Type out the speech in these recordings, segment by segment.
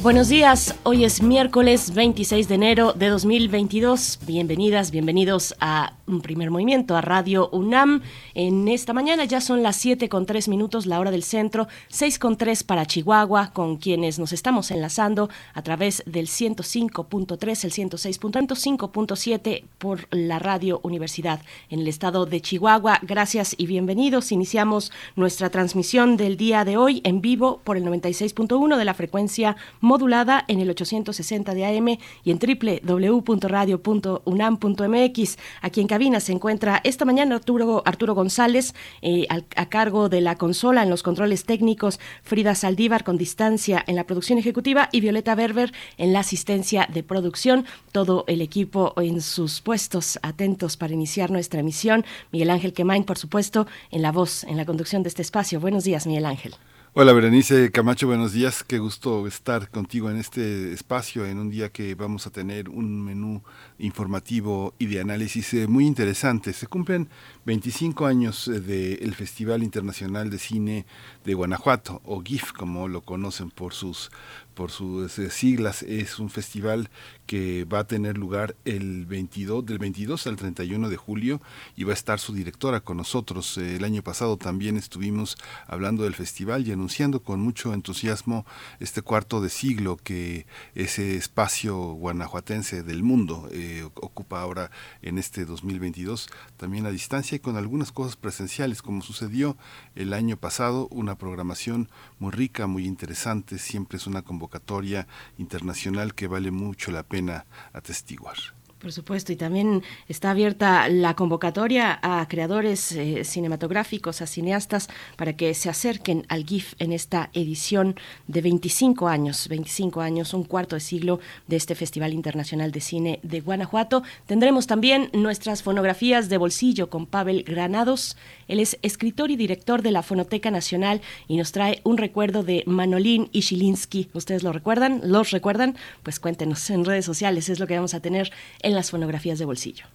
Buenos días, hoy es miércoles 26 de enero de 2022. Bienvenidas, bienvenidos a un primer movimiento, a Radio UNAM. En esta mañana ya son las 7 con 3 minutos, la hora del centro, 6 con 3 para Chihuahua, con quienes nos estamos enlazando a través del 105.3, el 106.5.7 por la Radio Universidad en el estado de Chihuahua. Gracias y bienvenidos. Iniciamos nuestra transmisión del día de hoy en vivo por el 96.1 de la frecuencia modulada en el 860 de AM y en www.radio.unam.mx. Aquí en cabina se encuentra esta mañana Arturo, Arturo González eh, a, cargo de la consola en los controles técnicos, Frida Saldívar con distancia en la producción ejecutiva y Violeta Berber en la asistencia de producción. Todo el equipo en sus puestos atentos para iniciar nuestra emisión. Miguel Ángel Quemain, por supuesto, en la voz, en la conducción de este espacio. Buenos días, Miguel Ángel. Hola Berenice Camacho, buenos días. Qué gusto estar contigo en este espacio en un día que vamos a tener un menú informativo y de análisis eh, muy interesante. Se cumplen 25 años eh, del Festival Internacional de Cine de Guanajuato, o GIF como lo conocen por sus por sus eh, siglas, es un festival que va a tener lugar el 22, del 22 al 31 de julio y va a estar su directora con nosotros. El año pasado también estuvimos hablando del festival y anunciando con mucho entusiasmo este cuarto de siglo que ese espacio guanajuatense del mundo eh, ocupa ahora en este 2022, también a distancia y con algunas cosas presenciales, como sucedió el año pasado, una programación muy rica, muy interesante, siempre es una convocatoria internacional que vale mucho la pena atestiguar. Por supuesto, y también está abierta la convocatoria a creadores eh, cinematográficos, a cineastas, para que se acerquen al GIF en esta edición de 25 años, 25 años, un cuarto de siglo de este Festival Internacional de Cine de Guanajuato. Tendremos también nuestras fonografías de bolsillo con Pavel Granados. Él es escritor y director de la Fonoteca Nacional y nos trae un recuerdo de Manolín y Shilinsky. ¿Ustedes lo recuerdan? ¿Los recuerdan? Pues cuéntenos en redes sociales, es lo que vamos a tener en las fonografías de bolsillo.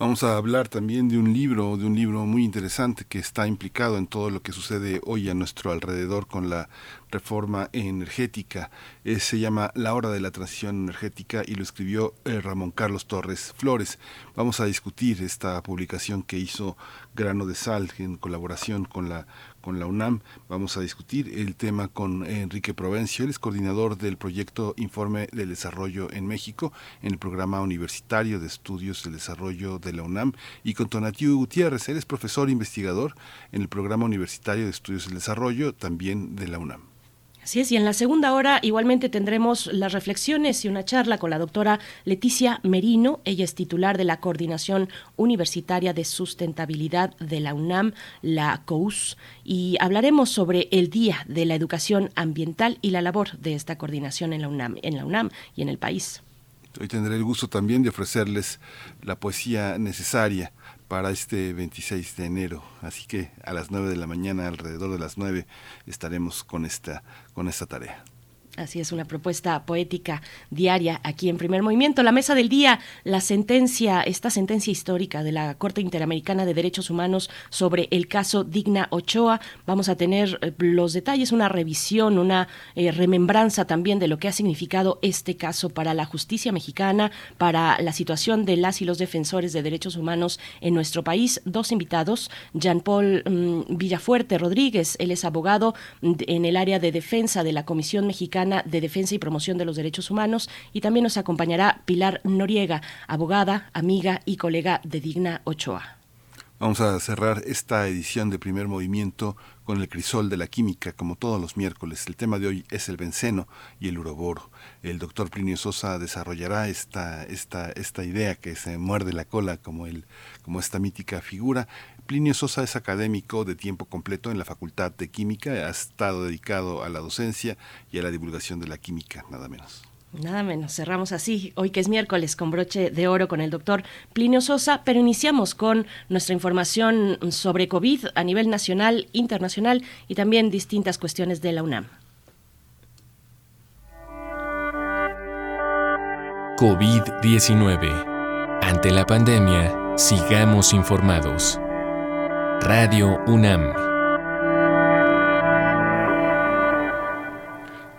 Vamos a hablar también de un libro, de un libro muy interesante que está implicado en todo lo que sucede hoy a nuestro alrededor con la reforma energética. Eh, se llama La hora de la transición energética y lo escribió eh, Ramón Carlos Torres Flores. Vamos a discutir esta publicación que hizo Grano de Sal en colaboración con la con la UNAM. Vamos a discutir el tema con Enrique Provencio, él es coordinador del proyecto Informe del Desarrollo en México en el programa universitario de estudios del desarrollo de la UNAM y con Tonatiu Gutiérrez, él es profesor investigador en el programa universitario de estudios del desarrollo también de la UNAM. Así es, y en la segunda hora igualmente tendremos las reflexiones y una charla con la doctora Leticia Merino. Ella es titular de la Coordinación Universitaria de Sustentabilidad de la UNAM, la COUS, y hablaremos sobre el Día de la Educación Ambiental y la labor de esta coordinación en la UNAM, en la UNAM y en el país. Hoy tendré el gusto también de ofrecerles la poesía necesaria para este 26 de enero. Así que a las 9 de la mañana, alrededor de las 9, estaremos con esta, con esta tarea. Así es, una propuesta poética diaria aquí en primer movimiento. La mesa del día, la sentencia, esta sentencia histórica de la Corte Interamericana de Derechos Humanos sobre el caso Digna Ochoa. Vamos a tener eh, los detalles, una revisión, una eh, remembranza también de lo que ha significado este caso para la justicia mexicana, para la situación de las y los defensores de derechos humanos en nuestro país. Dos invitados, Jean Paul mm, Villafuerte Rodríguez, él es abogado en el área de defensa de la Comisión Mexicana de Defensa y Promoción de los Derechos Humanos y también nos acompañará Pilar Noriega, abogada, amiga y colega de Digna Ochoa. Vamos a cerrar esta edición de primer movimiento con el crisol de la química, como todos los miércoles. El tema de hoy es el benceno y el uroboro. El doctor Plinio Sosa desarrollará esta, esta, esta idea que se muerde la cola como, el, como esta mítica figura. Plinio Sosa es académico de tiempo completo en la Facultad de Química, ha estado dedicado a la docencia y a la divulgación de la química, nada menos. Nada menos, cerramos así, hoy que es miércoles, con broche de oro con el doctor Plinio Sosa, pero iniciamos con nuestra información sobre COVID a nivel nacional, internacional y también distintas cuestiones de la UNAM. COVID-19. Ante la pandemia, sigamos informados. Radio UNAM.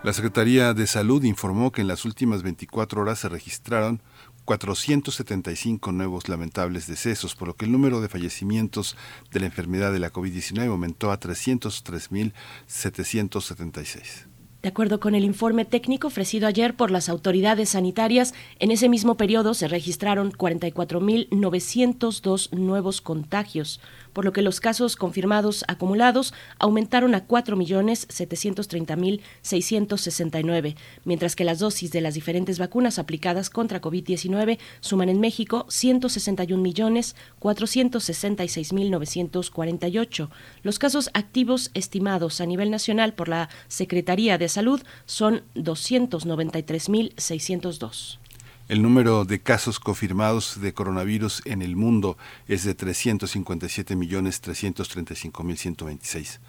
La Secretaría de Salud informó que en las últimas 24 horas se registraron 475 nuevos lamentables decesos, por lo que el número de fallecimientos de la enfermedad de la COVID-19 aumentó a 303.776. De acuerdo con el informe técnico ofrecido ayer por las autoridades sanitarias, en ese mismo periodo se registraron 44.902 nuevos contagios, por lo que los casos confirmados acumulados aumentaron a 4.730.669, mientras que las dosis de las diferentes vacunas aplicadas contra COVID-19 suman en México 161.466.948. Los casos activos estimados a nivel nacional por la Secretaría de Salud son 293.602. El número de casos confirmados de coronavirus en el mundo es de 357.335.126.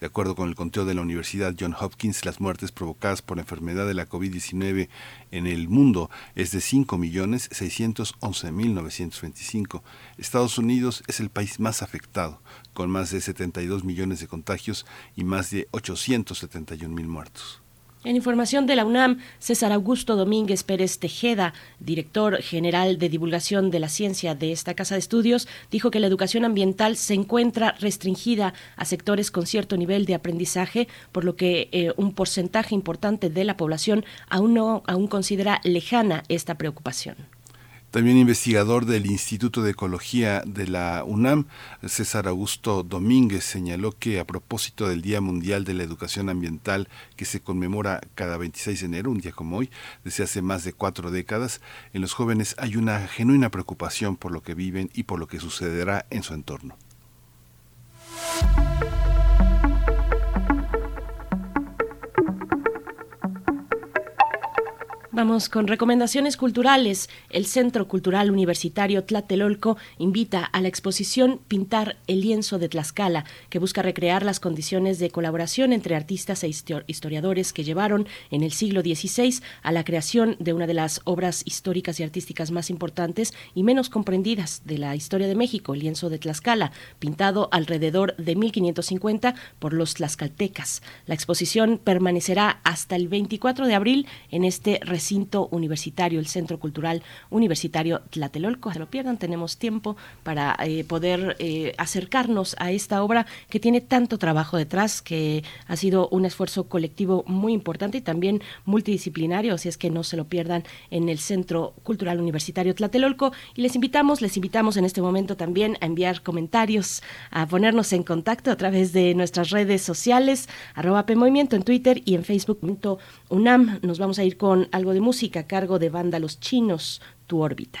De acuerdo con el conteo de la Universidad John Hopkins, las muertes provocadas por la enfermedad de la COVID-19 en el mundo es de 5.611.925. Estados Unidos es el país más afectado, con más de 72 millones de contagios y más de 871.000 muertos. En información de la UNAM, César Augusto Domínguez Pérez Tejeda, director general de divulgación de la ciencia de esta casa de estudios, dijo que la educación ambiental se encuentra restringida a sectores con cierto nivel de aprendizaje, por lo que eh, un porcentaje importante de la población aún no aún considera lejana esta preocupación. También investigador del Instituto de Ecología de la UNAM, César Augusto Domínguez, señaló que a propósito del Día Mundial de la Educación Ambiental, que se conmemora cada 26 de enero, un día como hoy, desde hace más de cuatro décadas, en los jóvenes hay una genuina preocupación por lo que viven y por lo que sucederá en su entorno. Vamos con recomendaciones culturales. El Centro Cultural Universitario Tlatelolco invita a la exposición Pintar el lienzo de Tlaxcala, que busca recrear las condiciones de colaboración entre artistas e historiadores que llevaron en el siglo XVI a la creación de una de las obras históricas y artísticas más importantes y menos comprendidas de la historia de México, el lienzo de Tlaxcala, pintado alrededor de 1550 por los tlaxcaltecas. La exposición permanecerá hasta el 24 de abril en este recinto universitario, el Centro Cultural Universitario Tlatelolco. Se lo pierdan, tenemos tiempo para eh, poder eh, acercarnos a esta obra que tiene tanto trabajo detrás, que ha sido un esfuerzo colectivo muy importante y también multidisciplinario, así es que no se lo pierdan en el Centro Cultural Universitario Tlatelolco. Y les invitamos, les invitamos en este momento también a enviar comentarios, a ponernos en contacto a través de nuestras redes sociales, arroba Movimiento en Twitter y en Facebook. UNAM. Nos vamos a ir con algo de música a cargo de banda Los Chinos, Tu órbita.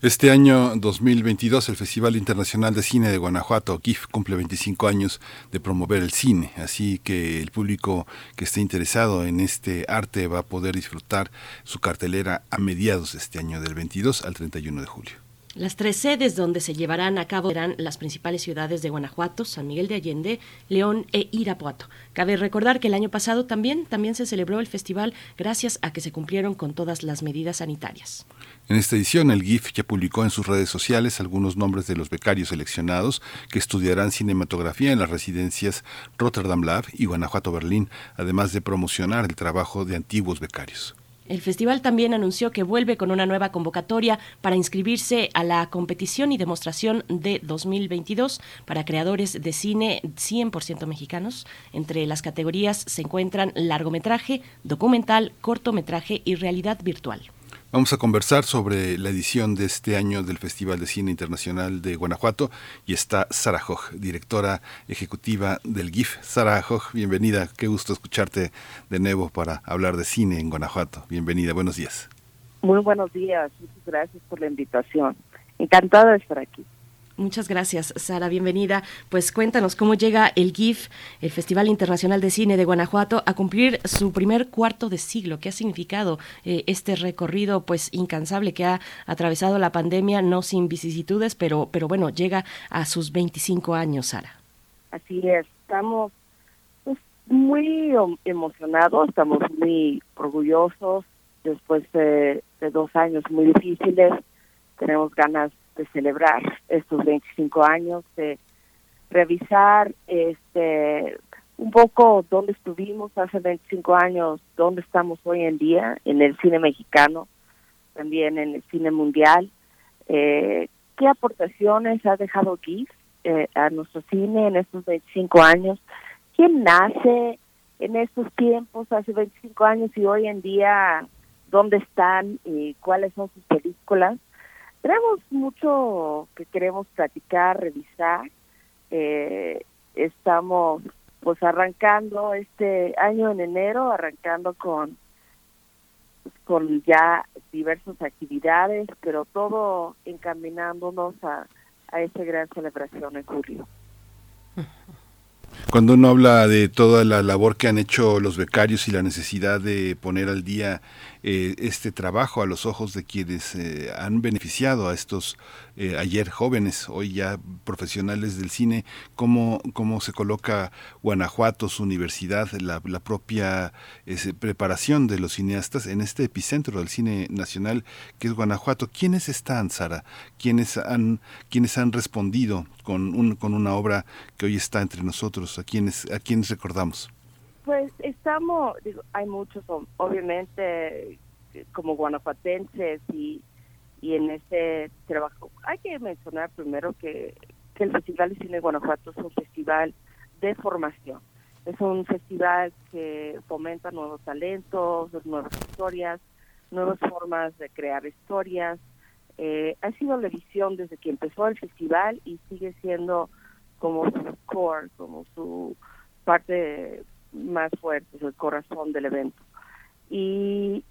Este año 2022 el Festival Internacional de Cine de Guanajuato, GIF, cumple 25 años de promover el cine, así que el público que esté interesado en este arte va a poder disfrutar su cartelera a mediados de este año del 22 al 31 de julio. Las tres sedes donde se llevarán a cabo serán las principales ciudades de Guanajuato, San Miguel de Allende, León e Irapuato. Cabe recordar que el año pasado también, también se celebró el festival gracias a que se cumplieron con todas las medidas sanitarias. En esta edición, el GIF ya publicó en sus redes sociales algunos nombres de los becarios seleccionados que estudiarán cinematografía en las residencias Rotterdam Lab y Guanajuato Berlín, además de promocionar el trabajo de antiguos becarios. El festival también anunció que vuelve con una nueva convocatoria para inscribirse a la competición y demostración de 2022 para creadores de cine 100% mexicanos. Entre las categorías se encuentran largometraje, documental, cortometraje y realidad virtual. Vamos a conversar sobre la edición de este año del Festival de Cine Internacional de Guanajuato y está Sara Hoch, directora ejecutiva del GIF. Sara Hoch, bienvenida, qué gusto escucharte de nuevo para hablar de cine en Guanajuato. Bienvenida, buenos días. Muy buenos días, muchas gracias por la invitación. Encantada de estar aquí. Muchas gracias, Sara. Bienvenida. Pues cuéntanos cómo llega el GIF, el Festival Internacional de Cine de Guanajuato, a cumplir su primer cuarto de siglo. ¿Qué ha significado eh, este recorrido, pues incansable que ha atravesado la pandemia, no sin vicisitudes, pero, pero bueno, llega a sus 25 años, Sara? Así es. Estamos pues, muy emocionados, estamos muy orgullosos después de dos años muy difíciles. Tenemos ganas de celebrar estos 25 años, de revisar este un poco dónde estuvimos hace 25 años, dónde estamos hoy en día en el cine mexicano, también en el cine mundial, eh, qué aportaciones ha dejado GIF eh, a nuestro cine en estos 25 años, quién nace en estos tiempos hace 25 años y hoy en día dónde están y cuáles son sus películas tenemos mucho que queremos platicar, revisar. Eh, estamos pues arrancando este año en enero, arrancando con con ya diversas actividades, pero todo encaminándonos a, a esta gran celebración en julio. Cuando uno habla de toda la labor que han hecho los becarios y la necesidad de poner al día eh, este trabajo a los ojos de quienes eh, han beneficiado a estos eh, ayer jóvenes, hoy ya profesionales del cine, cómo, cómo se coloca Guanajuato, su universidad, la, propia preparación de los cineastas en este epicentro del cine nacional que es Guanajuato. ¿Quiénes están, Sara? ¿Quiénes han, quiénes han respondido con, un, con una obra que hoy está entre nosotros? ¿A quiénes, a quiénes recordamos? Pues estamos, digo, hay muchos, obviamente, como guanajuatenses y y en ese trabajo hay que mencionar primero que, el Festival de Cine de Guanajuato es un festival de formación. Es un festival que fomenta nuevos talentos, nuevas historias, nuevas formas de crear historias. Eh, ha sido la visión desde que empezó el festival y sigue siendo como su core, como su parte más fuerte, el corazón del evento. Y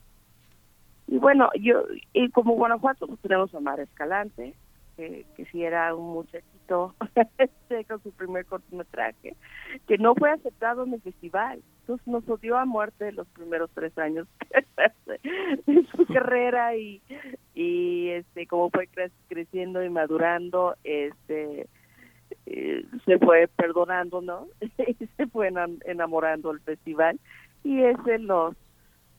y bueno, yo, y como Guanajuato, pues tenemos a Mar Escalante, que, que sí era un muchachito este, con su primer cortometraje, que no fue aceptado en el festival. Entonces nos odió a muerte los primeros tres años de su carrera y, y este como fue creciendo y madurando, este eh, se fue perdonando, ¿no? se fue enamorando el festival y es de los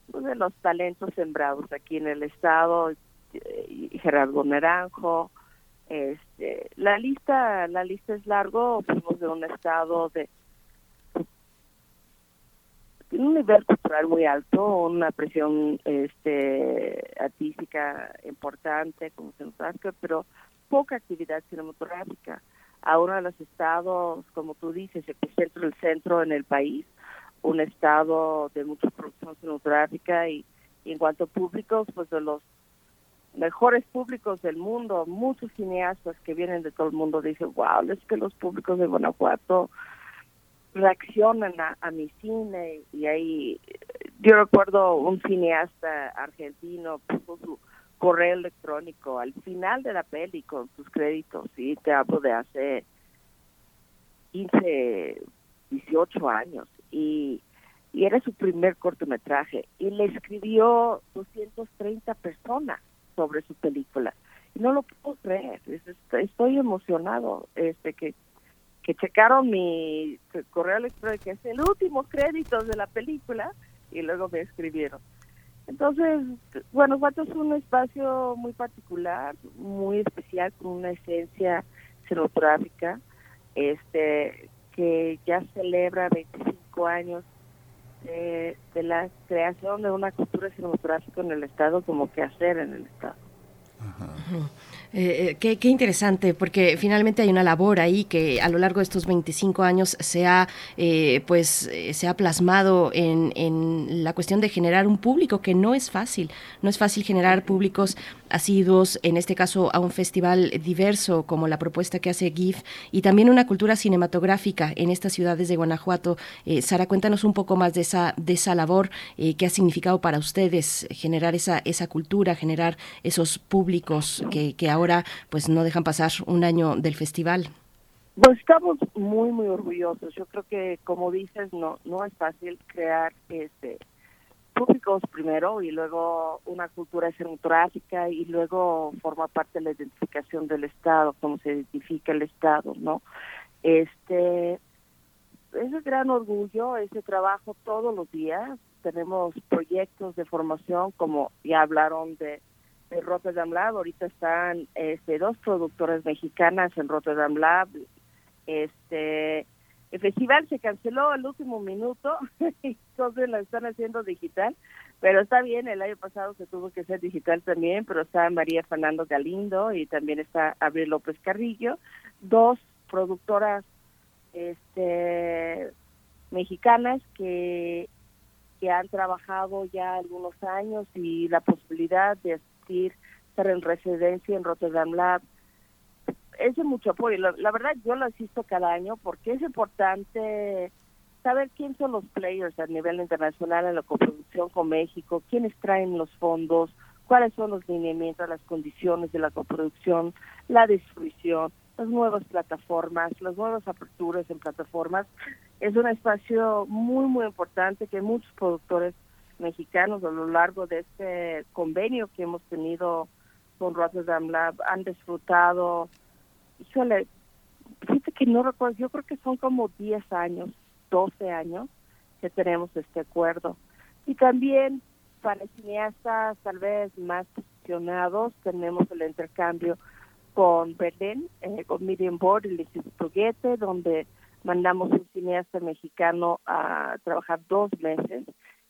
de los talentos sembrados aquí en el estado, eh, Gerardo Naranjo, este, la lista, la lista es largo, fuimos de un estado de un nivel cultural muy alto, una presión este artística importante como se pero poca actividad cinematográfica. A uno de los estados, como tú dices, el centro, el centro en el país, un estado de mucha producción cinematográfica y, en cuanto a públicos, pues de los mejores públicos del mundo, muchos cineastas que vienen de todo el mundo dicen, wow, es que los públicos de Guanajuato reaccionan a, mi cine y ahí yo recuerdo un cineasta argentino puso su correo electrónico al final de la peli con sus créditos y te hablo de hace 15, 18 años y, y era su primer cortometraje y le escribió 230 personas sobre su película y no lo puedo creer estoy emocionado este que que checaron mi correo electrónico, que es el último crédito de la película, y luego me escribieron. Entonces, bueno, Guanajuato es un espacio muy particular, muy especial, con una esencia cinematográfica, este, que ya celebra 25 años de, de la creación de una cultura cinematográfica en el Estado como que hacer en el Estado. Eh, eh, qué, interesante, porque finalmente hay una labor ahí que a lo largo de estos 25 años se ha, eh, pues, se ha plasmado en, en, la cuestión de generar un público que no es fácil. No es fácil generar públicos asiduos, en este caso a un festival diverso como la propuesta que hace GIF, y también una cultura cinematográfica en estas ciudades de Guanajuato. Sara, cuéntanos un poco más de esa, de esa labor, qué ha significado para ustedes generar esa, esa cultura, generar esos públicos que, que ahora pues no dejan pasar un año del festival. Pues estamos muy muy orgullosos. Yo creo que como dices no no es fácil crear este públicos primero y luego una cultura cinematográfica y luego forma parte de la identificación del Estado, cómo se identifica el Estado, ¿no? Este ese gran orgullo, ese trabajo todos los días. Tenemos proyectos de formación, como ya hablaron de de Rotterdam Lab. Ahorita están este, dos productoras mexicanas en Rotterdam Lab. Este, el festival se canceló al último minuto, entonces la están haciendo digital, pero está bien, el año pasado se tuvo que hacer digital también, pero está María Fernando Galindo y también está Abril López Carrillo, dos productoras este mexicanas que que han trabajado ya algunos años y la posibilidad de estar en residencia en Rotterdam Lab. Es de mucho apoyo. La, verdad, yo lo asisto cada año porque es importante saber quién son los players a nivel internacional en la coproducción con México, quiénes traen los fondos, cuáles son los lineamientos, las condiciones de la coproducción, la distribución, las nuevas plataformas, las nuevas aperturas en plataformas. Es un espacio muy, muy importante que muchos productores mexicanos a lo largo de este convenio que hemos tenido con Rotterdam Lab han disfrutado, híjole, fíjate que no recuerdo, yo creo que son como 10 años, 12 años que tenemos este acuerdo. Y también para cineastas tal vez más posicionados tenemos el intercambio con Berlín, eh, con Medium Board, el Instituto Goethe, donde mandamos un cineasta mexicano a trabajar dos meses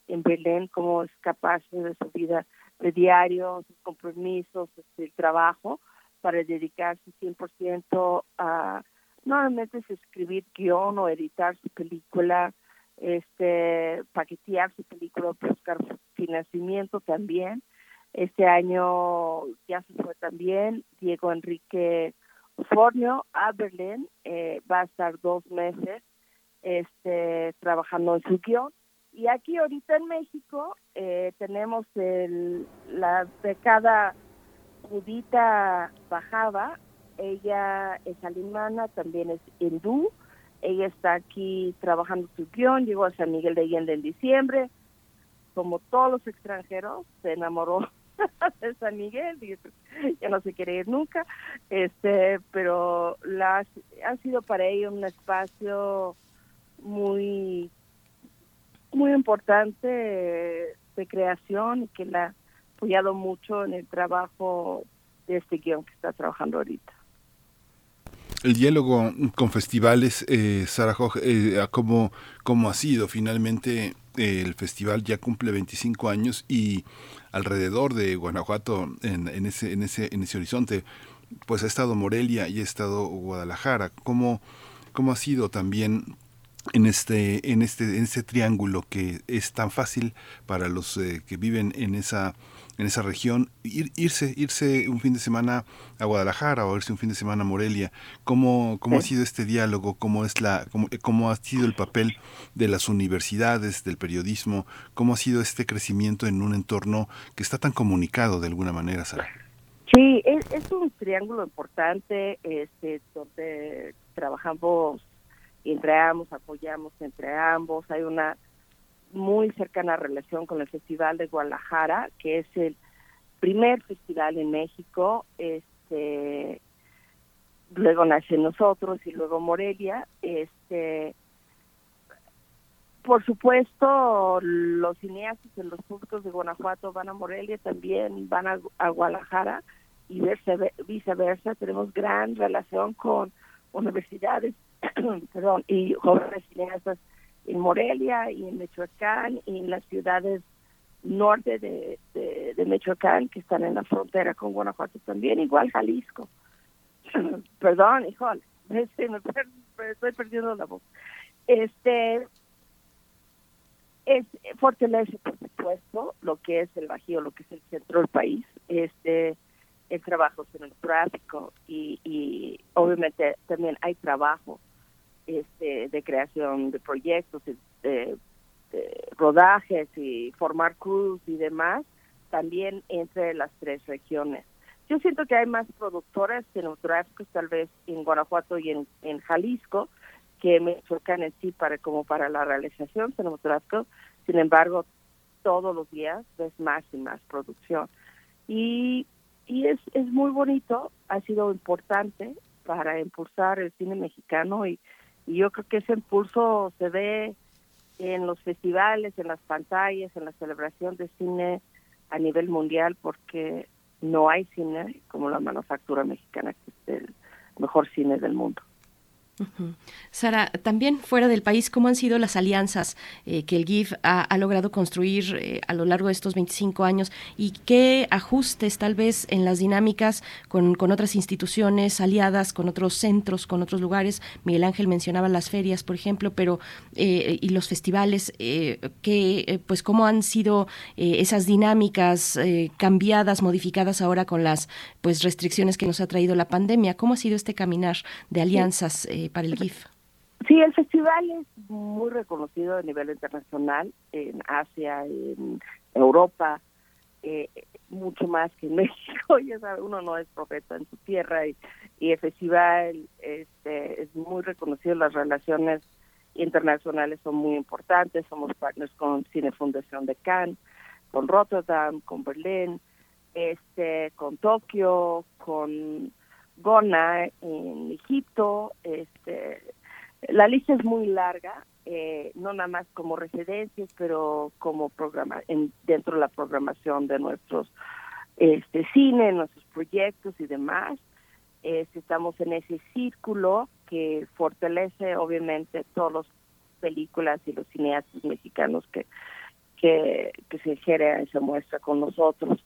en Belén, cómo es capaz de su vida de diario, sus compromisos, este, el trabajo, para dedicarse 100% a no solamente escribir guion o editar su película, este paquetear su película, buscar financiamiento también. Este año ya se fue también Diego Enrique Fornio a Berlín, eh, va a estar dos meses este trabajando en su guion y aquí ahorita en México eh, tenemos el, la becada Judita Bajaba, ella es alemana, también es hindú, ella está aquí trabajando su guion, llegó a San Miguel de Allende en diciembre, como todos los extranjeros, se enamoró de San Miguel, ya no se quiere ir nunca, este, pero la, ha sido para ella un espacio muy muy importante de creación y que la ha apoyado mucho en el trabajo de este guion que está trabajando ahorita. El diálogo con festivales, eh, Sara eh, ¿cómo, ha sido? Finalmente eh, el festival ya cumple 25 años y alrededor de Guanajuato, en, en, ese, en, ese, en ese horizonte, pues ha estado Morelia y ha estado Guadalajara. ¿Cómo, cómo ha sido también en este en este en este triángulo que es tan fácil para los eh, que viven en esa en esa región ir, irse irse un fin de semana a Guadalajara o irse un fin de semana a Morelia. Cómo cómo ha sido este diálogo cómo es la cómo, cómo ha sido el papel de las universidades del periodismo cómo ha sido este crecimiento en un entorno que está tan comunicado de alguna manera Sara Sí, es, es un triángulo importante este donde trabajamos entre ambos, apoyamos entre ambos. Hay una muy cercana relación con el Festival de Guadalajara, que es el primer festival en México. Este, luego nace nosotros y luego Morelia. Este, por supuesto, los cineastas de los públicos de Guanajuato van a Morelia, también van a, a Guadalajara y viceversa. Tenemos gran relación con universidades perdón, y jóvenes cineastas en Morelia y en Michoacán y en las ciudades norte de, de, Michoacán que están en la frontera con Guanajuato también, igual Jalisco. perdón, híjole, este, me, estoy perdiendo la voz. Este es fortalece por supuesto lo que es el Bajío, lo que es el centro del país. Este el trabajo en el tráfico y, y obviamente también hay trabajo este, de creación de proyectos, de, rodajes y formar cruz y demás, también entre las tres regiones. Yo siento que hay más productoras cinematográficas tal vez en Guanajuato y en, en Jalisco que me Michoacán en sí para como para la realización cinematográfica. Sin embargo, todos los días ves más y más producción. Y, y es, es muy bonito, ha sido importante para impulsar el cine mexicano y, y yo creo que ese impulso se ve en los festivales, en las pantallas, en la celebración de cine a nivel mundial, porque no hay cine como la manufactura mexicana, que es el mejor cine del mundo. Sara, también fuera del país, ¿cómo han sido las alianzas eh, que el GIF ha, logrado construir eh, a lo largo de estos 25 años y qué ajustes tal vez en las dinámicas con, otras instituciones aliadas, con otros centros, con otros lugares? Miguel Ángel mencionaba las ferias, por ejemplo, pero eh, y los festivales, que, pues cómo han sido esas dinámicas cambiadas, modificadas ahora con las pues restricciones que nos ha traído la pandemia. ¿Cómo ha sido este caminar de alianzas? Para el GIF? Sí, el festival es muy reconocido a nivel internacional, en Asia, en Europa, eh, mucho más que en México. Ya sabe, uno no es profeta en su tierra y, y el festival este, es muy reconocido. Las relaciones internacionales son muy importantes. Somos partners con Cine Fundación de Cannes, con Rotterdam, con Berlín, este, con Tokio, con Gona en Egipto. Este, la lista es muy larga, eh, no nada más como residencias, pero como programa en, dentro de la programación de nuestros este cine, nuestros proyectos y demás. Este, estamos en ese círculo que fortalece obviamente todas las películas y los cineastas mexicanos que que, que se genera y se muestra con nosotros.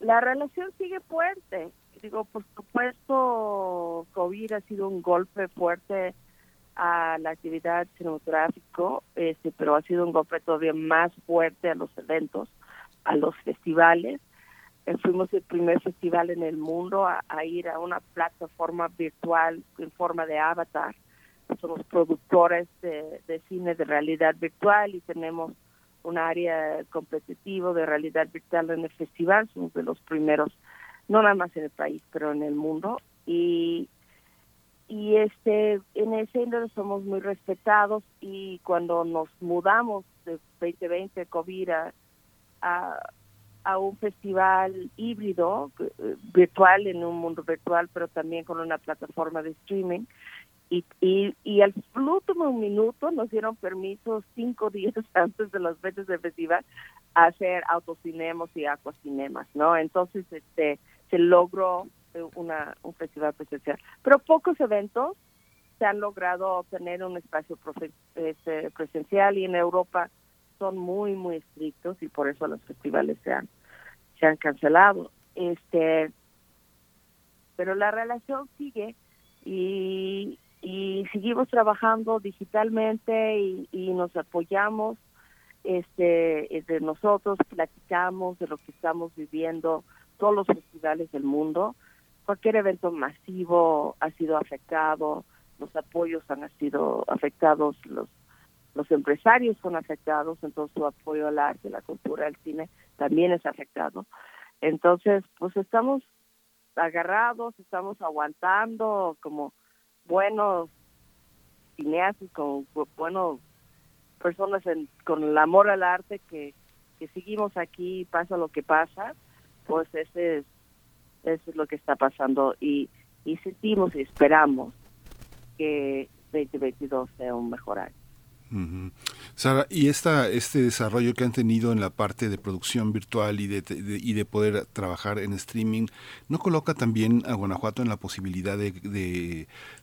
la relación sigue fuerte digo, por supuesto, COVID ha sido un golpe fuerte a la actividad cinematográfica, este, pero ha sido un golpe todavía más fuerte a los eventos, a los festivales. Eh, fuimos el primer festival en el mundo a, ir a una plataforma virtual en forma de avatar. Somos productores de, de cine de realidad virtual y tenemos un área competitivo de realidad virtual en el festival. Somos de los primeros no nada más en el país, pero en el mundo. Y, y este en ese índole somos muy respetados y cuando nos mudamos de 2020 COVID a, a, un festival híbrido, eh, virtual, en un mundo virtual, pero también con una plataforma de streaming, y, y, y al último minuto nos dieron permiso cinco días antes de los fechas del festival a hacer autocinemas y acuacinemas, ¿no? Entonces, este, se logró eh, una, un festival presencial. Pero pocos eventos se han logrado tener un espacio este, presencial y en Europa son muy, muy estrictos y por eso los festivales se han, se han cancelado. Este, pero la relación sigue y, y seguimos trabajando digitalmente y, nos apoyamos este de nosotros platicamos de lo que estamos viviendo todos los festivales del mundo cualquier evento masivo ha sido afectado los apoyos han sido afectados los empresarios son afectados entonces su apoyo al arte la cultura el cine también es afectado. Entonces pues estamos agarrados estamos aguantando como buenos cineastas, con buenos personas con el amor al arte que, que seguimos aquí, pasa lo que pasa, pues ese es, eso es lo que está pasando y, y sentimos y esperamos que 2022 sea un mejor año. Sara, y esta, este desarrollo que han tenido en la parte de producción virtual y de, y de poder trabajar en streaming, ¿no coloca también a Guanajuato en la posibilidad de,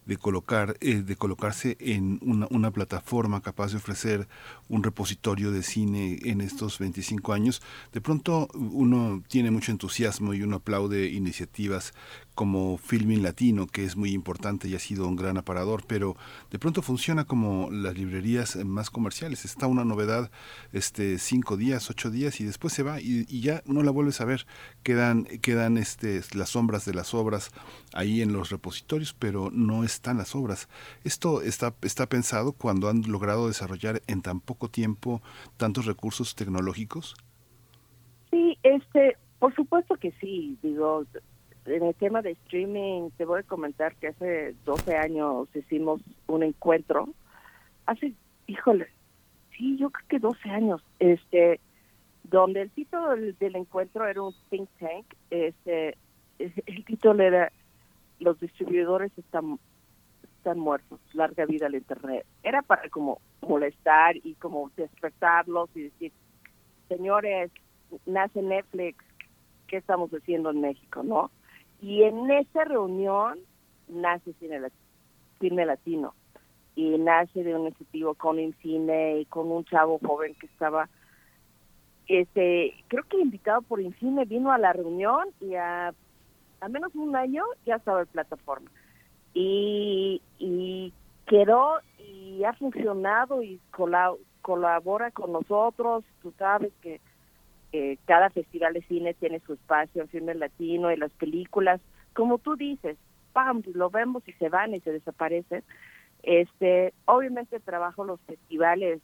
de, colocar, eh, de colocarse en una, una, plataforma capaz de ofrecer un repositorio de cine en estos 25 años? De pronto uno tiene mucho entusiasmo y uno aplaude iniciativas como Filming Latino, que es muy importante y ha sido un gran aparador, pero de pronto funciona como las librerías más comerciales. Está una novedad este cinco días, ocho días y después se va y, ya no la vuelves a ver. Quedan, quedan este, las sombras de las obras ahí en los repositorios, pero no están las obras. Esto está, está pensado cuando han logrado desarrollar en tan poco tiempo tantos recursos tecnológicos. Sí, este, por supuesto que sí. Digo, en el tema de streaming, te voy a comentar que hace 12 años hicimos un encuentro. Hace, híjole, sí, yo creo que 12 años, este, donde el título del, encuentro era un think tank. Este, el título era Los distribuidores están, están muertos, larga vida al Internet. Era para como molestar y como despertarlos y decir, señores, nace Netflix, ¿qué estamos haciendo en México, no? Y en esa reunión nace Cine, Latino y nace de un iniciativo con Incine y con un chavo joven que estaba, este, creo que invitado por Incine, vino a la reunión y a, a menos un año ya estaba en plataforma. Y, y quedó y ha funcionado y colabora con nosotros, tú sabes que eh, cada festival de cine tiene su espacio en cine latino y las películas, como tú dices, pam, lo vemos y se van y se desaparecen. Este, obviamente trabajo los festivales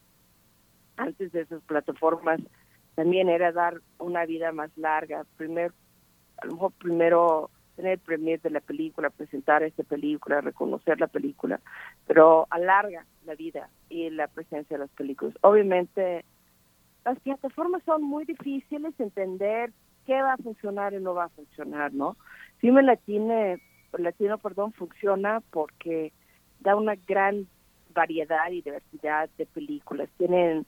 antes de esas plataformas también era dar una vida más larga. Primero, a lo mejor primero tener el premier de la película, presentar esta película, reconocer la película, pero alarga la vida y la presencia de las películas. Obviamente las plataformas son muy difíciles de entender qué va a funcionar y no va a funcionar, ¿no? Filme Latino, Latino, perdón, funciona porque da una gran variedad y diversidad de películas. Tienen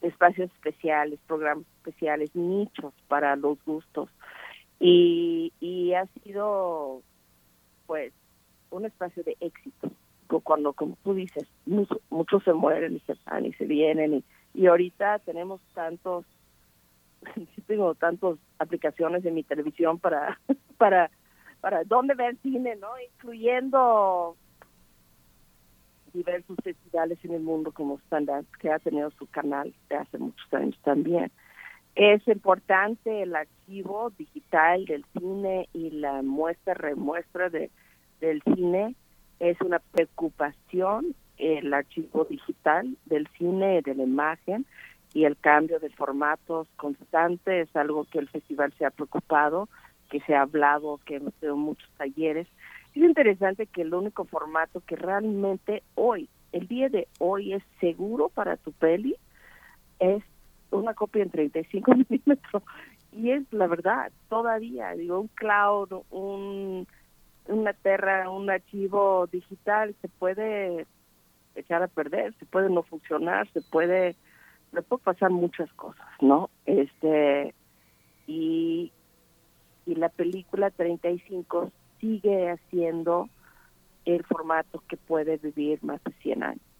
espacios especiales, programas especiales, nichos para los gustos. Y, y ha sido, pues, un espacio de éxito. Cuando, como tú dices, muchos, muchos se mueren y se van y se vienen y y ahorita tenemos tantos tengo tantas aplicaciones en mi televisión para para para dónde ver cine no incluyendo diversos festivales en el mundo como Standard que ha tenido su canal de hace muchos años también. Es importante el archivo digital del cine y la muestra remuestra de del cine. Es una preocupación el archivo digital del cine, de la imagen y el cambio de formatos constante es algo que el festival se ha preocupado, que se ha hablado, que hemos tenido muchos talleres. Es interesante que el único formato que realmente hoy, el día de hoy es seguro para tu peli es una copia en 35 milímetros y es la verdad, todavía, digo, un cloud, un una terra, un archivo digital se puede echar a perder, se puede no funcionar, se puede, le puede pasar muchas cosas, ¿no? Este, y, y la película 35 sigue haciendo el formato que puede vivir más de 100 años.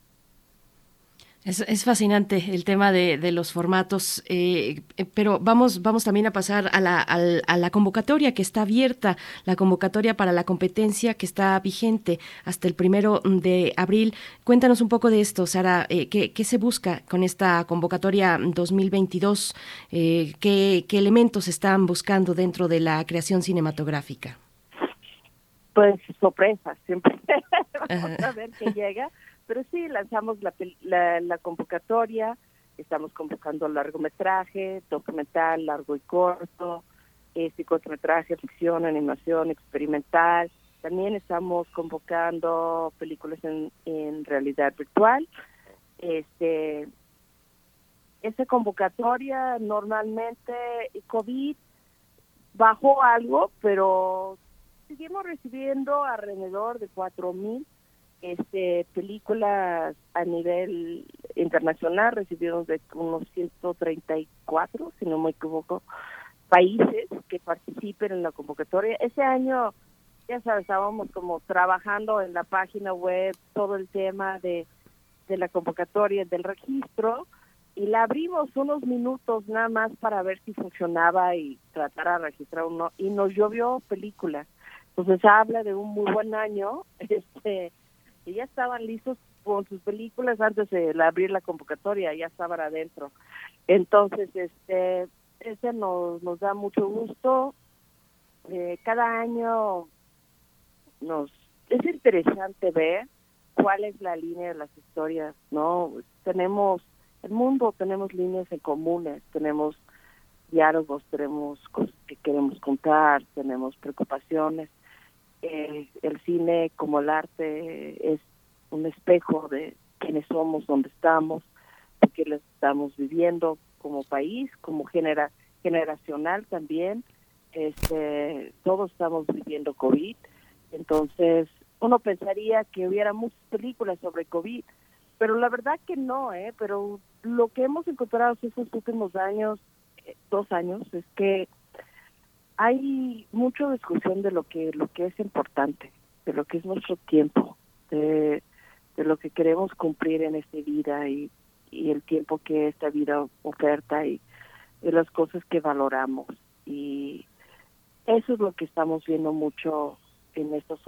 Es, fascinante el tema de, los formatos, eh, eh, pero vamos, vamos también a pasar a la, a la, convocatoria que está abierta, la convocatoria para la competencia que está vigente hasta el primero de abril. Cuéntanos un poco de esto, Sara. Eh, ¿qué, se busca con esta convocatoria 2022? ¿qué, ¿Qué elementos están buscando dentro de la creación cinematográfica? Pues sorpresas, siempre. Vamos a ver qué llega pero sí, lanzamos la, la, convocatoria, estamos convocando largometraje, documental, largo y corto, este cortometraje, ficción, animación, experimental. También estamos convocando películas en, en realidad virtual. Este, esa convocatoria normalmente COVID bajó algo, pero seguimos recibiendo alrededor de cuatro mil este, películas a nivel internacional, recibimos de unos 134, si no me equivoco, países que participen en la convocatoria. Ese año, ya sabes, estábamos como trabajando en la página web todo el tema de, de la convocatoria, del registro, y la abrimos unos minutos nada más para ver si funcionaba y tratar de registrar uno, y nos llovió películas. Entonces habla de un muy buen año, este y ya estaban listos con sus películas antes de abrir la convocatoria, ya estaban adentro. Entonces, este, ese nos, nos da mucho gusto. Eh, cada año nos es interesante ver cuál es la línea de las historias, ¿no? Tenemos, el mundo tenemos líneas en comunes, tenemos diálogos, tenemos cosas que queremos contar, tenemos preocupaciones eh, el cine como el arte es un espejo de quiénes somos, dónde estamos, qué les estamos viviendo como país, como genera, generacional también. Este, todos estamos viviendo COVID, entonces uno pensaría que hubiera muchas películas sobre COVID, pero la verdad que no, ¿eh? Pero lo que hemos encontrado estos últimos años, eh, dos años, es que hay mucha discusión de lo que lo que es importante, de lo que es nuestro tiempo, de, lo que queremos cumplir en esta vida y, el tiempo que esta vida oferta y de las cosas que valoramos. Y eso es lo que estamos viendo mucho en estos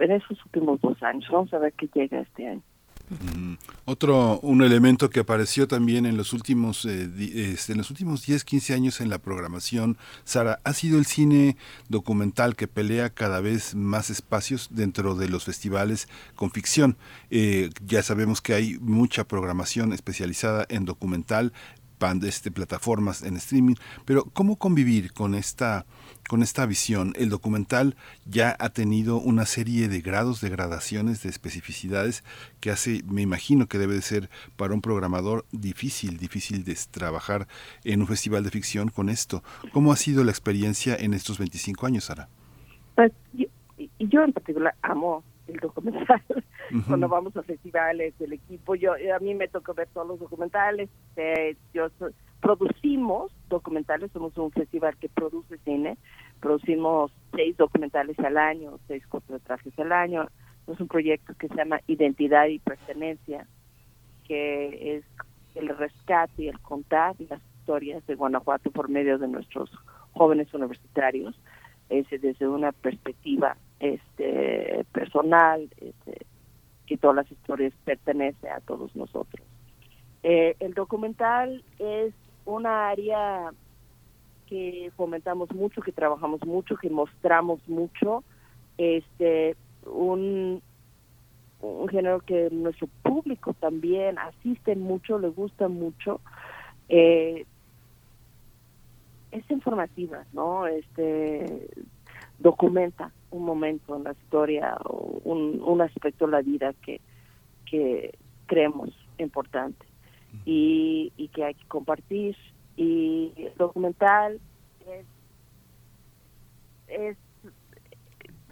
en estos últimos dos años. Vamos a ver qué llega este año. Otro, un elemento que apareció también en los últimos, eh, en los últimos 10, 15 años en la programación, Sara, ha sido el cine documental que pelea cada vez más espacios dentro de los festivales con ficción. Eh, ya sabemos que hay mucha programación especializada en documental, este, plataformas en streaming, pero ¿cómo convivir con esta con esta visión. El documental ya ha tenido una serie de grados, de gradaciones, de especificidades que hace, me imagino que debe de ser para un programador difícil, difícil de trabajar en un festival de ficción con esto. ¿Cómo ha sido la experiencia en estos 25 años, Sara? Pues yo, en particular amo el documental. Cuando vamos a festivales, el equipo, yo a mí me toca ver todos los documentales. Eh, yo producimos documentales, somos un festival que produce cine, producimos seis documentales al año, seis cortometrajes al año. Es un proyecto que se llama Identidad y Pertenencia, que es el rescate y el contar las historias de Guanajuato por medio de nuestros jóvenes universitarios, desde una perspectiva este personal, este, que todas las historias pertenecen a todos nosotros. Eh, el documental es una área que fomentamos mucho, que trabajamos mucho, que mostramos mucho, este un, un género que nuestro público también asiste mucho, le gusta mucho. Eh, es informativa, ¿no? Este documenta un momento en la historia, un, un aspecto de la vida que, que creemos importante y, y que hay que compartir. Y el documental es, es,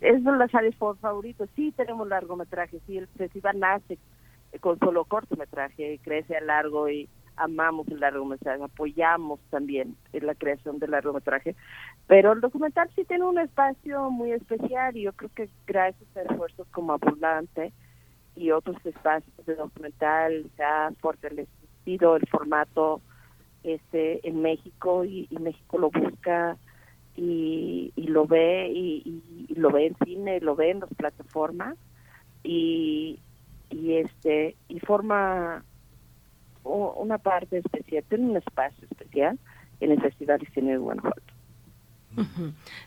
es de las áreas favoritos. Sí tenemos largometraje, sí, el festival nace con solo cortometraje, crece a largo y amamos el largometraje, apoyamos también la creación del largometraje, pero el documental sí tiene un espacio muy especial y yo creo que gracias a esfuerzos como Abundante, y otros espacios de documental se ha fortalecido el formato este en México y, México lo busca y, lo ve y, lo ve en cine lo ve en las plataformas y, y este y forma una parte especial tiene un espacio especial en el Festival de Cine de Guanajuato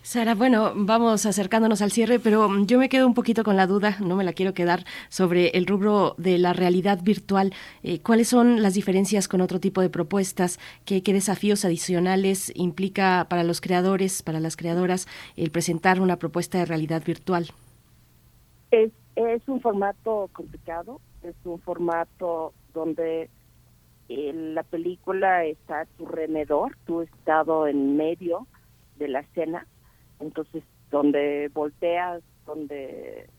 Sara, bueno, vamos acercándonos al cierre, pero yo me quedo un poquito con la duda, no me la quiero quedar, sobre el rubro de la realidad virtual. Eh, ¿Cuáles son las diferencias con otro tipo de propuestas? ¿Qué, desafíos adicionales implica para los creadores, para las creadoras, el presentar una propuesta de realidad virtual? Es, es un formato complicado, es un formato donde eh, la película está a tu remedor, has estado en medio de la escena, entonces donde volteas, donde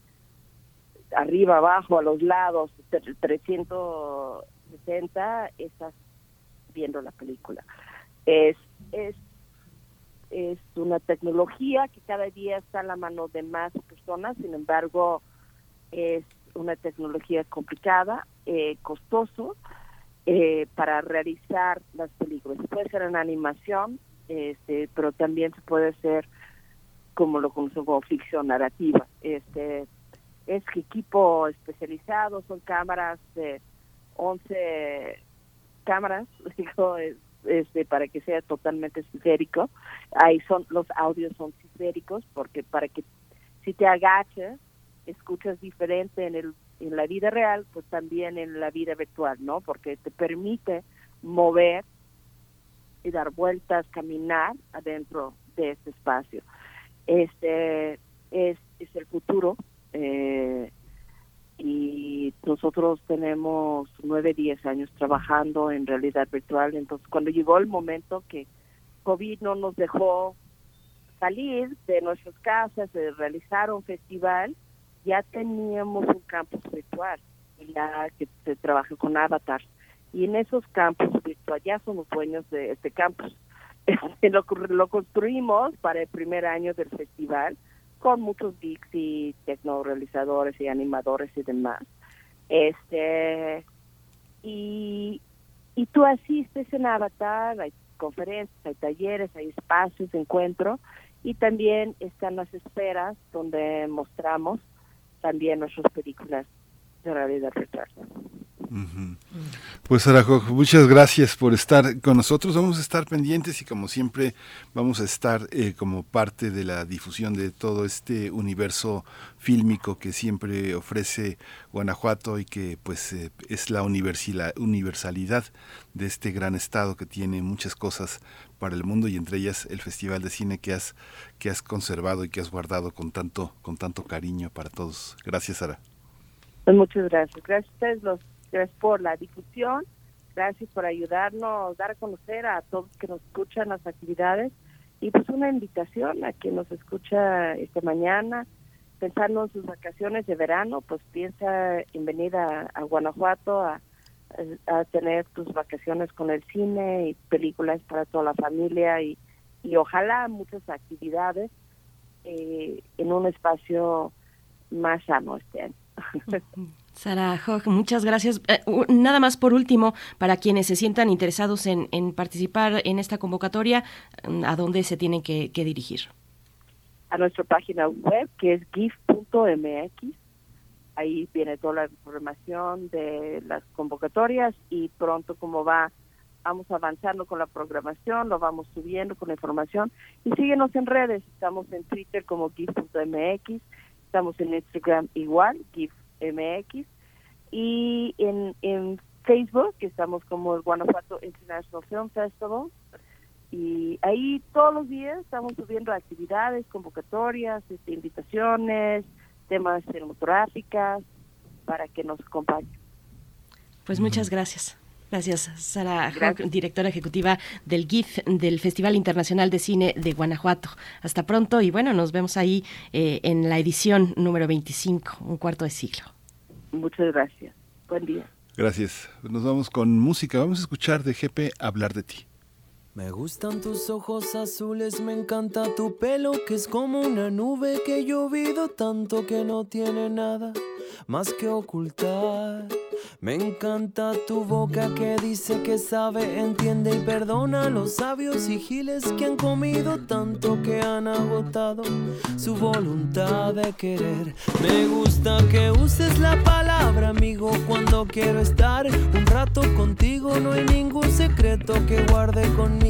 arriba, abajo, a los lados, 360, estás viendo la película. Es, es, es una tecnología que cada día está a la mano de más personas, sin embargo, es una tecnología complicada, eh, costoso, eh, para realizar las películas. Puede ser en animación, este, pero también se puede hacer como lo conocemos como ficción narrativa. Este, es equipo especializado, son cámaras de 11 cámaras, digo, este, para que sea totalmente esférico. Ahí son los audios son esféricos porque para que si te agachas escuchas diferente en el en la vida real, pues también en la vida virtual, ¿no? Porque te permite mover y dar vueltas, caminar adentro de este espacio. Este es, es el futuro eh, y nosotros tenemos nueve, diez años trabajando en realidad virtual. Entonces, cuando llegó el momento que COVID no nos dejó salir de nuestras casas, de realizar un festival, ya teníamos un campus virtual, ya que se trabaja con avatars y en esos campos virtuales ya somos dueños de este campus. lo, lo construimos para el primer año del festival con muchos geeks y tecnorealizadores y animadores y demás. Este y, y tú asistes en Avatar, hay conferencias, hay talleres, hay espacios de encuentro y también están las esferas donde mostramos también nuestras películas de realidad virtual. Pues Arajo, muchas gracias por estar con nosotros. Vamos a estar pendientes y como siempre vamos a estar eh, como parte de la difusión de todo este universo fílmico que siempre ofrece Guanajuato y que pues eh, es la universalidad de este gran estado que tiene muchas cosas para el mundo y entre ellas el Festival de Cine que has, que has conservado y que has guardado con tanto, con tanto cariño para todos. Gracias, Sara. Pues muchas gracias. Gracias a ustedes los Gracias por la difusión, gracias por ayudarnos, dar a conocer a todos que nos escuchan las actividades y pues una invitación a quien nos escucha esta mañana, pensando en sus vacaciones de verano, pues piensa en venir a, Guanajuato a, tener tus vacaciones con el cine y películas para toda la familia y, y ojalá muchas actividades eh, en un espacio más sano este año. Sara muchas gracias. Eh, nada más por último, para quienes se sientan interesados en, participar en esta convocatoria, mm, ¿a dónde se tienen que, dirigir? A nuestra página web, que es gif.mx. Ahí viene toda la información de las convocatorias y pronto como va, vamos avanzando con la programación, lo vamos subiendo con la información. Y síguenos en redes, estamos en Twitter como gif.mx, estamos en Instagram igual, gif MX y en, en Facebook, que estamos como el Guanajuato International Film Festival. Y ahí todos los días estamos subiendo actividades, convocatorias, este, invitaciones, temas cinematográficas para que nos acompañen. Pues muchas gracias. Gracias, Sara directora ejecutiva del GIF, del Festival Internacional de Cine de Guanajuato. Hasta pronto y bueno, nos vemos ahí eh, en la edición número 25, un cuarto de siglo. Muchas gracias. Buen día. Gracias. Nos vamos con música. Vamos a escuchar de GP Hablar de ti. Me gustan tus ojos azules, me encanta tu pelo que es como una nube que llovido tanto que no tiene nada. más que ocultar. Me encanta tu boca que dice que sabe, entiende y perdona a los sabios y giles que han comido tanto que han agotado su voluntad de querer. Me gusta que uses la palabra amigo cuando quiero estar un rato contigo. No hay ningún secreto que guarde conmigo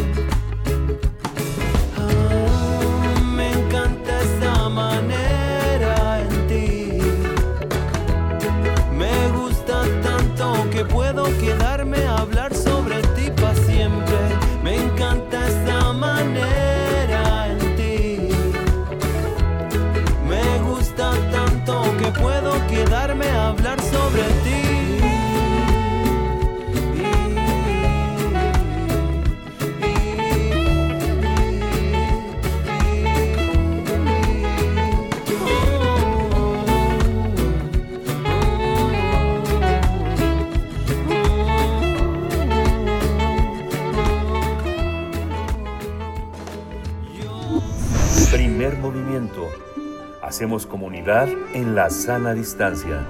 Hacemos comunidad en la sana distancia.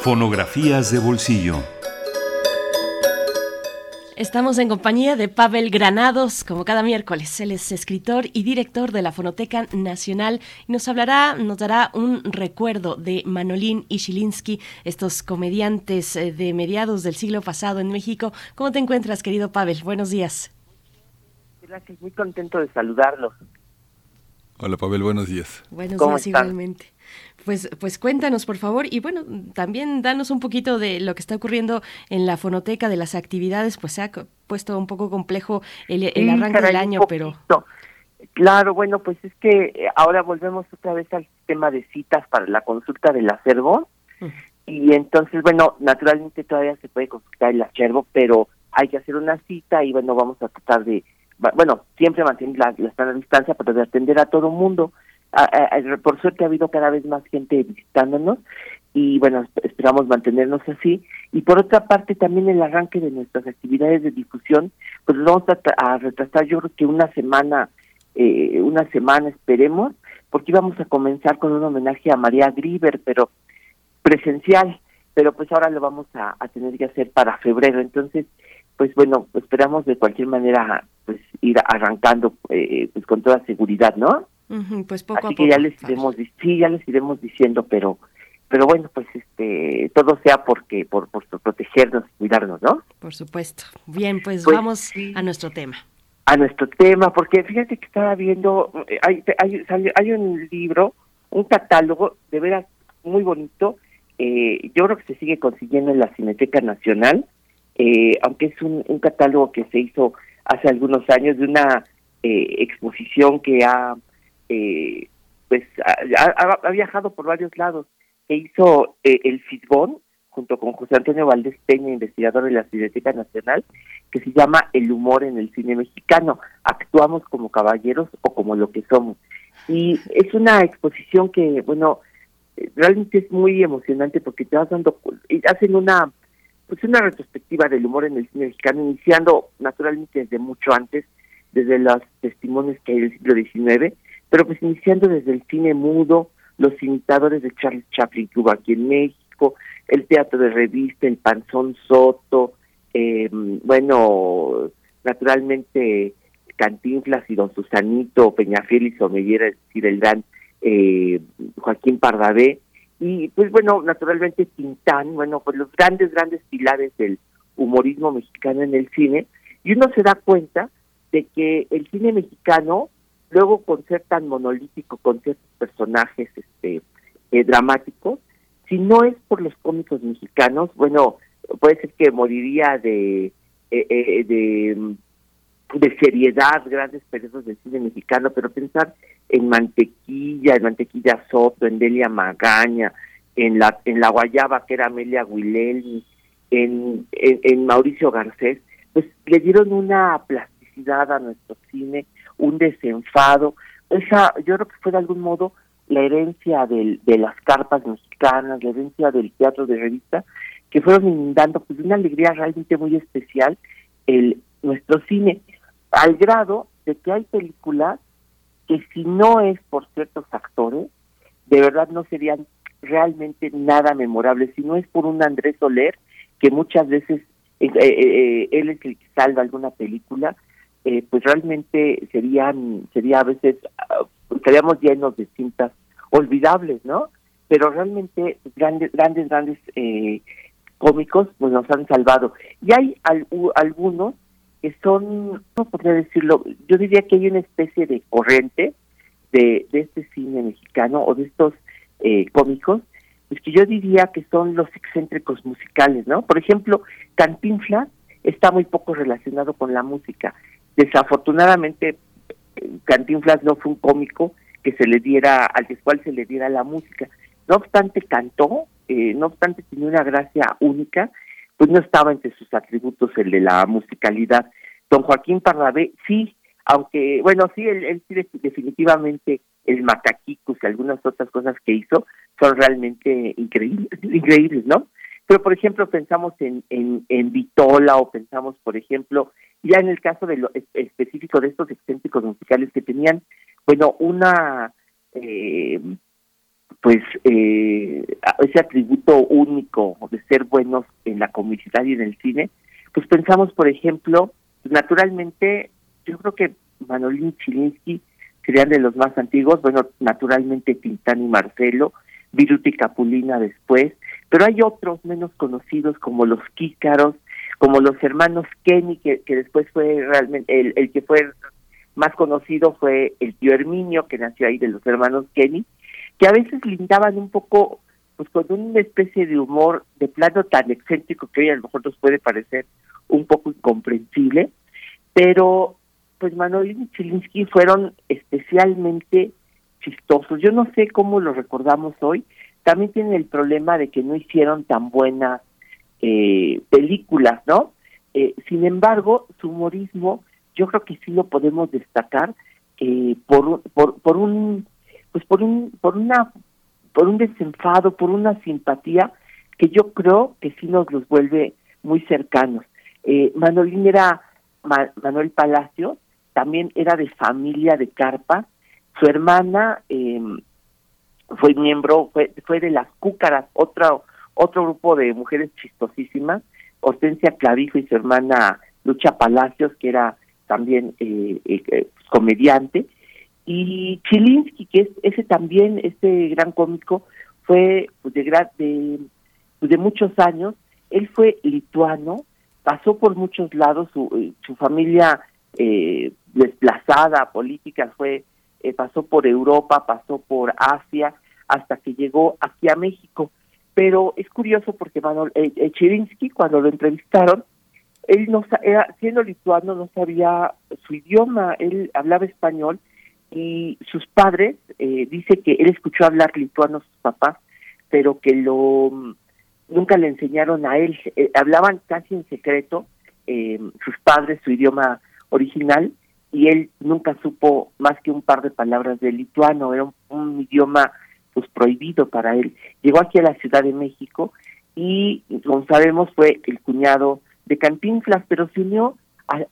Fonografías de bolsillo. Estamos en compañía de Pavel Granados, como cada miércoles. Él es escritor y director de la Fonoteca Nacional y nos hablará, nos dará un recuerdo de Manolín y Shilinsky, estos comediantes eh, de mediados del siglo pasado en México. ¿Cómo te encuentras, querido Pavel? Buenos días. Gracias, muy contento de saludarlos. Hola Pavel, buenos días. Buenos ¿Cómo días están? igualmente. Pues, pues cuéntanos, por favor, y bueno, también danos un poquito de lo que está ocurriendo en la fonoteca, de las actividades, pues se ha puesto un poco complejo el, el Sí, arranque del año, pero. Claro, bueno, pues es que eh, ahora volvemos otra vez al sistema de citas para la consulta del acervo. Mm. Y entonces, bueno, naturalmente todavía se puede consultar el acervo, pero hay que hacer una cita y bueno, vamos a tratar de, bueno, siempre mantener la, la distancia, de atender a todo mundo. A- por suerte ha habido cada vez más gente visitándonos y bueno, esp- esperamos mantenernos así. Y por otra parte, también el arranque de nuestras actividades de difusión, pues vamos a, a retrasar yo creo que una semana, eh, una semana esperemos, porque íbamos a comenzar con un homenaje a María Grieber, pero presencial, pero pues ahora lo vamos a tener que hacer para febrero. Entonces, pues bueno, esperamos de cualquier manera pues ir arrancando eh, pues con toda seguridad, ¿no? ujú, pues poco Así a que poco. ya les iremos, sí, ya les iremos diciendo, pero pero bueno, pues este todo sea porque por por protegernos, cuidarnos, ¿no? Por supuesto. Bien, pues, Pues, vamos sí. a nuestro tema. a nuestro tema, porque fíjate que estaba viendo, eh, hay, hay, hay un libro, un catálogo de veras muy bonito, eh, yo creo que se sigue consiguiendo en la Cineteca Nacional, eh, aunque es un, un catálogo que se hizo hace algunos años de una eh, exposición que ha, eh, pues, ha, viajado por varios lados, que hizo eh, el FISBON, junto con José Antonio Valdés Peña, investigador de la Cineteca Nacional, que se llama El humor en el cine mexicano. Actuamos como caballeros o como lo que somos. Y es una exposición que, bueno, eh, realmente es muy emocionante porque te vas dando, hacen una, pues una retrospectiva del humor en el cine mexicano, iniciando naturalmente desde mucho antes, desde los testimonios que hay del siglo XIX, pero pues iniciando desde el cine mudo, los imitadores de Charles Chaplin que hubo aquí en México, el teatro de revista, el Panzón Soto, eh, bueno, naturalmente Cantinflas y Don Susanito, Peñafiel y Somellera, es decir, el gran eh, Joaquín Pardavé, y pues bueno, naturalmente Tintán, bueno, pues los grandes, grandes pilares del humorismo mexicano en el cine, y uno se da cuenta de que el cine mexicano, luego con ser tan monolítico, con ciertos personajes este, eh, dramáticos, si no es por los cómicos mexicanos, bueno, puede ser que moriría de, eh, eh, de, de seriedad grandes periodos del cine mexicano, pero pensar en Mantequilla, en Mantequilla Soto, en Delia Magaña, en la en la Guayaba que era Amelia Guilelmi, en, en, Mauricio Garcés, pues le dieron una plasticidad a nuestro cine, un desenfado. Esa, yo creo que fue de algún modo la herencia del, de las carpas mexicanas, la herencia del teatro de revista, que fueron inundando pues una alegría realmente muy especial el nuestro cine, al grado de que hay películas que si no es por ciertos actores, de verdad no serían realmente nada memorables, si no es por un Andrés Soler, que muchas veces eh, eh, eh, él es el que salva alguna película, pues realmente serían, sería a veces, uh, estaríamos llenos de cintas olvidables, ¿no? Pero realmente grandes, grandes, grandes cómicos pues nos han salvado. Y hay algunos que son, ¿cómo podría decirlo? Yo diría que hay una especie de corriente de, de este cine mexicano o de estos cómicos pues que yo diría que son los excéntricos musicales, ¿no? Por ejemplo, Cantinflas está muy poco relacionado con la música. Desafortunadamente, Cantinflas no fue un cómico que se le diera, al cual se le diera la música. No obstante, cantó, eh, no obstante, tenía una gracia única, pues no estaba entre sus atributos el de la musicalidad. Don Joaquín Parrabé, sí, aunque, bueno, sí, él, él sí definitivamente el Macaquicus y algunas otras cosas que hizo son realmente increíbles, increíbles, ¿no? Pero, por ejemplo, pensamos en, en, en Vitola o pensamos, por ejemplo, ya en el caso de lo específico de estos excéntricos musicales que tenían, bueno, una, eh, pues, eh, ese atributo único de ser buenos en la comicidad y en el cine, pues pensamos, por ejemplo, naturalmente, yo creo que Manolín Chilinsky serían de los más antiguos, bueno, naturalmente Tintán y Marcelo, Viruti Capulina después, pero hay otros menos conocidos como los Kícaros, como los hermanos Kenny, que, que después fue realmente, el, el que fue más conocido fue el tío Herminio, que nació ahí de los hermanos Kenny, que a veces lindaban un poco pues con una especie de humor de plano tan excéntrico que hoy a lo mejor nos puede parecer un poco incomprensible, pero pues Manuel y Chilinsky fueron especialmente chistosos. Yo no sé cómo lo recordamos hoy. También tienen el problema de que no hicieron tan buenas eh, películas, ¿no? Eh, sin embargo, su humorismo, yo creo que sí lo podemos destacar eh, por, por, por un, pues por un, por una, por un desenfado, por una simpatía que yo creo que sí nos los vuelve muy cercanos. Eh, Manolín era Manuel Palacio, también era de familia de Carpa. Su hermana eh, fue miembro, fue, fue de las Cúcaras, otro, otro grupo de mujeres chistosísimas, Hortensia Clavijo y su hermana Lucha Palacios, que era también eh, eh, comediante, y Chilinsky, que es ese también, este gran cómico, fue pues, de, de, pues, de muchos años, él fue lituano, pasó por muchos lados, su, su familia eh, desplazada política, fue eh, pasó por Europa, pasó por Asia, hasta que llegó aquí a México. Pero es curioso porque Manuel eh, eh Chirinsky, cuando lo entrevistaron, él no era, siendo lituano no sabía su idioma, él hablaba español y sus padres eh, dice que él escuchó hablar lituano a sus papás, pero que lo nunca le enseñaron a él, eh, hablaban casi en secreto eh, sus padres su idioma original y él nunca supo más que un par de palabras de lituano, era un, idioma pues prohibido para él. Llegó aquí a la Ciudad de México y como sabemos fue el cuñado de Cantinflas, pero se unió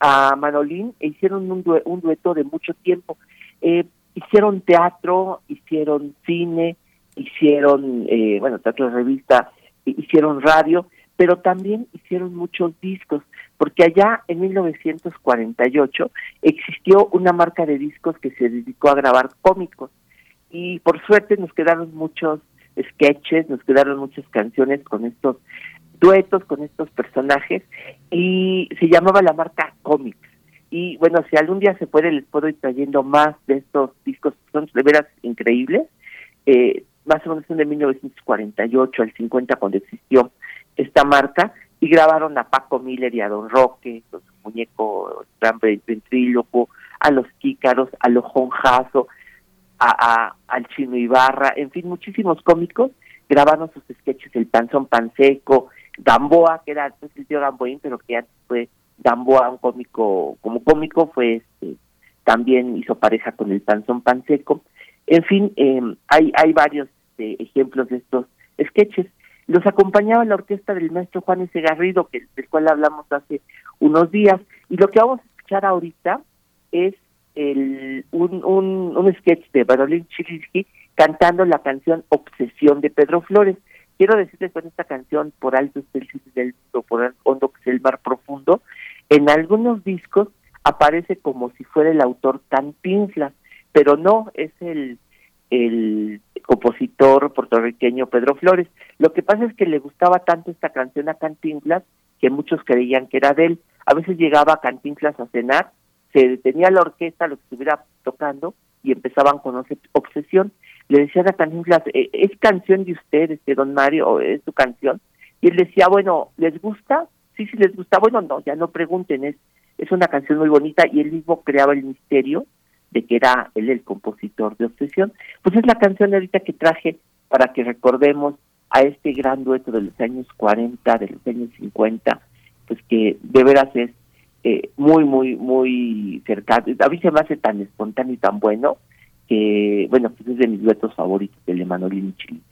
a, Manolín e hicieron un, un dueto de mucho tiempo. Eh, hicieron teatro, hicieron cine, hicieron, eh, bueno, teatro de revista, hicieron radio, pero también hicieron muchos discos, porque allá en 1948 existió una marca de discos que se dedicó a grabar cómicos. y por suerte nos quedaron muchos sketches, nos quedaron muchas canciones con estos duetos, con estos personajes, y se llamaba la marca Comics. Y bueno, si algún día se puede, les puedo ir trayendo más de estos discos, son de veras increíbles. Eh, más o menos son de 1948 al 50 cuando existió esta marca, y grabaron a Paco Miller y a Don Roque, los muñecos ventríloco, a los Kícaros, a los Jonjazo, a, al Chino Ibarra, en fin, muchísimos cómicos grabaron sus sketches, el Panzón Panseco, Gamboa, que era antes el tío Gamboín, pero que antes fue Gamboa, un cómico, como cómico fue este, también hizo pareja con el Panzón Panseco. En fin, eh, hay, hay varios este, ejemplos de estos sketches. Los acompañaba la orquesta del maestro Juan S. Garrido, que, del cual hablamos hace unos días. Y lo que vamos a escuchar ahorita es el, un, un, un sketch de Barolín Chilinsky cantando la canción Obsesión de Pedro Flores. Quiero decirles con esta canción, Por alto es el del mundo, por hondo que es el mar profundo, en algunos discos aparece como si fuera el autor Cantinflas, pero no, es el, el compositor puertorriqueño Pedro Flores. Lo que pasa es que le gustaba tanto esta canción a Cantinflas que muchos creían que era de él. A veces llegaba Cantinflas a cenar, se detenía la orquesta, lo que estuviera tocando, y empezaban con obsesión. Le decía a Cantinflas, eh, ¿es canción de usted, este don Mario, es su canción? Y él decía, bueno, ¿les gusta? Sí, sí les gusta. Bueno, no, ya no pregunten, es, es una canción muy bonita y él mismo creaba el misterio de que era él el compositor de Obsesión. Pues es la canción ahorita que traje para que recordemos a este gran dueto de los años 40, de los años 50, pues que de veras es eh, muy, muy, muy cercano. A mí se me hace tan espontáneo y tan bueno que, bueno, pues es de mis duetos favoritos, el de Manolín Chile.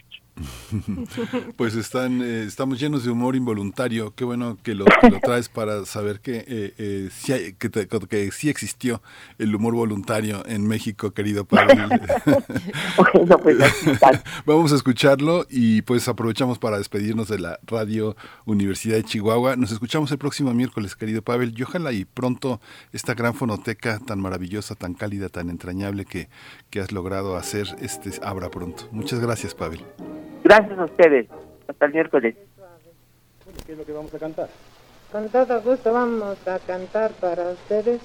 pues están, eh, estamos llenos de humor involuntario. Qué bueno que lo, traes para saber que, eh, eh sí que, sí existió el humor voluntario en México, querido Pablo. Pues, Vamos a escucharlo y pues aprovechamos para despedirnos de la Radio Universidad de Chihuahua. Nos escuchamos el próximo miércoles, querido Pavel, y ojalá y pronto esta gran fonoteca tan maravillosa, tan cálida, tan entrañable que, que has logrado hacer, este abra pronto. Muchas gracias, Pavel. Gracias a ustedes. Hasta el miércoles. ¿Qué es lo que vamos a cantar? Con todo gusto vamos a cantar para ustedes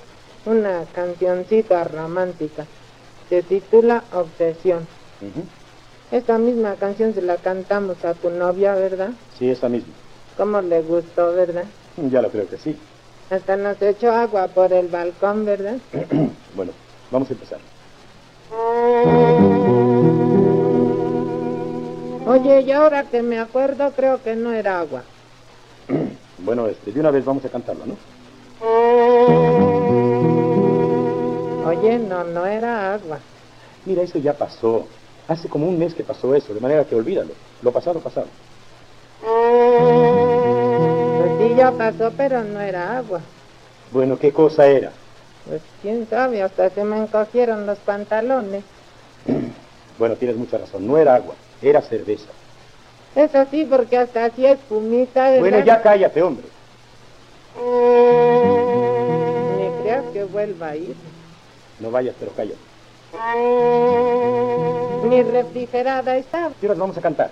una cancioncita romántica. Se titula Obsesión. Esta misma canción se la cantamos a tu novia, ¿verdad? Sí, esa misma. ¿Cómo le gustó, verdad? Ya lo creo que sí. Hasta nos echó agua por el balcón, ¿verdad? bueno, vamos a empezar. Oye, y ahora que me acuerdo, creo que no era agua. bueno, este, de una vez vamos a cantarlo, ¿no? Oye, no, no era agua. Mira, eso ya pasó. Hace como un mes que pasó eso, de manera que olvídalo. Lo pasado, pasado. Pues sí, ya pasó, pero no era agua. Bueno, ¿qué cosa era? Pues quién sabe, hasta se me encogieron los pantalones. bueno, tienes mucha razón, no era agua era cerveza. Es así porque hasta hacía espumita. de Bueno, ya cállate, hombre. Ni creas que vuelva a ir. No vayas, pero cállate. Ni refrigerada está. ¿Qué horas vamos a cantar?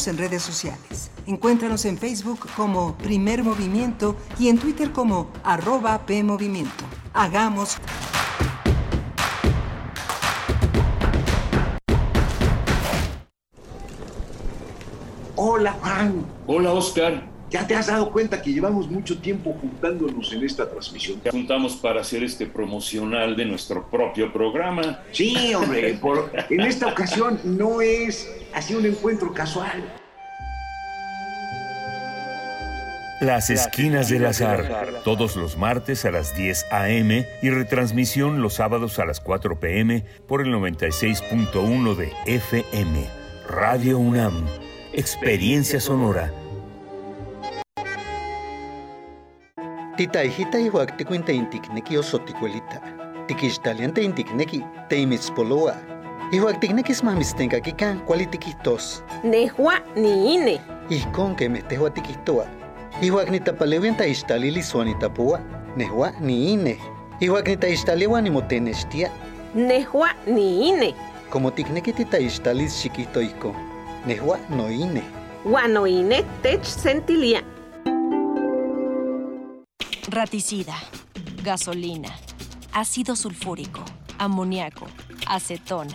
Síguenos en redes sociales. Encuéntranos en Facebook como Primer Movimiento y en Twitter como arroba PMovimiento. Hagamos Hola Juan. Hola Oscar. ¿Ya te has dado cuenta que llevamos mucho tiempo juntándonos en esta transmisión? Ya juntamos para hacer este promocional de nuestro propio programa. Sí, hombre, por- en esta ocasión no es así un encuentro casual. Las Esquinas del Azar, todos los martes a las 10 a.m. y retransmisión los sábados a las 4 p.m. por el 96.1 de FM. Radio UNAM, Experiencia Sonora. Tita hijita ihuak tikuinta intikneki osoticuelita. Tikixtalianta intikneki teimitzpoloa. Ihuak tiknekis mamistenkakikan kuali tikihtos. Nehua ni ine. Ijkon kemeh tehua tikihtoa. Ihuak nitapalewian taixtalili suanitapua. Nehua ni ine. Ihuak nitaixtalewa nimotenextia. Nehua ni ine. Como tikneki titaixtalis xikihto ijkon. Nehua no ine. Guano ine tech sentilia. Raticida, gasolina, ácido sulfúrico, amoníaco, acetona.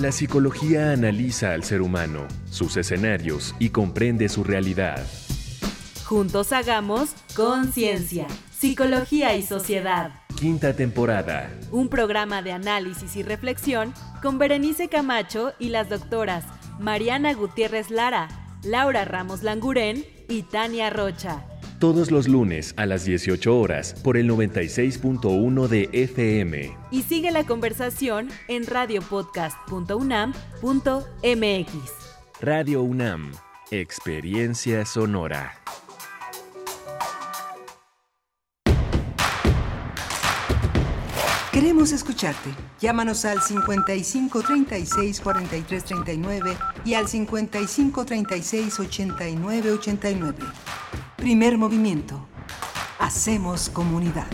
La psicología analiza al ser humano, sus escenarios y comprende su realidad. Juntos hagamos conciencia, psicología y sociedad. Quinta temporada. Un programa de análisis y reflexión con Berenice Camacho y las doctoras Mariana Gutiérrez Lara, Laura Ramos Langurén y Tania Rocha. Todos los lunes a las 18 horas por el 96.1 de FM. Y sigue la conversación en radiopodcast.unam.mx. Radio UNAM. Experiencia sonora. Queremos escucharte. Llámanos al 55 36 43 39 y al 55 36 89 89. Primer movimiento. Hacemos comunidad.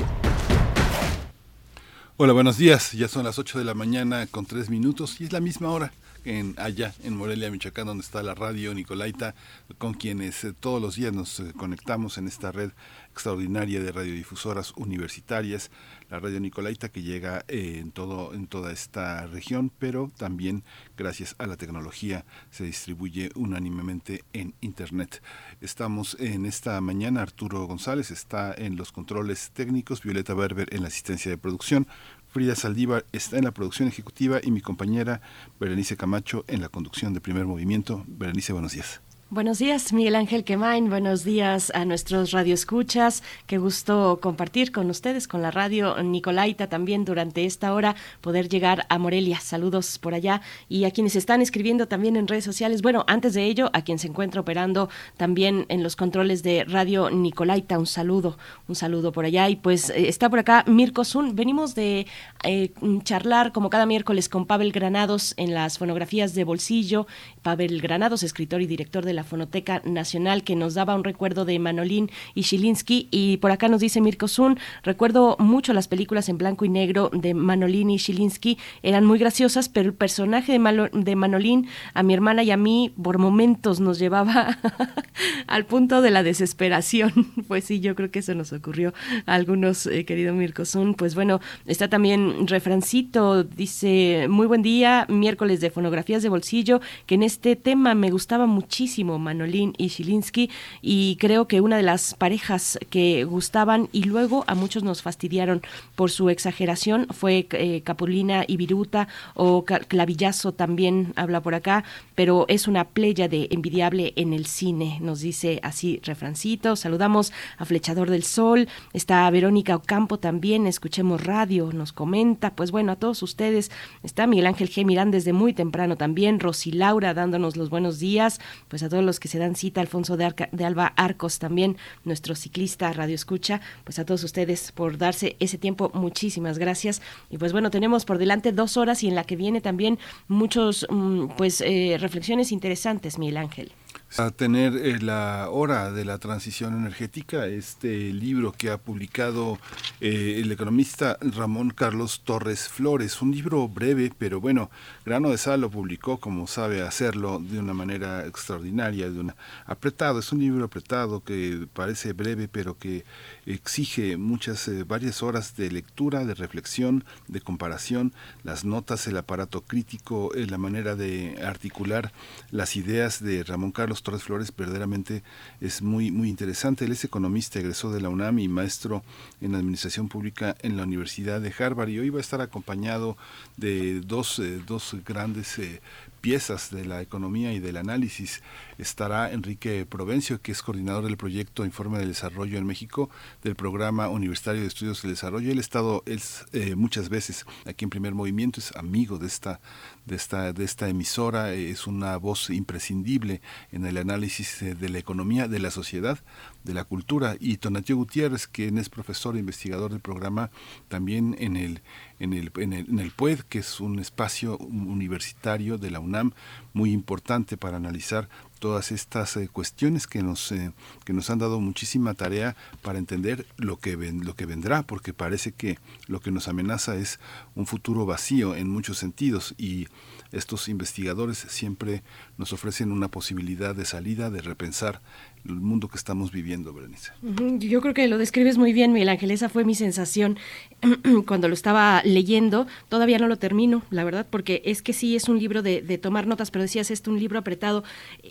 Hola, buenos días. Ya son las 8 de la mañana con 3 minutos y es la misma hora en allá en Morelia, Michoacán, donde está la radio Nicolaita, con quienes eh, todos los días nos eh, conectamos en esta red extraordinaria de radiodifusoras universitarias, la radio Nicolaita que llega eh, en todo en toda esta región, pero también gracias a la tecnología se distribuye unánimemente en internet. Estamos en esta mañana Arturo González está en los controles técnicos, Violeta Berber en la asistencia de producción, Frida Saldívar está en la producción ejecutiva y mi compañera Berenice Camacho en la conducción de primer movimiento. Berenice, buenos días. Buenos días, Miguel Ángel Quemain. Buenos días a nuestros radioescuchas. Qué gusto compartir con ustedes, con la radio Nicolaita también durante esta hora, poder llegar a Morelia. Saludos por allá y a quienes están escribiendo también en redes sociales. Bueno, antes de ello, a quien se encuentra operando también en los controles de radio Nicolaita, un saludo, un saludo por allá. Y pues eh, está por acá Mirko Zun. Venimos de eh, charlar como cada miércoles con Pavel Granados en las fonografías de bolsillo. Pavel Granados, escritor y director de la Fonoteca Nacional, que nos daba un recuerdo de Manolín y Shilinsky. Y por acá nos dice Mirko Zun, recuerdo mucho las películas en blanco y negro de Manolín y Shilinsky, eran muy graciosas, pero el personaje de, Manolín a mi hermana y a mí por momentos nos llevaba al punto de la desesperación. Pues sí, yo creo que eso nos ocurrió a algunos, eh, querido Mirko Zun. Pues bueno, está también Refrancito, dice, muy buen día, miércoles de fonografías de bolsillo, que en este tema me gustaba muchísimo Manolín y Shilinsky y creo que una de las parejas que gustaban y luego a muchos nos fastidiaron por su exageración fue eh, Capulina y Viruta o Clavillazo también habla por acá, pero es una playa de envidiable en el cine, nos dice así refrancito. Saludamos a Flechador del Sol, está Verónica Ocampo también, escuchemos radio, nos comenta, pues bueno, a todos ustedes, está Miguel Ángel G. Mirán desde muy temprano también, Rosy Laura dándonos los buenos días, pues a los que se dan cita, Alfonso de, de Alba Arcos también, nuestro ciclista Radio Escucha, pues a todos ustedes por darse ese tiempo, muchísimas gracias. Y pues bueno, tenemos por delante dos horas y en la que viene también muchos, mm, pues, eh, reflexiones interesantes, Miguel Ángel a tener eh, la hora de la transición energética, este libro que ha publicado eh, el economista Ramón Carlos Torres Flores, un libro breve, pero bueno, Grano de Sal lo publicó como sabe hacerlo de una manera extraordinaria, de una apretado, es un libro apretado que parece breve, pero que exige muchas, eh, varias horas de lectura, de reflexión, de comparación, las notas, el aparato crítico, la manera de articular las ideas de Ramón Carlos Torres Flores verdaderamente es muy, muy interesante. Él es economista, egresó de la UNAM y maestro en Administración Pública en la Universidad de Harvard y hoy va a estar acompañado de dos, eh, dos grandes eh, piezas de la economía y del análisis estará Enrique Provencio, que es coordinador del proyecto Informe del Desarrollo en México del Programa Universitario de Estudios del Desarrollo. Él ha estado él, eh, muchas veces aquí en Primer Movimiento, es amigo de esta, de esta, de esta emisora, es una voz imprescindible en el análisis eh, de la economía, de la sociedad, de la cultura. Y Tonatio Gutiérrez, quien es profesor e investigador del programa también en el, en el, en el, en el PUED, que es un espacio universitario de la UNAM muy importante para analizar todas estas eh, cuestiones que nos eh, que nos han dado muchísima tarea para entender lo que lo que vendrá porque parece que lo que nos amenaza es un futuro vacío en muchos sentidos y estos investigadores siempre nos ofrecen una posibilidad de salida de repensar el mundo que estamos viviendo, Berenice. Yo creo que lo describes muy bien, Miguel Ángel. Esa fue mi sensación cuando lo estaba leyendo. Todavía no lo termino, la verdad, porque es que sí es un libro de, tomar notas, pero decías, es un libro apretado.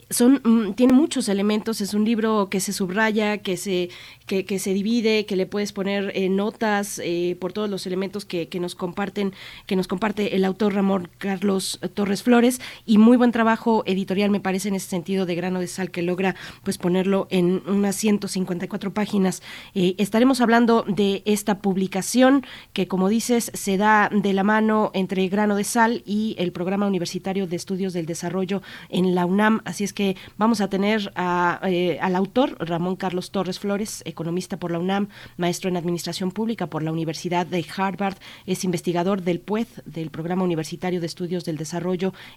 Son, mm, tiene muchos elementos, es un libro que se subraya, que se, que, se divide, que le puedes poner eh, notas eh, por todos los elementos que, que, nos comparten, que nos comparte el autor Ramón Carlos Torres Flores, y muy buen trabajo editorial, me parece, en ese sentido de grano de sal que logra pues poner en unas 154 páginas. Eh, estaremos hablando de esta publicación que, como dices, se da de la mano entre Grano de Sal y el Programa Universitario de Estudios del Desarrollo en la UNAM. Así es que vamos a tener eh, al autor, Ramón Carlos Torres Flores, economista por la UNAM, maestro en Administración Pública por la Universidad de Harvard, es investigador del PUED, del Programa Universitario de Estudios del Desarrollo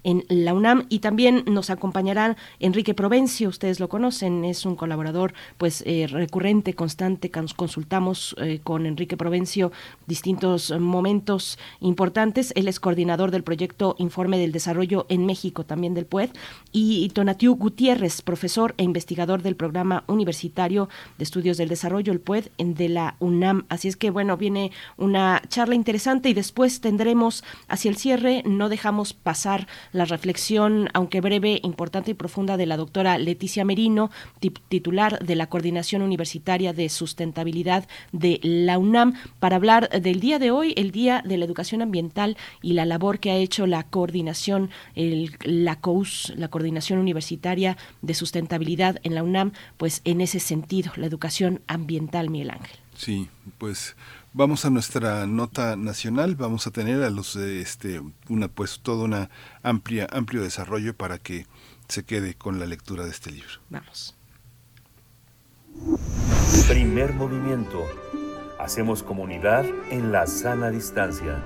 en la UNAM, y también nos acompañará Enrique Provencio, ustedes lo conocen, es un colaborador pues eh, recurrente, constante, consultamos eh, con Enrique Provencio distintos momentos importantes. Él es coordinador del proyecto Informe del Desarrollo en México, también del PUED, y Tonatiu Gutiérrez, profesor e investigador del programa universitario de estudios del desarrollo, el PUED, de la UNAM. Así es que bueno, viene una charla interesante y después tendremos hacia el cierre, no dejamos pasar la reflexión, aunque breve, importante y profunda de la doctora Leticia Merino, titular de la Coordinación Universitaria de Sustentabilidad de la UNAM, para hablar del día de hoy, el Día de la Educación Ambiental y la labor que ha hecho la coordinación, el, la COUS, la Coordinación Universitaria de Sustentabilidad en la UNAM, pues en ese sentido, la educación ambiental, Miguel Ángel. Sí, pues vamos a nuestra nota nacional, vamos a tener a los este una pues todo una amplia amplio desarrollo para que se quede con la lectura de este libro. Vamos. Primer movimiento. Hacemos comunidad en la sana distancia.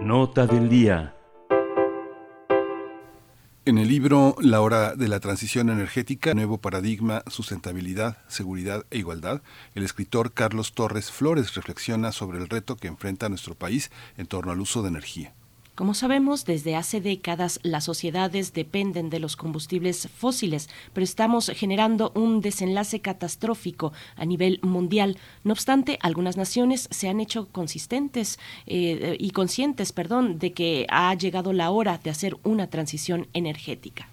Nota del día. En el libro La hora de la transición energética, nuevo paradigma, sustentabilidad, seguridad e igualdad, el escritor Carlos Torres Flores reflexiona sobre el reto que enfrenta nuestro país en torno al uso de energía. Como sabemos, desde hace décadas las sociedades dependen de los combustibles fósiles, pero estamos generando un desenlace catastrófico a nivel mundial. No obstante, algunas naciones se han hecho consistentes eh, y conscientes, perdón, de que ha llegado la hora de hacer una transición energética.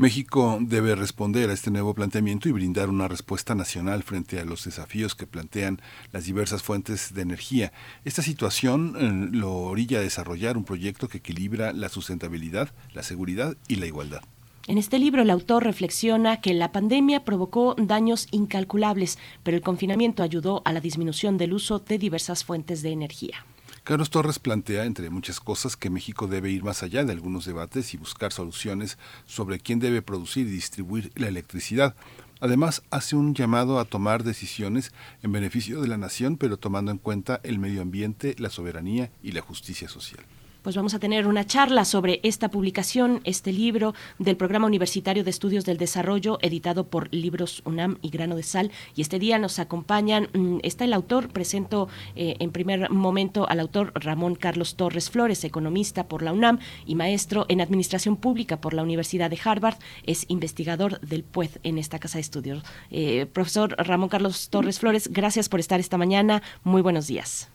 México debe responder a este nuevo planteamiento y brindar una respuesta nacional frente a los desafíos que plantean las diversas fuentes de energía. Esta situación eh, lo orilla a desarrollar un proyecto que equilibra la sustentabilidad, la seguridad y la igualdad. En este libro el autor reflexiona que la pandemia provocó daños incalculables, pero el confinamiento ayudó a la disminución del uso de diversas fuentes de energía. Carlos Torres plantea, entre muchas cosas, que México debe ir más allá de algunos debates y buscar soluciones sobre quién debe producir y distribuir la electricidad. Además, hace un llamado a tomar decisiones en beneficio de la nación, pero tomando en cuenta el medio ambiente, la soberanía y la justicia social pues vamos a tener una charla sobre esta publicación, este libro del Programa Universitario de Estudios del Desarrollo, editado por Libros UNAM y Grano de Sal. Y este día nos acompañan, mm, está el autor, presento eh, en primer momento al autor Ramón Carlos Torres Flores, economista por la UNAM y maestro en Administración Pública por la Universidad de Harvard. Es investigador del PUED en esta casa de estudios. Eh, profesor Ramón Carlos Torres Flores, gracias por estar esta mañana. Muy buenos días.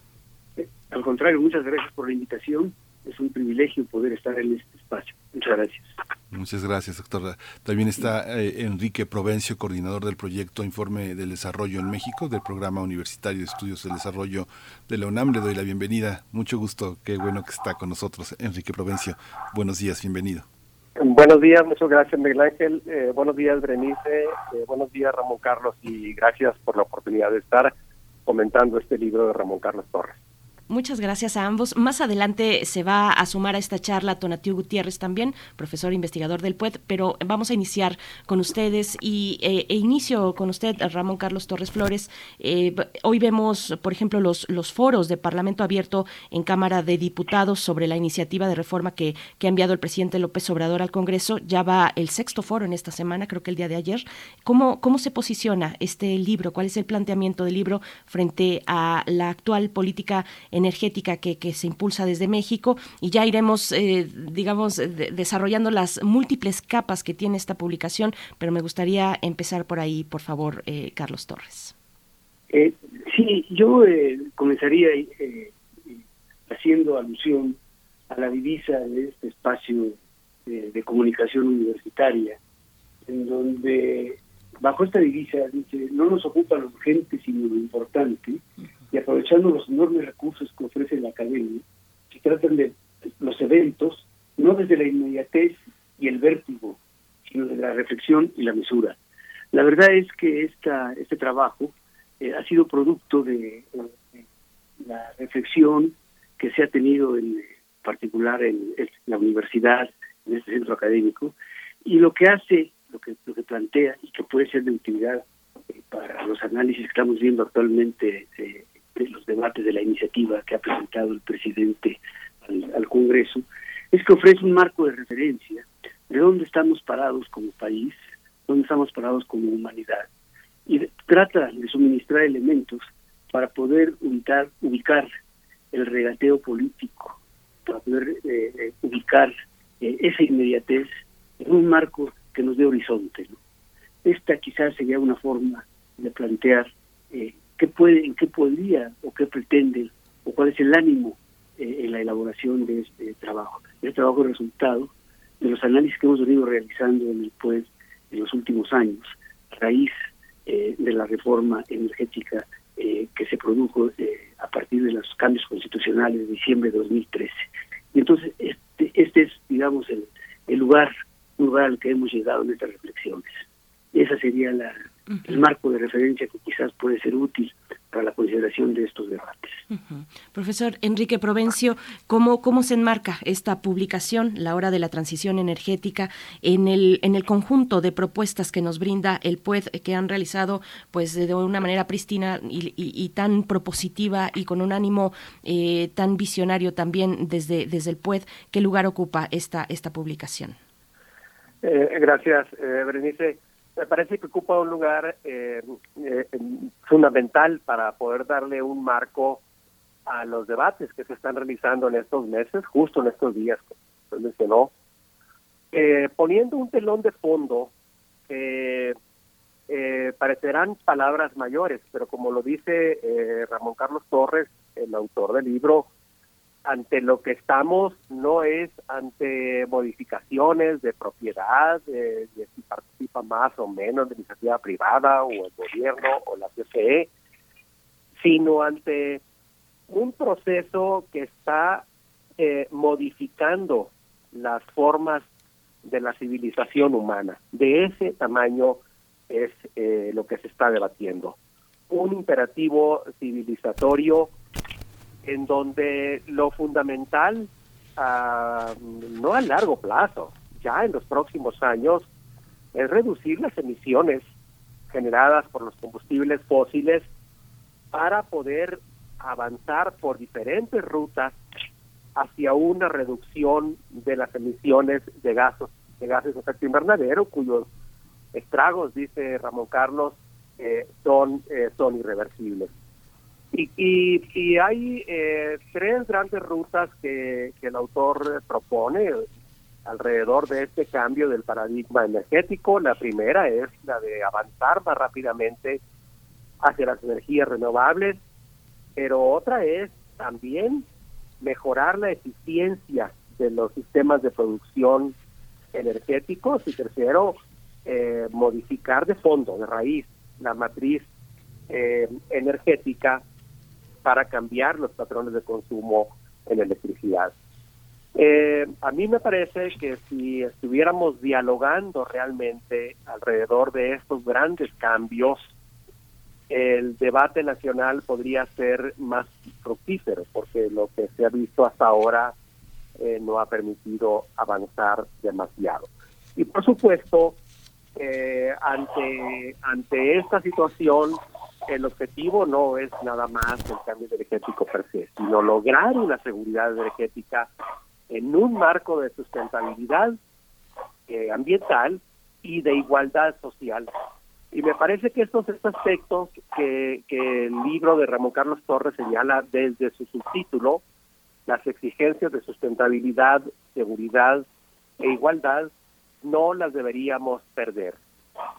Al contrario, muchas gracias por la invitación es un privilegio poder estar en este espacio. Muchas gracias. Muchas gracias, doctora. También está eh, Enrique Provencio, coordinador del proyecto Informe del Desarrollo en México, del Programa Universitario de Estudios del Desarrollo de la UNAM. Le doy la bienvenida. Mucho gusto. Qué bueno que está con nosotros, Enrique Provencio. Buenos días, bienvenido. Buenos días, muchas gracias, Miguel Ángel. Eh, buenos días, Berenice. Eh, buenos días, Ramón Carlos. Y gracias por la oportunidad de estar comentando este libro de Ramón Carlos Torres. Muchas gracias a ambos. Más adelante se va a sumar a esta charla Tonatiu Gutiérrez también, profesor investigador del PUED, pero vamos a iniciar con ustedes y eh, e inicio con usted, Ramón Carlos Torres Flores. Eh, hoy vemos, por ejemplo, los, los foros de Parlamento Abierto en Cámara de Diputados sobre la iniciativa de reforma que, que ha enviado el presidente López Obrador al Congreso. Ya va el sexto foro en esta semana, creo que el día de ayer. ¿Cómo, cómo se posiciona este libro? ¿Cuál es el planteamiento del libro frente a la actual política energética que, que se impulsa desde México y ya iremos, eh, digamos, desarrollando las múltiples capas que tiene esta publicación, pero me gustaría empezar por ahí, por favor, eh, Carlos Torres. Eh, sí, yo comenzaría haciendo alusión a la divisa de este espacio de comunicación universitaria, en donde bajo esta divisa dice, no nos ocupa lo urgente sino lo importante, y aprovechando los enormes recursos que ofrece la academia, se tratan de los eventos, no desde la inmediatez y el vértigo, sino de la reflexión y la mesura. La verdad es que esta, este trabajo eh, ha sido producto de, la reflexión que se ha tenido en particular en, la universidad, en este centro académico, y lo que hace, lo que, lo que plantea y que puede ser de utilidad eh, para los análisis que estamos viendo actualmente eh, de los debates de la iniciativa que ha presentado el presidente al, Congreso, es que ofrece un marco de referencia de dónde estamos parados como país, dónde estamos parados como humanidad, y trata de suministrar elementos para poder ubicar, ubicar el regateo político, para poder eh, eh, ubicar eh, esa inmediatez en un marco que nos dé horizonte. Esta quizás sería una forma de plantear qué puede, en qué podría o qué pretende o cuál es el ánimo eh, en la elaboración de este trabajo. Este trabajo es resultado de los análisis que hemos venido realizando en el PUED en los últimos años, a raíz eh, de la reforma energética eh, que se produjo a partir de los cambios constitucionales de diciembre de 2013. Y entonces este, este es, digamos, el, el lugar, lugar al que hemos llegado en estas reflexiones. Esa sería la, el marco de referencia que quizás puede ser útil para la consideración de estos debates. Profesor Enrique Provencio, ¿cómo, ¿cómo se enmarca esta publicación, La Hora de la Transición Energética, en el, en el conjunto de propuestas que nos brinda el PUED, que han realizado pues de una manera prístina y, tan propositiva y con un ánimo eh, tan visionario también desde, desde el PUED? ¿Qué lugar ocupa esta, esta publicación? Eh, gracias, eh, Berenice me parece que ocupa un lugar eh, eh, fundamental para poder darle un marco a los debates que se están realizando en estos meses, justo en estos días, usted mencionó, eh, poniendo un telón de fondo que parecerán palabras mayores, pero como lo dice Ramón Carlos Torres, el autor del libro, ante lo que estamos no es ante modificaciones de propiedad, de, si participa más o menos de iniciativa privada o el gobierno o la CFE, sino ante un proceso que está eh, modificando las formas de la civilización humana. De ese tamaño es eh, lo que se está debatiendo. Un imperativo civilizatorio en donde lo fundamental, ah, no a largo plazo, ya en los próximos años, es reducir las emisiones generadas por los combustibles fósiles para poder avanzar por diferentes rutas hacia una reducción de las emisiones de gases de gases de efecto invernadero cuyos estragos dice Ramón Carlos eh, son eh, son irreversibles y, y, hay eh, tres grandes rutas que, que el autor propone alrededor de este cambio del paradigma energético. La primera es la de avanzar más rápidamente hacia las energías renovables, pero otra es también mejorar la eficiencia de los sistemas de producción energéticos y tercero, eh, modificar de fondo, de raíz, la matriz eh, energética para cambiar los patrones de consumo en electricidad. Eh, a mí me parece que si estuviéramos dialogando realmente alrededor de estos grandes cambios, el debate nacional podría ser más fructífero, porque lo que se ha visto hasta ahora eh, no ha permitido avanzar demasiado. Y por supuesto, eh, ante, ante esta situación, el objetivo no es nada más el cambio energético per se, sino lograr una seguridad energética en un marco de sustentabilidad eh, ambiental y de igualdad social. Y me parece que estos, estos aspectos que, que el libro de Ramón Carlos Torres señala desde su subtítulo, las exigencias de sustentabilidad, seguridad e igualdad, no las deberíamos perder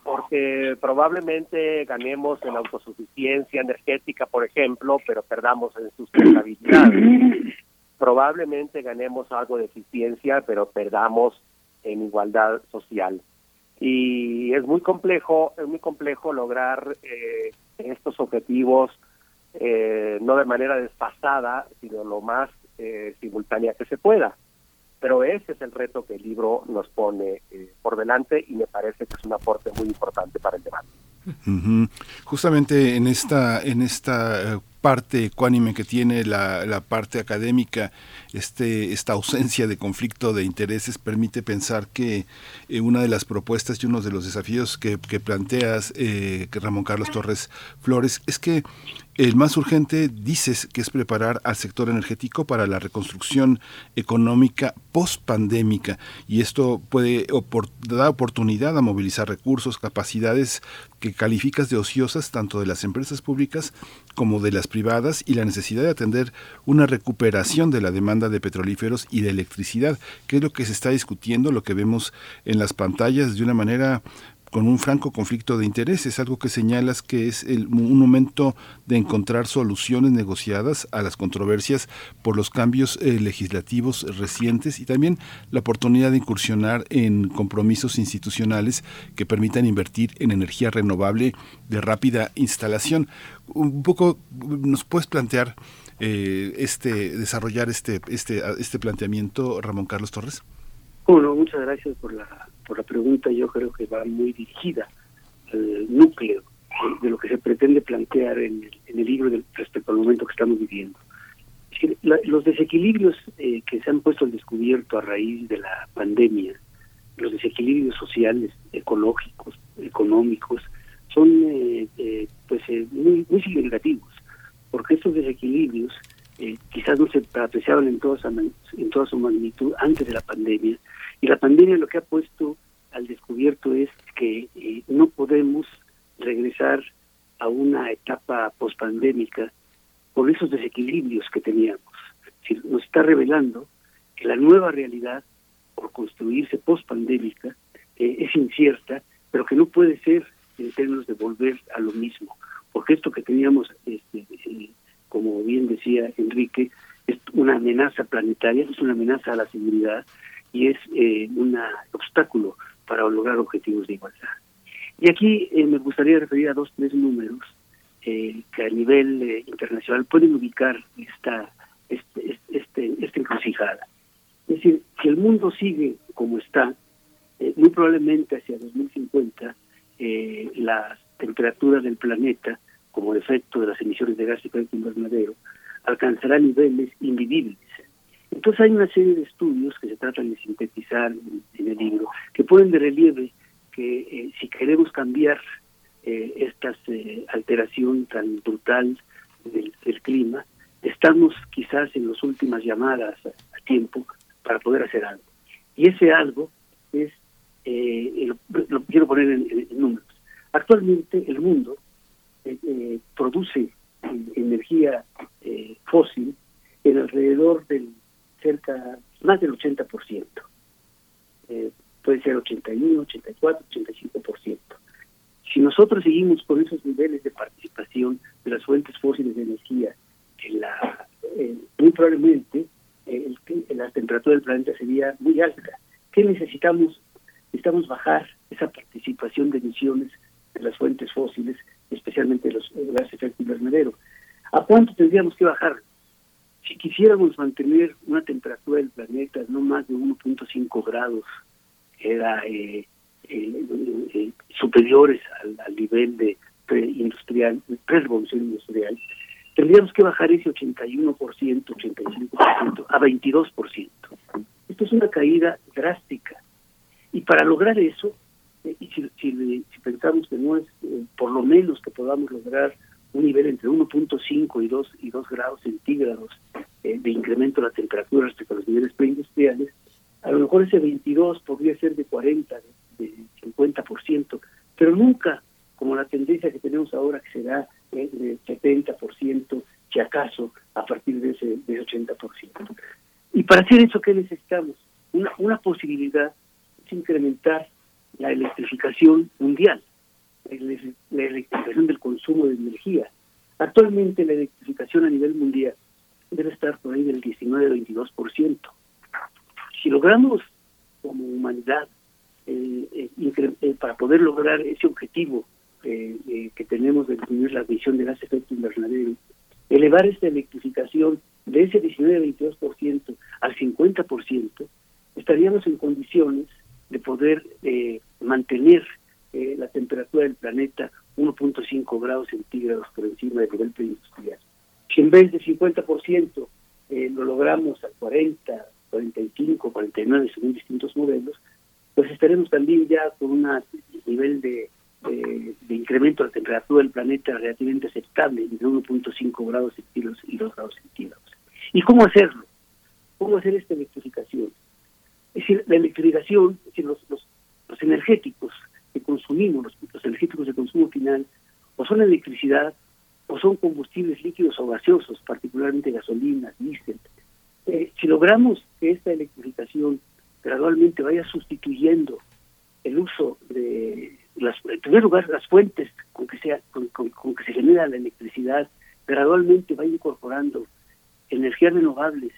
porque probablemente ganemos en autosuficiencia energética, por ejemplo, pero perdamos en sustentabilidad. probablemente ganemos algo de eficiencia, pero perdamos en igualdad social. Y es muy complejo, es muy complejo lograr eh, estos objetivos eh, no de manera desfasada, sino lo más eh, simultánea que se pueda. Pero ese es el reto que el libro nos pone eh, por delante y me parece que es un aporte muy importante para el debate. Justamente en esta, en esta eh, parte ecuánime que tiene la, la, parte académica, este, esta ausencia de conflicto de intereses permite pensar que eh, una de las propuestas y uno de los desafíos que, planteas, eh, Ramón Carlos Torres Flores, es que el más urgente, dices, que es preparar al sector energético para la reconstrucción económica post-pandémica. Y esto puede dar oportunidad a movilizar recursos, capacidades que calificas de ociosas tanto de las empresas públicas como de las privadas y la necesidad de atender una recuperación de la demanda de petrolíferos y de electricidad, que es lo que se está discutiendo, lo que vemos en las pantallas de una manera con un franco conflicto de intereses, algo que señalas que es el, un momento de encontrar soluciones negociadas a las controversias por los cambios eh, legislativos recientes y también la oportunidad de incursionar en compromisos institucionales que permitan invertir en energía renovable de rápida instalación. Un poco nos puedes plantear eh, este desarrollar este este este planteamiento, Ramón Carlos Torres. Bueno, muchas gracias por la por la pregunta yo creo que va muy dirigida al núcleo de, lo que se pretende plantear en el, en el libro del, respecto al momento que estamos viviendo. La, los desequilibrios eh, que se han puesto al descubierto a raíz de la pandemia, los desequilibrios sociales, ecológicos, económicos, son eh, eh, pues muy, muy significativos, porque estos desequilibrios quizás no se apreciaban en toda, en toda su magnitud antes de la pandemia, y la pandemia lo que ha puesto al descubierto es que eh, no podemos regresar a una etapa pospandémica con esos desequilibrios que teníamos. nos está revelando que la nueva realidad por construirse post pandémica eh, es incierta, pero que no puede ser en términos de volver a lo mismo, porque esto que teníamos, este, eh, como bien decía Enrique, es una amenaza planetaria, es una amenaza a la seguridad y es eh, un obstáculo para lograr objetivos de igualdad. Y aquí me gustaría referir a dos, tres números que a nivel internacional pueden ubicar esta, este, este, esta encrucijada. Es decir, si el mundo sigue como está, eh, muy probablemente hacia 2050 eh, las temperaturas del planeta, como efecto de las emisiones de gas de efecto invernadero, alcanzarán niveles invivibles. Entonces hay una serie de estudios que se tratan de sintetizar en, el libro, que ponen de relieve que eh, si queremos cambiar eh, esta alteración tan brutal del, clima, estamos quizás en las últimas llamadas a tiempo para poder hacer algo. Y ese algo es, eh, lo, quiero poner en, números. Actualmente el mundo eh, eh, produce energía fósil en alrededor del cerca, más del 80%. puede ser 81, 84, 85%. Si nosotros seguimos con esos niveles de participación de las fuentes fósiles de energía, en la, muy probablemente el, la temperatura del planeta sería muy alta. ¿Qué necesitamos? Necesitamos bajar esa participación de emisiones de las fuentes fósiles, especialmente los gases de efecto invernadero. ¿A cuánto tendríamos que bajar? Si quisiéramos mantener una temperatura del planeta no más de 1.5 grados, era eh, eh, eh, superiores al, nivel de preindustrial, pre-revolución industrial, tendríamos que bajar ese 81%, 85% a 22%. Esto es una caída drástica. Y para lograr eso, eh, y si, si, pensamos que no es por lo menos que podamos lograr un nivel entre 1.5 y 2, y 2 grados centígrados eh, de incremento de la temperatura respecto a los niveles preindustriales, a lo mejor ese 22 podría ser de 40, de, de 50%, pero nunca como la tendencia que tenemos ahora que será de 70%, si acaso, a partir de ese, de 80%. Y para hacer eso, ¿qué necesitamos? Una, una posibilidad es incrementar la electrificación mundial, la electrificación del consumo de energía. Actualmente la electrificación a nivel mundial debe estar por ahí del 19-22%. Si logramos como humanidad eh, eh, eh, para poder lograr ese objetivo eh, que tenemos de disminuir la emisión de gas efecto invernadero, elevar esta electrificación de ese 19-22% al 50%, estaríamos en condiciones de poder mantener eh, la temperatura del planeta 1.5 grados centígrados por encima del nivel preindustrial. Si en vez de 50% eh, lo logramos al 40, 45, 49 según distintos modelos, pues estaremos también ya con un nivel de de, incremento de la temperatura del planeta relativamente aceptable, de 1.5 grados centígrados y 2 grados centígrados. ¿Y cómo hacerlo? ¿Cómo hacer esta electrificación? Es decir, la electrificación, es decir, los, los, energéticos que consumimos, los, energéticos de consumo final, o son electricidad, o son combustibles líquidos o gaseosos, particularmente gasolina, diésel. Eh, si logramos que esta electrificación gradualmente vaya sustituyendo el uso de las, en primer lugar, las fuentes con que, sea, con, que se genera la electricidad gradualmente vaya incorporando energías renovables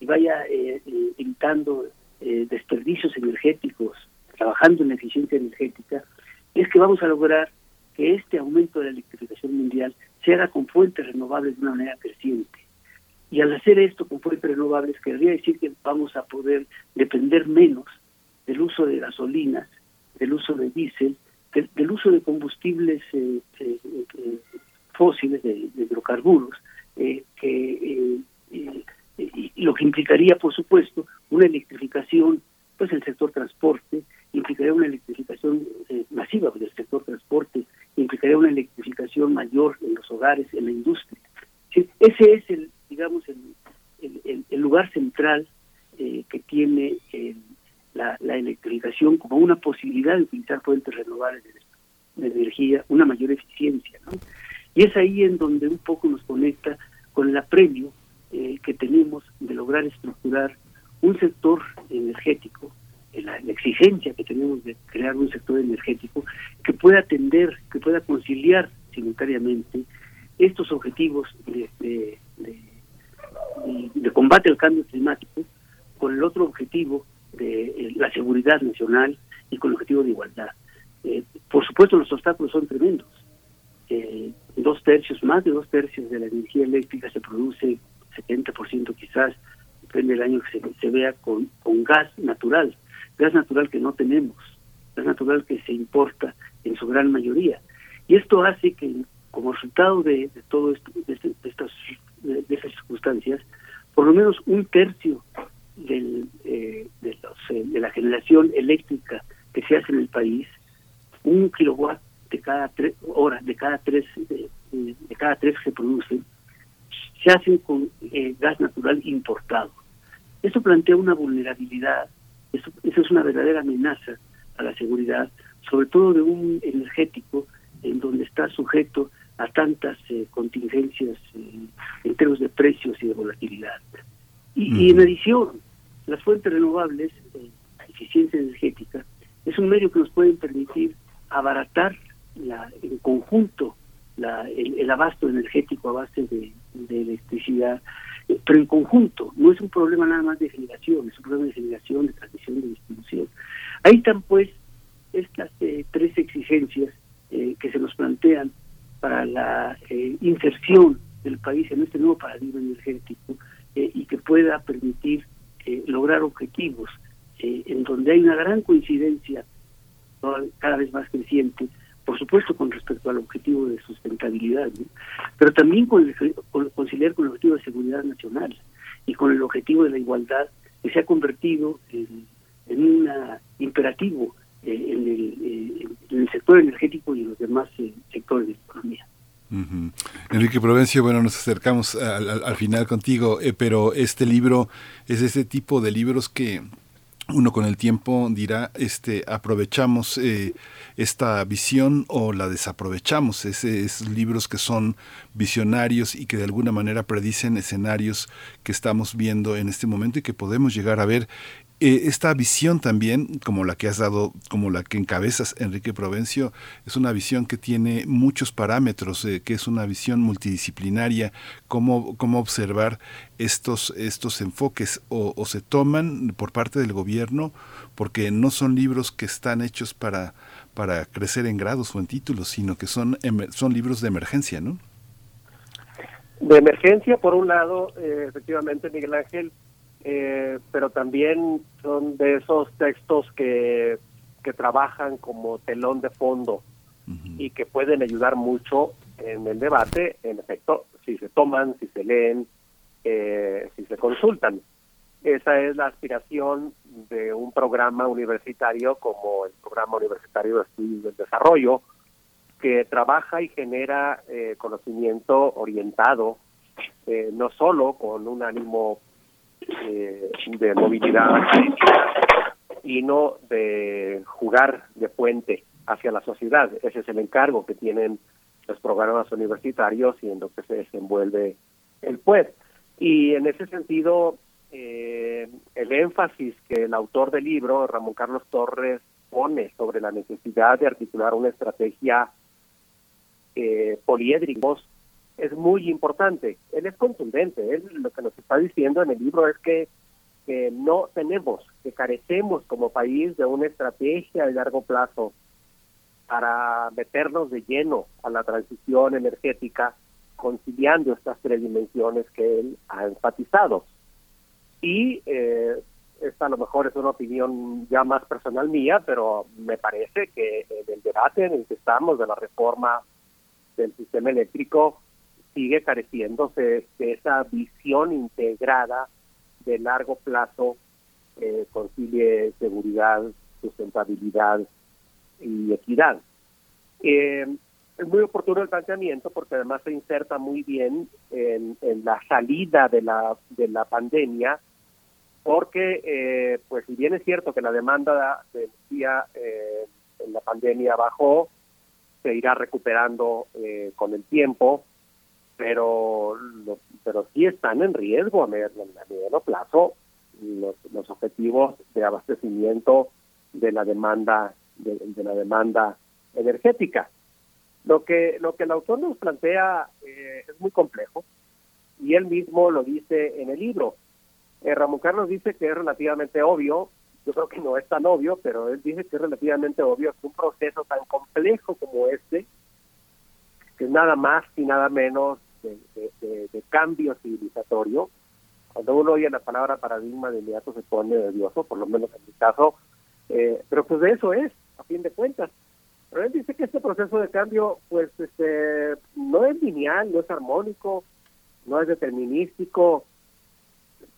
y vaya eh, eh evitando eh, desperdicios energéticos, trabajando en la eficiencia energética, es que vamos a lograr que este aumento de la electrificación mundial se haga con fuentes renovables de una manera creciente. Y al hacer esto con fuentes renovables, querría decir que vamos a poder depender menos del uso de gasolinas, del uso de diésel del, uso de combustibles eh, eh, eh, fósiles, de, hidrocarburos, que lo que implicaría, por supuesto, una electrificación, pues el sector transporte, implicaría una electrificación masiva del sector transporte, implicaría una electrificación mayor en los hogares, en la industria. ese es el, digamos, el, lugar central que tiene el la, electrificación como una posibilidad de utilizar fuentes renovables de, energía, una mayor eficiencia. ¿no? Y es ahí en donde un poco nos conecta con el apremio eh, que tenemos de lograr estructurar un sector energético, eh, la, la, exigencia que tenemos de crear un sector energético que pueda atender, que pueda conciliar simultáneamente estos objetivos de, de, combate al cambio climático con el otro objetivo de eh, la seguridad nacional y con el objetivo de igualdad. Eh, por supuesto, los obstáculos son tremendos. Eh, dos tercios, más de dos tercios de la energía eléctrica se produce, 70% quizás, depende del año que se, se vea, con, con gas natural. Gas natural que no tenemos, gas natural que se importa en su gran mayoría. Y esto hace que, como resultado de, de todo esto, de, este, de estas de, de, circunstancias, por lo menos un tercio del, eh, de, los, eh, de la generación eléctrica que se hace en el país, un kilowatt de cada tres horas, de cada tres, de, de cada tres que se producen, se hacen con eh, gas natural importado. Esto plantea una vulnerabilidad, eso, eso es una verdadera amenaza a la seguridad, sobre todo de un energético en donde está sujeto a tantas eh, contingencias eh, en términos de precios y de volatilidad. Y, mm. y en adición, las fuentes renovables, eh, la eficiencia energética, es un medio que nos puede permitir abaratar la, en conjunto la, el, el, abasto energético a base de, de, electricidad, pero en conjunto, no es un problema nada más de generación, es un problema de generación, de transmisión, de distribución. Ahí están pues estas eh, tres exigencias eh, que se nos plantean para la eh, inserción del país en este nuevo paradigma energético y que pueda permitir lograr objetivos en donde hay una gran coincidencia cada vez más creciente por supuesto con respecto al objetivo de sustentabilidad, pero también con, el, con conciliar con el objetivo de seguridad nacional y con el objetivo de la igualdad que se ha convertido en, en un imperativo eh, en, el, eh, en, el, sector energético y en los demás eh, sectores de la economía. Enrique Provencio, bueno, nos acercamos al, al, al final contigo, pero este libro es ese tipo de libros que uno con el tiempo dirá, este, aprovechamos eh, esta visión o la desaprovechamos. Ese, es libros que son visionarios y que de alguna manera predicen escenarios que estamos viendo en este momento y que podemos llegar a ver eh, esta visión también, como la que has dado, como la que encabezas, Enrique Provencio, es una visión que tiene muchos parámetros, eh, que es una visión multidisciplinaria, cómo, cómo observar estos, estos enfoques o, o, se toman por parte del gobierno, porque no son libros que están hechos para, para crecer en grados o en títulos, sino que son, son libros de emergencia, ¿no? De emergencia, por un lado, eh, efectivamente, Miguel Ángel, eh, pero también son de esos textos que, que trabajan como telón de fondo uh -huh. y que pueden ayudar mucho en el debate, en efecto, si se toman, si se leen, eh, si se consultan. Esa es la aspiración de un programa universitario como el Programa Universitario de Estudios del Desarrollo, que trabaja y genera eh, conocimiento orientado, eh, no solo con un ánimo eh, de movilidad y no de jugar de puente hacia la sociedad. Ese es el encargo que tienen los programas universitarios y en lo que se desenvuelve el PUED. Y en ese sentido, eh, el énfasis que el autor del libro, Ramón Carlos Torres, pone sobre la necesidad de articular una estrategia eh, es muy importante. Él es contundente. Él lo que nos está diciendo en el libro es que, que no tenemos, que carecemos como país de una estrategia de largo plazo para meternos de lleno a la transición energética, conciliando estas tres dimensiones que él ha enfatizado. Y eh, esta a lo mejor es una opinión ya más personal mía, pero me parece que en el debate en el que estamos de la reforma del sistema eléctrico sigue careciéndose de esa visión integrada de largo plazo eh, concilie seguridad, sustentabilidad y equidad. Eh, es muy oportuno el planteamiento porque además se inserta muy bien en, en la salida de la, de la pandemia, porque eh, pues si bien es cierto que la demanda de energía eh, en la pandemia bajó, se irá recuperando eh, con el tiempo, pero lo- pero sí están en riesgo a mediano, a mediano plazo los, los objetivos de abastecimiento de la demanda de, la demanda energética. Lo que lo que el autor nos plantea eh, es muy complejo y él mismo lo dice en el libro. Eh, Ramón Carlos dice que es relativamente obvio, yo creo que no es tan obvio, pero él dice que es relativamente obvio que un proceso tan complejo como este, que es nada más y nada menos de, cambio civilizatorio, cuando uno oye la palabra paradigma de inmediato se pone nervioso, por lo menos en mi caso, eh, pero pues de eso es, a fin de cuentas. Pero él dice que este proceso de cambio, pues, este, no es lineal, no es armónico, no es determinístico,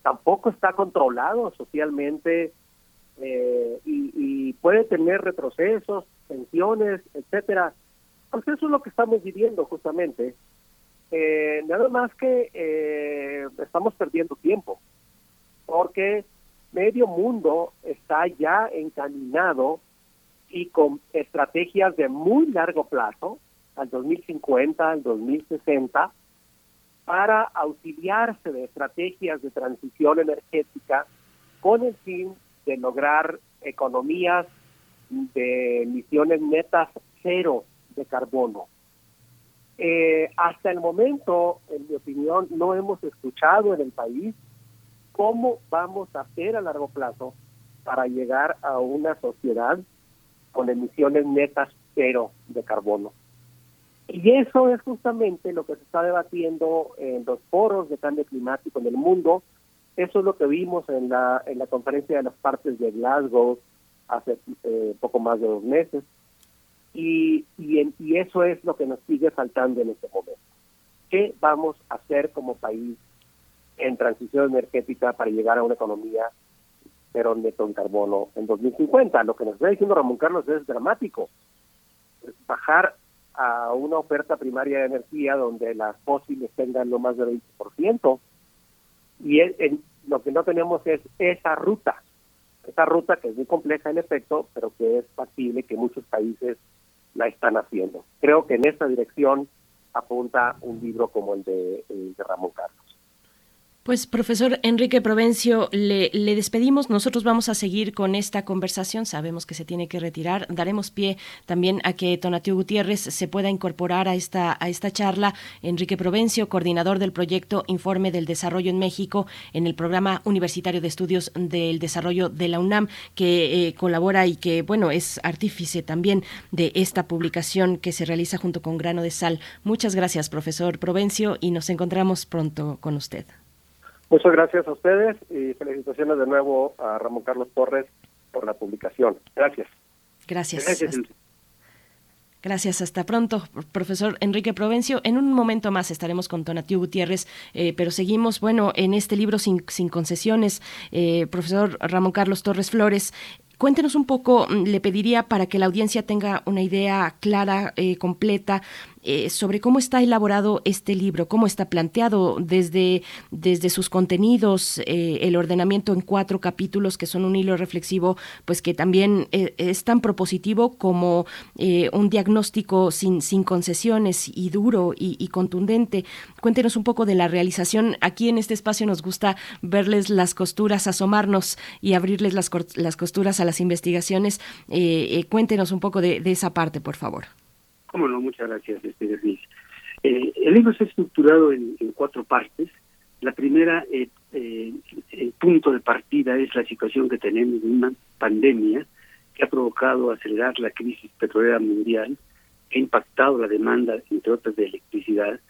tampoco está controlado socialmente eh, y, y puede tener retrocesos, tensiones, etcétera. Pues eso es lo que estamos viviendo justamente. Eh, nada más que eh, estamos perdiendo tiempo, porque medio mundo está ya encaminado y con estrategias de muy largo plazo, al 2050, al 2060, para auxiliarse de estrategias de transición energética con el fin de lograr economías de emisiones netas cero de carbono. Eh, hasta el momento, en mi opinión, no hemos escuchado en el país cómo vamos a hacer a largo plazo para llegar a una sociedad con emisiones netas cero de carbono. Y eso es justamente lo que se está debatiendo en los foros de cambio climático en el mundo. Eso es lo que vimos en la, en la conferencia de las partes de Glasgow hace eh, poco más de dos meses. Y, y, en- y eso es lo que nos sigue faltando en este momento. ¿Qué vamos a hacer como país en transición energética para llegar a una economía cero neto en carbono en 2050? Lo que nos está diciendo Ramón Carlos es dramático. Bajar a una oferta primaria de energía donde las fósiles tengan no más del 20%. Y en- lo que no tenemos es esa ruta, esa ruta que es muy compleja en efecto, pero que es factible que muchos países la están haciendo. Creo que en esta dirección apunta un libro como el de, el de Ramón Carlos. Pues profesor Enrique Provencio, le, le despedimos. Nosotros vamos a seguir con esta conversación. Sabemos que se tiene que retirar. Daremos pie también a que Tonatiu Gutiérrez se pueda incorporar a esta, a esta charla. Enrique Provencio, coordinador del proyecto Informe del Desarrollo en México en el Programa Universitario de Estudios del Desarrollo de la UNAM, que eh, colabora y que, bueno, es artífice también de esta publicación que se realiza junto con Grano de Sal. Muchas gracias, profesor Provencio, y nos encontramos pronto con usted. Muchas gracias a ustedes y felicitaciones de nuevo a Ramón Carlos Torres por la publicación. Gracias. Gracias. Gracias. Hasta- Gracias, hasta pronto, profesor Enrique Provencio. En un momento más estaremos con Tonatiu Gutiérrez, eh, pero seguimos, bueno, en este libro sin, sin concesiones, eh, profesor Ramón Carlos Torres Flores. Cuéntenos un poco, mm, le pediría para que la audiencia tenga una idea clara, eh, completa, eh, sobre cómo está elaborado este libro, cómo está planteado desde, desde sus contenidos, eh, el ordenamiento en cuatro capítulos que son un hilo reflexivo, pues que también eh, es tan propositivo como un diagnóstico sin, sin concesiones y duro y, contundente. Cuéntenos un poco de la realización. Aquí en este espacio nos gusta verles las costuras, asomarnos y abrirles las, las costuras a las investigaciones. Cuéntenos un poco de, de esa parte, por favor. Cómo no, muchas gracias, este. Eh, el libro está estructurado en, cuatro partes. La primera, eh, eh, el punto de partida es la situación que tenemos de una pandemia que ha provocado acelerar la crisis petrolera mundial, que ha impactado la demanda, entre otras, de electricidad,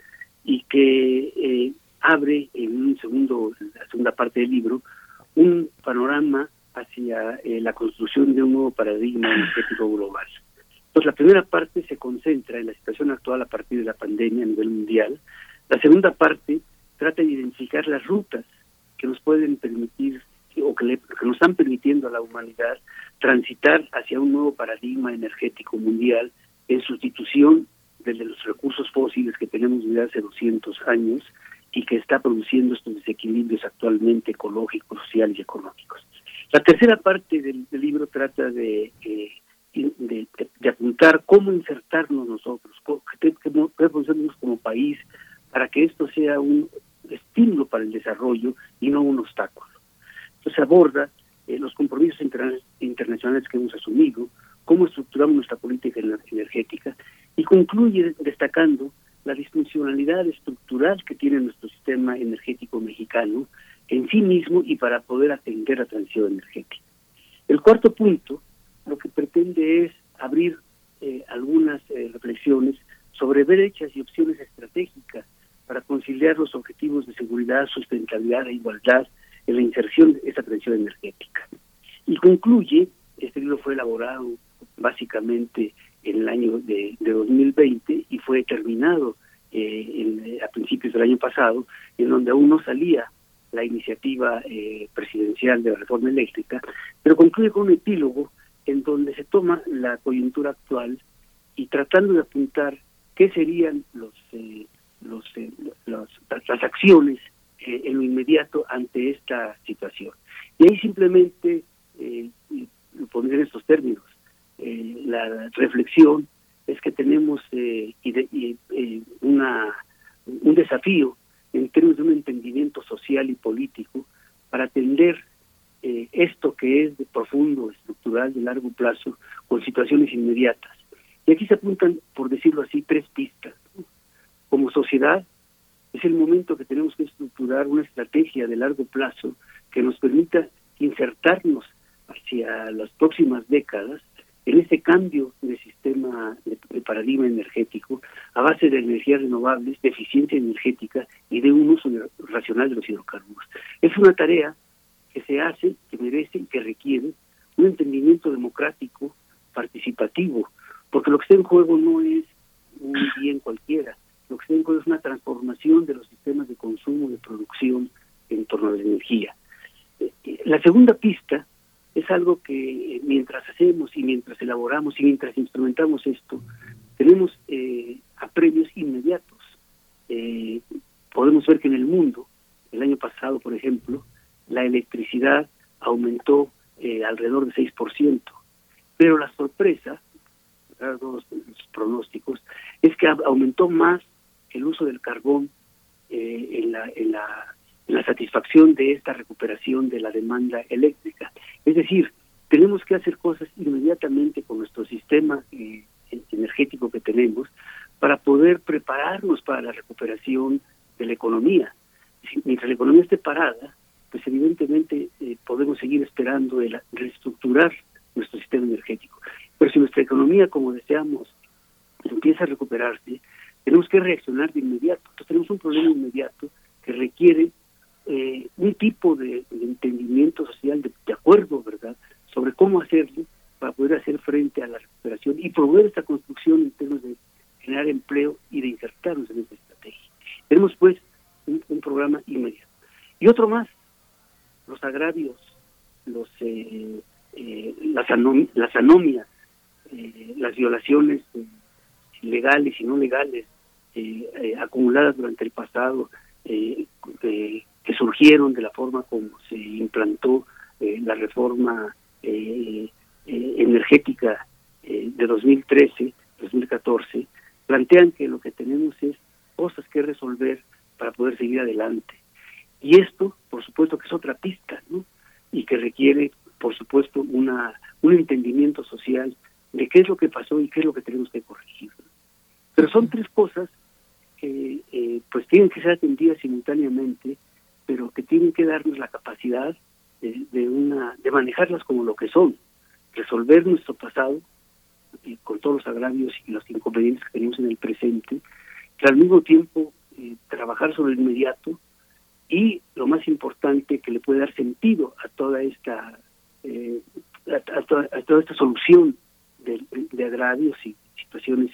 y que eh, abre en un segundo, la segunda parte del libro, un panorama hacia la construcción de un nuevo paradigma energético global. Entonces, la primera parte se concentra en la situación actual a partir de la pandemia a nivel mundial. La segunda parte trata de identificar las rutas que nos pueden permitir o que, le, nos están permitiendo a la humanidad transitar hacia un nuevo paradigma energético mundial en sustitución de los recursos fósiles que tenemos desde hace 200 años y que está produciendo estos desequilibrios actualmente ecológicos, sociales y económicos. La tercera parte del, del libro trata de, eh, de, de, de, apuntar cómo insertarnos nosotros, qué, qué hacer como país para que esto sea un estímulo para el desarrollo y no un obstáculo. Entonces aborda eh, los compromisos internacionales que hemos asumido, cómo estructuramos nuestra política energética y concluye destacando la disfuncionalidad estructural que tiene nuestro sistema energético mexicano en sí mismo y para poder atender la transición energética. El cuarto punto lo que pretende es abrir eh, algunas eh, reflexiones sobre brechas y opciones estratégicas para conciliar los objetivos de seguridad, sustentabilidad e igualdad en la inserción de esa transición energética. Y concluye, este libro fue elaborado básicamente en el año de, 2020 y fue terminado eh, a principios del año pasado, en donde aún no salía la iniciativa presidencial de la reforma eléctrica, pero concluye con un epílogo en donde se toma la coyuntura actual y tratando de apuntar qué serían los, eh, los, las acciones en lo inmediato ante esta situación. Y ahí simplemente lo pondré en estos términos. Eh, la reflexión es que tenemos eh, eh, una, un desafío en términos de un entendimiento social y político para atender esto que es de profundo, estructural, de largo plazo, con situaciones inmediatas. Y aquí se apuntan, por decirlo así, tres pistas. Como sociedad, es el momento que tenemos que estructurar una estrategia de largo plazo que nos permita insertarnos hacia las próximas décadas en ese cambio de sistema de, paradigma energético a base de energías renovables, de eficiencia energética y de un uso racional de los hidrocarburos. Es una tarea que se hace, que merece y que requiere un entendimiento democrático, participativo, porque lo que está en juego no es un bien cualquiera, lo que está en juego es una transformación de los sistemas de consumo, de producción en torno a la energía. Eh, eh, la segunda pista es algo que eh, mientras hacemos y mientras elaboramos y mientras instrumentamos esto, tenemos eh, apremios inmediatos. Eh, podemos ver que en el mundo, el año pasado, por ejemplo, la electricidad aumentó eh, alrededor de 6%, pero la sorpresa, los, pronósticos, es que aumentó más el uso del carbón en la, en la la satisfacción de esta recuperación de la demanda eléctrica. Es decir, tenemos que hacer cosas inmediatamente con nuestro sistema eh, energético que tenemos para poder prepararnos para la recuperación de la economía. Mientras la economía esté parada, pues evidentemente eh, podemos seguir esperando el reestructurar nuestro sistema energético. Pero si nuestra economía, como deseamos, empieza a recuperarse, tenemos que reaccionar de inmediato. Entonces tenemos un problema inmediato que requiere eh, un tipo de, entendimiento social, de, acuerdo, ¿verdad?, sobre cómo hacerlo para poder hacer frente a la recuperación y promover esta construcción en términos de generar empleo y de insertarnos en esta estrategia. Tenemos, pues, un, programa inmediato. Y otro más, los agravios, los eh, eh, las, las anomias, las violaciones legales y no legales acumuladas durante el pasado, eh, que surgieron de la forma como se implantó eh, la reforma eh, eh, energética de 2013-2014, plantean que lo que tenemos es cosas que resolver para poder seguir adelante. Y esto, por supuesto, que es otra pista, ¿no? Y que requiere, por supuesto, una un entendimiento social de qué es lo que pasó y qué es lo que tenemos que corregir. Pero son tres cosas que pues tienen que ser atendidas simultáneamente pero que tienen que darnos la capacidad de, una de manejarlas como lo que son, resolver nuestro pasado eh, con todos los agravios y los inconvenientes que tenemos en el presente, pero al mismo tiempo eh, trabajar sobre el inmediato y lo más importante que le puede dar sentido a toda esta eh, a, toda, esta solución de, de agravios y situaciones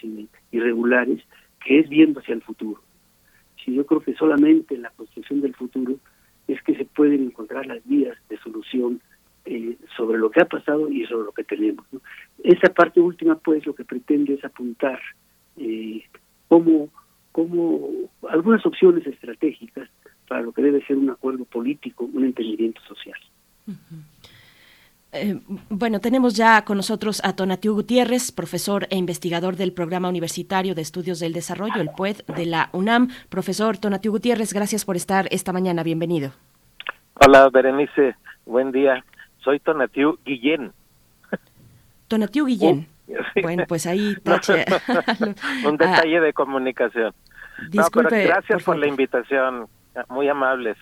irregulares que es viendo hacia el futuro yo creo que solamente en la construcción del futuro es que se pueden encontrar las vías de solución eh, sobre lo que ha pasado y sobre lo que tenemos. Esa parte última, pues, lo que pretende es apuntar eh, como, como algunas opciones estratégicas para lo que debe ser un acuerdo político, un entendimiento social. Eh, bueno, tenemos ya con nosotros a Tonatiu Gutiérrez, profesor e investigador del Programa Universitario de Estudios del Desarrollo, el PUED de la UNAM. Profesor Tonatiu Gutiérrez, gracias por estar esta mañana. Bienvenido. Hola, Berenice. Buen día. Soy Tonatiu Guillén. Tonatiu Guillén. Uh, bueno, pues ahí tache. Un detalle de comunicación. Disculpe, gracias por la invitación. Muy amables.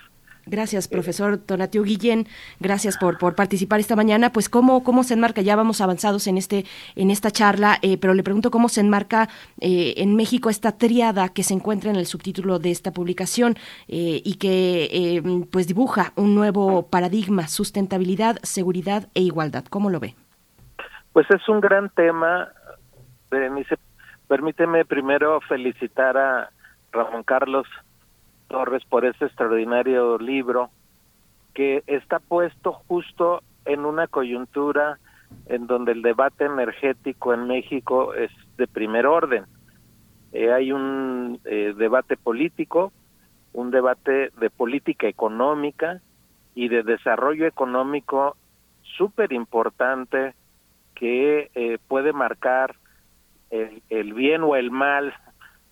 Gracias, profesor Tonatiu Guillén. Gracias por, por participar esta mañana. Pues, ¿cómo, ¿cómo se enmarca? Ya vamos avanzados en, este, en esta charla, eh, pero le pregunto cómo se enmarca eh, en México esta triada que se encuentra en el subtítulo de esta publicación eh, y que pues dibuja un nuevo paradigma, sustentabilidad, seguridad e igualdad. ¿Cómo lo ve? Pues es un gran tema, Berenice. Permíteme primero felicitar a Ramón Carlos Torres por este extraordinario libro que está puesto justo en una coyuntura en donde el debate energético en México es de primer orden. Eh, hay un eh, debate político, un debate de política económica y de desarrollo económico súper importante que eh, puede marcar el, bien o el mal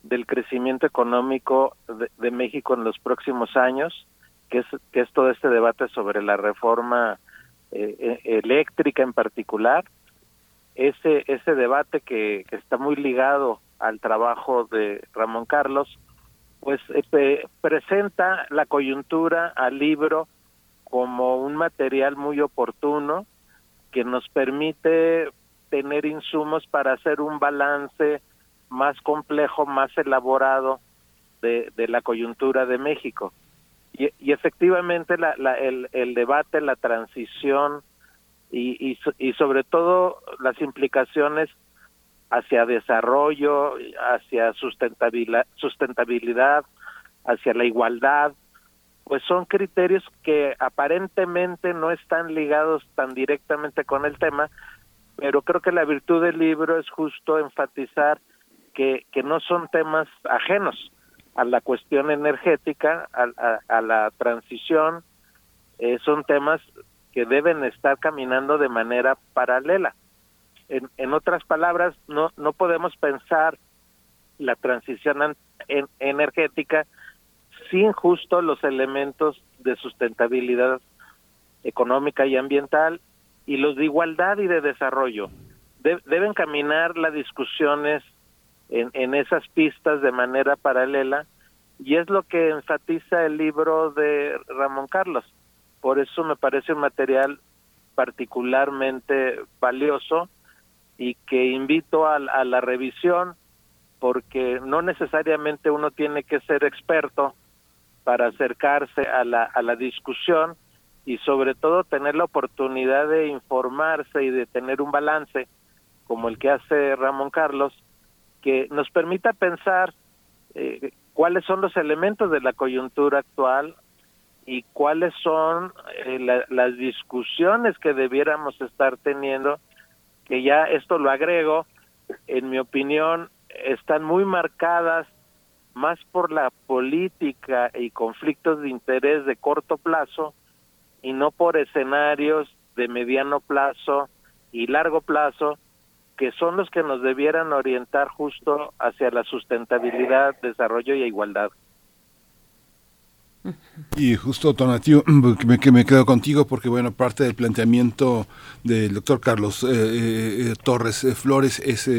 del crecimiento económico de, México en los próximos años, que es, que es todo este debate sobre la reforma eh, e, eléctrica en particular, ese, ese debate que, que, está muy ligado al trabajo de Ramón Carlos, pues eh, presenta la coyuntura al libro como un material muy oportuno que nos permite tener insumos para hacer un balance más complejo, más elaborado de, de la coyuntura de México. Y, y efectivamente la, la, el, el, debate, la transición y, y, y sobre todo las implicaciones hacia desarrollo, hacia sustentabilidad, sustentabilidad, hacia la igualdad, pues son criterios que aparentemente no están ligados tan directamente con el tema, pero creo que la virtud del libro es justo enfatizar que, no son temas ajenos a la cuestión energética, a, a, la transición, eh, son temas que deben estar caminando de manera paralela. En, en otras palabras, no, no podemos pensar la transición en, energética sin justo los elementos de sustentabilidad económica y ambiental y los de igualdad y de desarrollo. deben caminar las discusiones en, en esas pistas de manera paralela y es lo que enfatiza el libro de Ramón Carlos. Por eso me parece un material particularmente valioso y que invito a, a, la revisión porque no necesariamente uno tiene que ser experto para acercarse a la, a la discusión y sobre todo tener la oportunidad de informarse y de tener un balance como el que hace Ramón Carlos que nos permita pensar eh, cuáles son los elementos de la coyuntura actual y cuáles son eh, la, las discusiones que debiéramos estar teniendo, que ya esto lo agrego, en mi opinión, están muy marcadas más por la política y conflictos de interés de corto plazo y no por escenarios de mediano plazo y largo plazo que son los que nos debieran orientar justo hacia la sustentabilidad, desarrollo y igualdad. Y justo, Tonatiu, me, que me quedo contigo porque, bueno, parte del planteamiento del doctor Carlos eh, eh, Torres eh, Flores es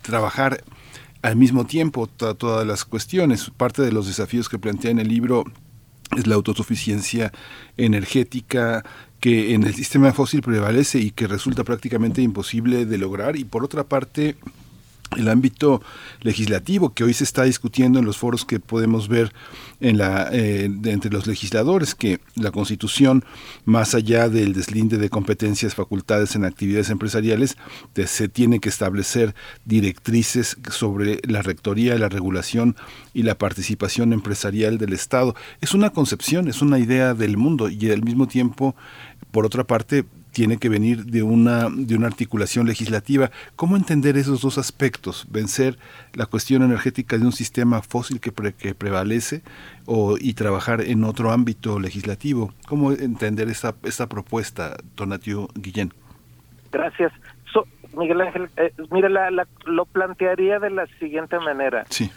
trabajar al mismo tiempo todas las cuestiones. Parte de los desafíos que plantea en el libro es la autosuficiencia energética, que en el sistema fósil prevalece y que resulta prácticamente imposible de lograr. Y por otra parte el ámbito legislativo que hoy se está discutiendo en los foros que podemos ver en la eh, entre los legisladores que la Constitución más allá del deslinde de competencias facultades en actividades empresariales se tiene que establecer directrices sobre la rectoría la regulación y la participación empresarial del Estado. Es una concepción es una idea del mundo y al mismo tiempo por otra parte tiene que venir de una, de una articulación legislativa. ¿Cómo entender esos dos aspectos? Vencer la cuestión energética de un sistema fósil que, que prevalece o, y trabajar en otro ámbito legislativo. ¿Cómo entender esta, esta propuesta, Tonatio Guillén? Gracias. Miguel Ángel, eh, mire, lo plantearía de la siguiente manera. Sí.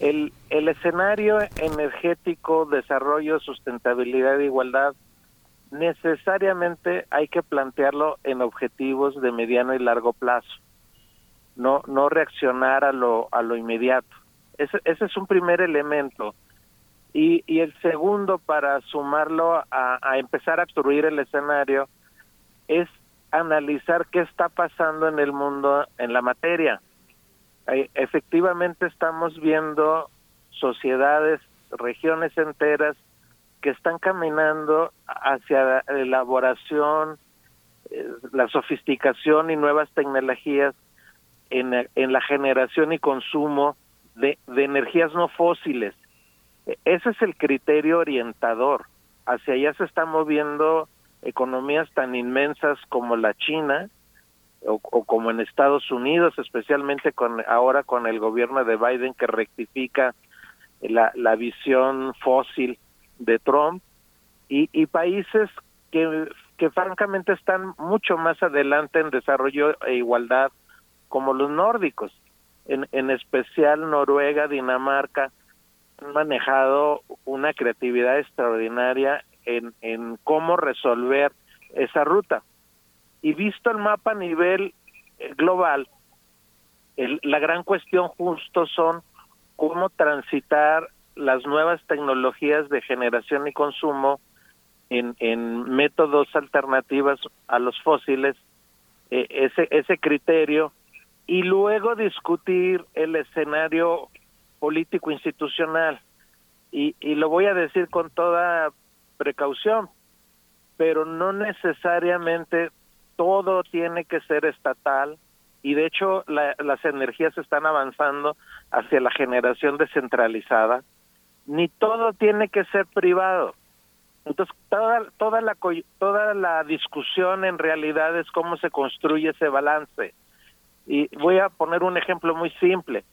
El, el escenario energético, desarrollo, sustentabilidad e igualdad necesariamente hay que plantearlo en objetivos de mediano y largo plazo, no, no reaccionar a lo, a lo inmediato. Ese, ese es un primer elemento. Y, y el segundo, para sumarlo a, a empezar a obstruir el escenario, es analizar qué está pasando en el mundo en la materia. Efectivamente estamos viendo sociedades, regiones enteras que están caminando hacia la elaboración, eh, la sofisticación y nuevas tecnologías en, en la generación y consumo de, energías no fósiles. E, ese es el criterio orientador. Hacia allá se están moviendo economías tan inmensas como la China o, o, como en Estados Unidos, especialmente con ahora con el gobierno de Biden que rectifica la, la visión fósil de Trump y, países que, que francamente están mucho más adelante en desarrollo e igualdad como los nórdicos, en, en especial Noruega, Dinamarca, han manejado una creatividad extraordinaria en, en cómo resolver esa ruta. Y visto el mapa a nivel eh, global, el, la gran cuestión justo son cómo transitar las nuevas tecnologías de generación y consumo en, en métodos alternativos a los fósiles, eh, ese, ese criterio, y luego discutir el escenario político institucional. Y, y lo voy a decir con toda precaución, pero no necesariamente todo tiene que ser estatal y de hecho la, las energías están avanzando hacia la generación descentralizada ni todo tiene que ser privado. Entonces, toda, toda, la, toda la discusión en realidad es cómo se construye ese balance. Y voy a poner un ejemplo muy simple.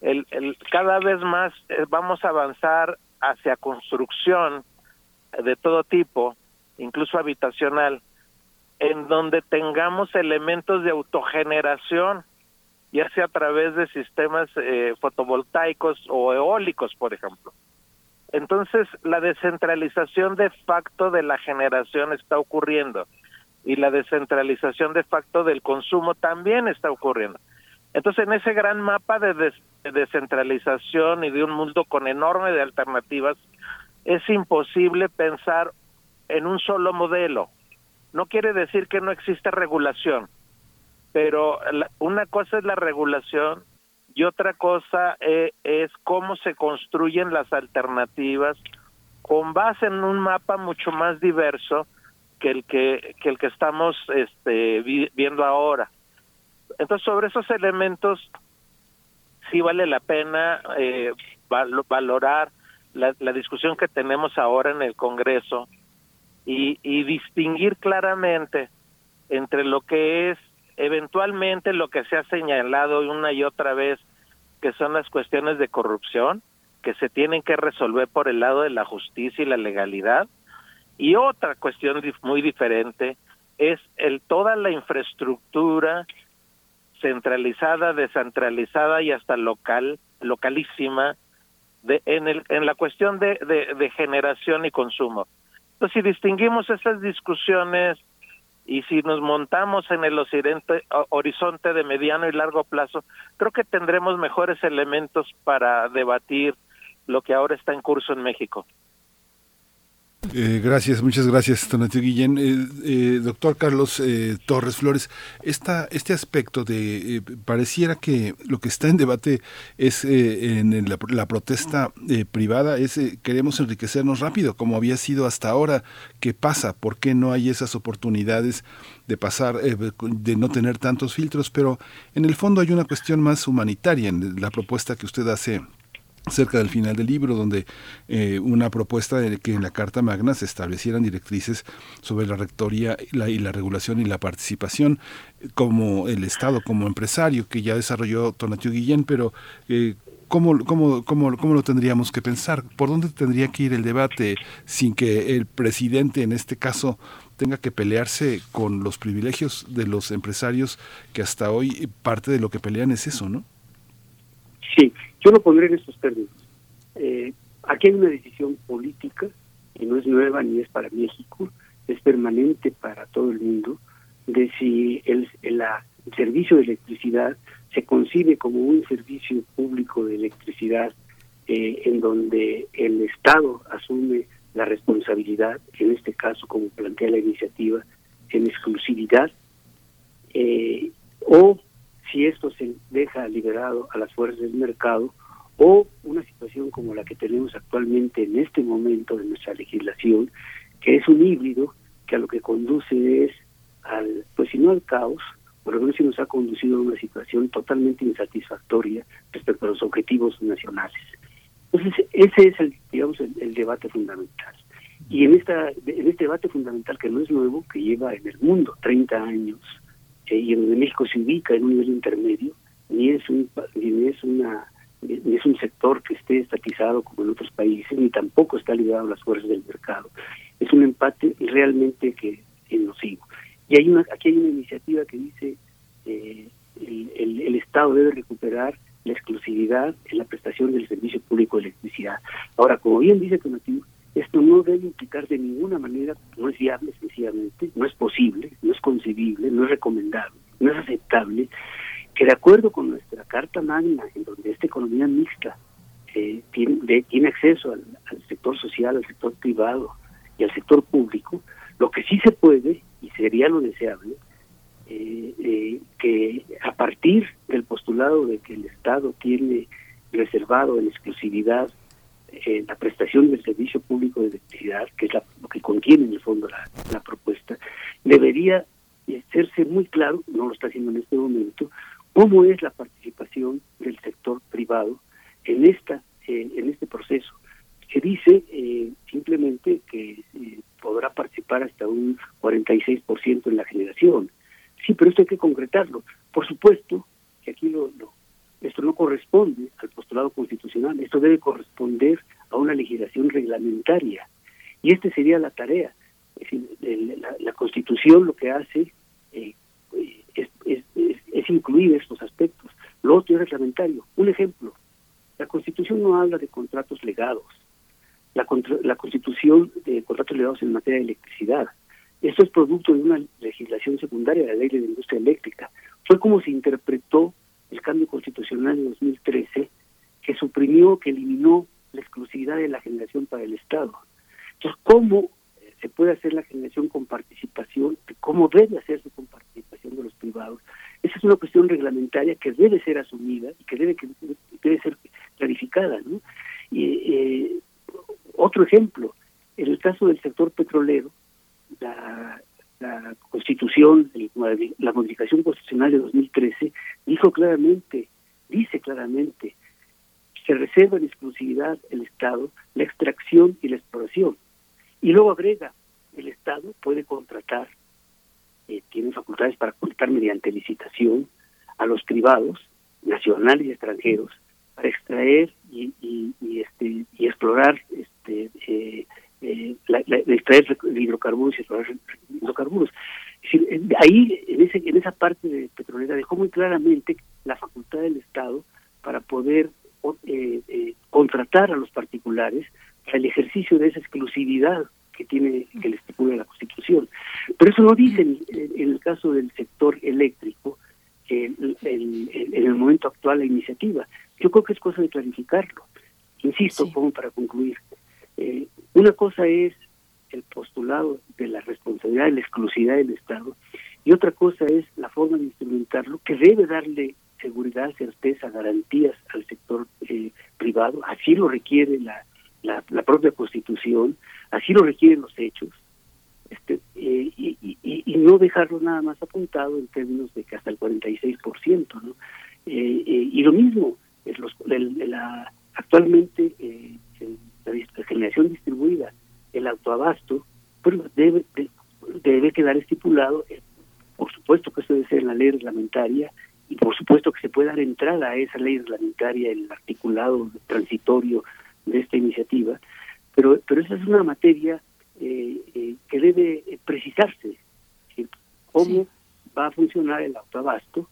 El, el, cada vez más eh, vamos a avanzar hacia construcción de todo tipo, incluso habitacional, en donde tengamos elementos de autogeneración, ya sea a través de sistemas eh, fotovoltaicos o eólicos, por ejemplo. Entonces, la descentralización de facto de la generación está ocurriendo y la descentralización de facto del consumo también está ocurriendo. Entonces, en ese gran mapa de, descentralización y de un mundo con enorme de alternativas, es imposible pensar en un solo modelo. No quiere decir que no exista regulación, pero una cosa es la regulación y otra cosa eh, es cómo se construyen las alternativas con base en un mapa mucho más diverso que el que, que el que estamos este, viendo ahora. Entonces, sobre esos elementos sí vale la pena eh, valorar la, la, discusión que tenemos ahora en el Congreso y, y distinguir claramente entre lo que es eventualmente lo que se ha señalado una y otra vez, que son las cuestiones de corrupción, que se tienen que resolver por el lado de la justicia y la legalidad, y otra cuestión muy diferente es el toda la infraestructura centralizada, descentralizada y hasta local, localísima, de, en, el, en la cuestión de, de, de generación y consumo. Entonces, si distinguimos esas discusiones y si nos montamos en el horizonte de mediano y largo plazo, creo que tendremos mejores elementos para debatir lo que ahora está en curso en México. Eh, gracias, muchas gracias, Donatio Guillén. Eh, eh, doctor Carlos Torres Flores, esta, este aspecto de, pareciera que lo que está en debate es en, la, la, protesta privada, es queremos enriquecernos rápido, como había sido hasta ahora. ¿Qué pasa? ¿Por qué no hay esas oportunidades de pasar, de no tener tantos filtros? Pero en el fondo hay una cuestión más humanitaria en la propuesta que usted hace cerca del final del libro, donde eh, una propuesta de que en la Carta Magna se establecieran directrices sobre la rectoría y la, y la regulación y la participación como el Estado, como empresario, que ya desarrolló Tonatio Guillén, pero eh, ¿cómo, cómo, cómo, ¿cómo lo tendríamos que pensar? ¿Por dónde tendría que ir el debate sin que el presidente, en este caso, tenga que pelearse con los privilegios de los empresarios que hasta hoy parte de lo que pelean es eso, ¿no? Sí, yo lo pondré en estos términos. Eh, aquí hay una decisión política que no es nueva ni es para México, es permanente para todo el mundo, de si el, el, servicio de electricidad se concibe como un servicio público de electricidad eh, en donde el Estado asume la responsabilidad, en este caso como plantea la iniciativa, en exclusividad, eh, o si esto se deja liberado a las fuerzas del mercado, o una situación como la que tenemos actualmente en este momento de nuestra legislación, que es un híbrido que a lo que conduce es al, pues si no al caos, por lo menos sí nos ha conducido a una situación totalmente insatisfactoria respecto a los objetivos nacionales. Entonces, ese es el, digamos, el, el debate fundamental. Y en esta en este debate fundamental que no es nuevo, que lleva en el mundo 30 años, eh, y en donde México se ubica en un nivel intermedio, ni es un ni es una ni es un sector que esté estatizado como en otros países, ni tampoco está ligado a las fuerzas del mercado. Es un empate realmente que nocivo. Y hay una, aquí hay una iniciativa que dice eh, el Estado debe recuperar la exclusividad en la prestación del servicio público de electricidad. Ahora, como bien dice Tonatiuh, esto no debe implicar de ninguna manera, no es viable sencillamente, no es posible, no es concebible, no es recomendable, no es aceptable que de acuerdo con nuestra Carta Magna, en donde esta economía mixta eh, tiene, de- tiene acceso al, al sector social, al sector privado y al sector público, lo que sí se puede, y sería lo deseable, eh, eh, que a partir del postulado de que el Estado tiene reservado en exclusividad eh, la prestación del servicio público de electricidad, que es la- lo que contiene en el fondo la, la propuesta, debería hacerse muy claro, no lo está haciendo en este momento, cómo es la participación del sector privado en esta eh, en este proceso. Se dice eh, simplemente que eh, podrá participar hasta un 46% en la generación. Sí, pero esto hay que concretarlo. Por supuesto que aquí lo, lo- esto no corresponde al postulado constitucional, esto debe corresponder a una legislación reglamentaria. Y esta sería la tarea. Es decir, la, Constitución lo que hace eh, es, incluir estos aspectos. Lo otro es reglamentario. Un ejemplo, la Constitución no habla de contratos legados. La, contra- la Constitución de contratos legados en materia de electricidad. Esto es producto de una legislación secundaria, la ley de la industria eléctrica. Fue como se interpretó el cambio constitucional de 2013, que suprimió, que eliminó la exclusividad de la generación para el Estado. Entonces, ¿cómo eh, se puede hacer la generación con participación? ¿Cómo debe hacerse con participación de los privados? Esa es una cuestión reglamentaria que debe ser asumida y que debe, que debe ser clarificada. ¿no? Y, eh, otro ejemplo, en el caso del sector petrolero, la, la constitución, la modificación constitucional de 2013 dijo claramente, dice claramente, se reserva en exclusividad el Estado la extracción y la exploración. Y luego agrega, el Estado puede contratar, eh, tiene facultades para contratar mediante licitación a los privados, nacionales y extranjeros, para extraer y, y, y, este y explorar este eh, eh, la- la- extraer hidrocarburos y explorar hidrocarburos. Es decir, en- ahí en ese en esa parte de petrolera dejó muy claramente la facultad del Estado para poder eh, eh, contratar a los particulares para el ejercicio de esa exclusividad que tiene que le estipula la Constitución. Pero eso no dice en, en el caso del sector eléctrico el- el- el- en el momento actual la iniciativa. Yo creo que es cosa de clarificarlo. Insisto, como para concluir, eh, una cosa es el postulado de la responsabilidad de la exclusividad del Estado y otra cosa es la forma de instrumentarlo que debe darle seguridad, certeza, garantías al sector eh, privado. Así lo requiere la, la, la propia Constitución, así lo requieren los hechos. Este, eh, y, y- y- y no dejarlo nada más apuntado en términos de que hasta el 46%, ¿no? Eh, eh, y lo mismo, es los- el- la, actualmente eh, la, generación distribuida, el autoabasto, pues debe, de, debe quedar estipulado, eh, por supuesto que eso debe ser en la ley reglamentaria, y por supuesto que se puede dar entrada a esa ley reglamentaria, el articulado transitorio de esta iniciativa, pero, pero esa es una materia eh, eh, que debe precisarse, ¿sí? cómo sí. va a funcionar el autoabasto,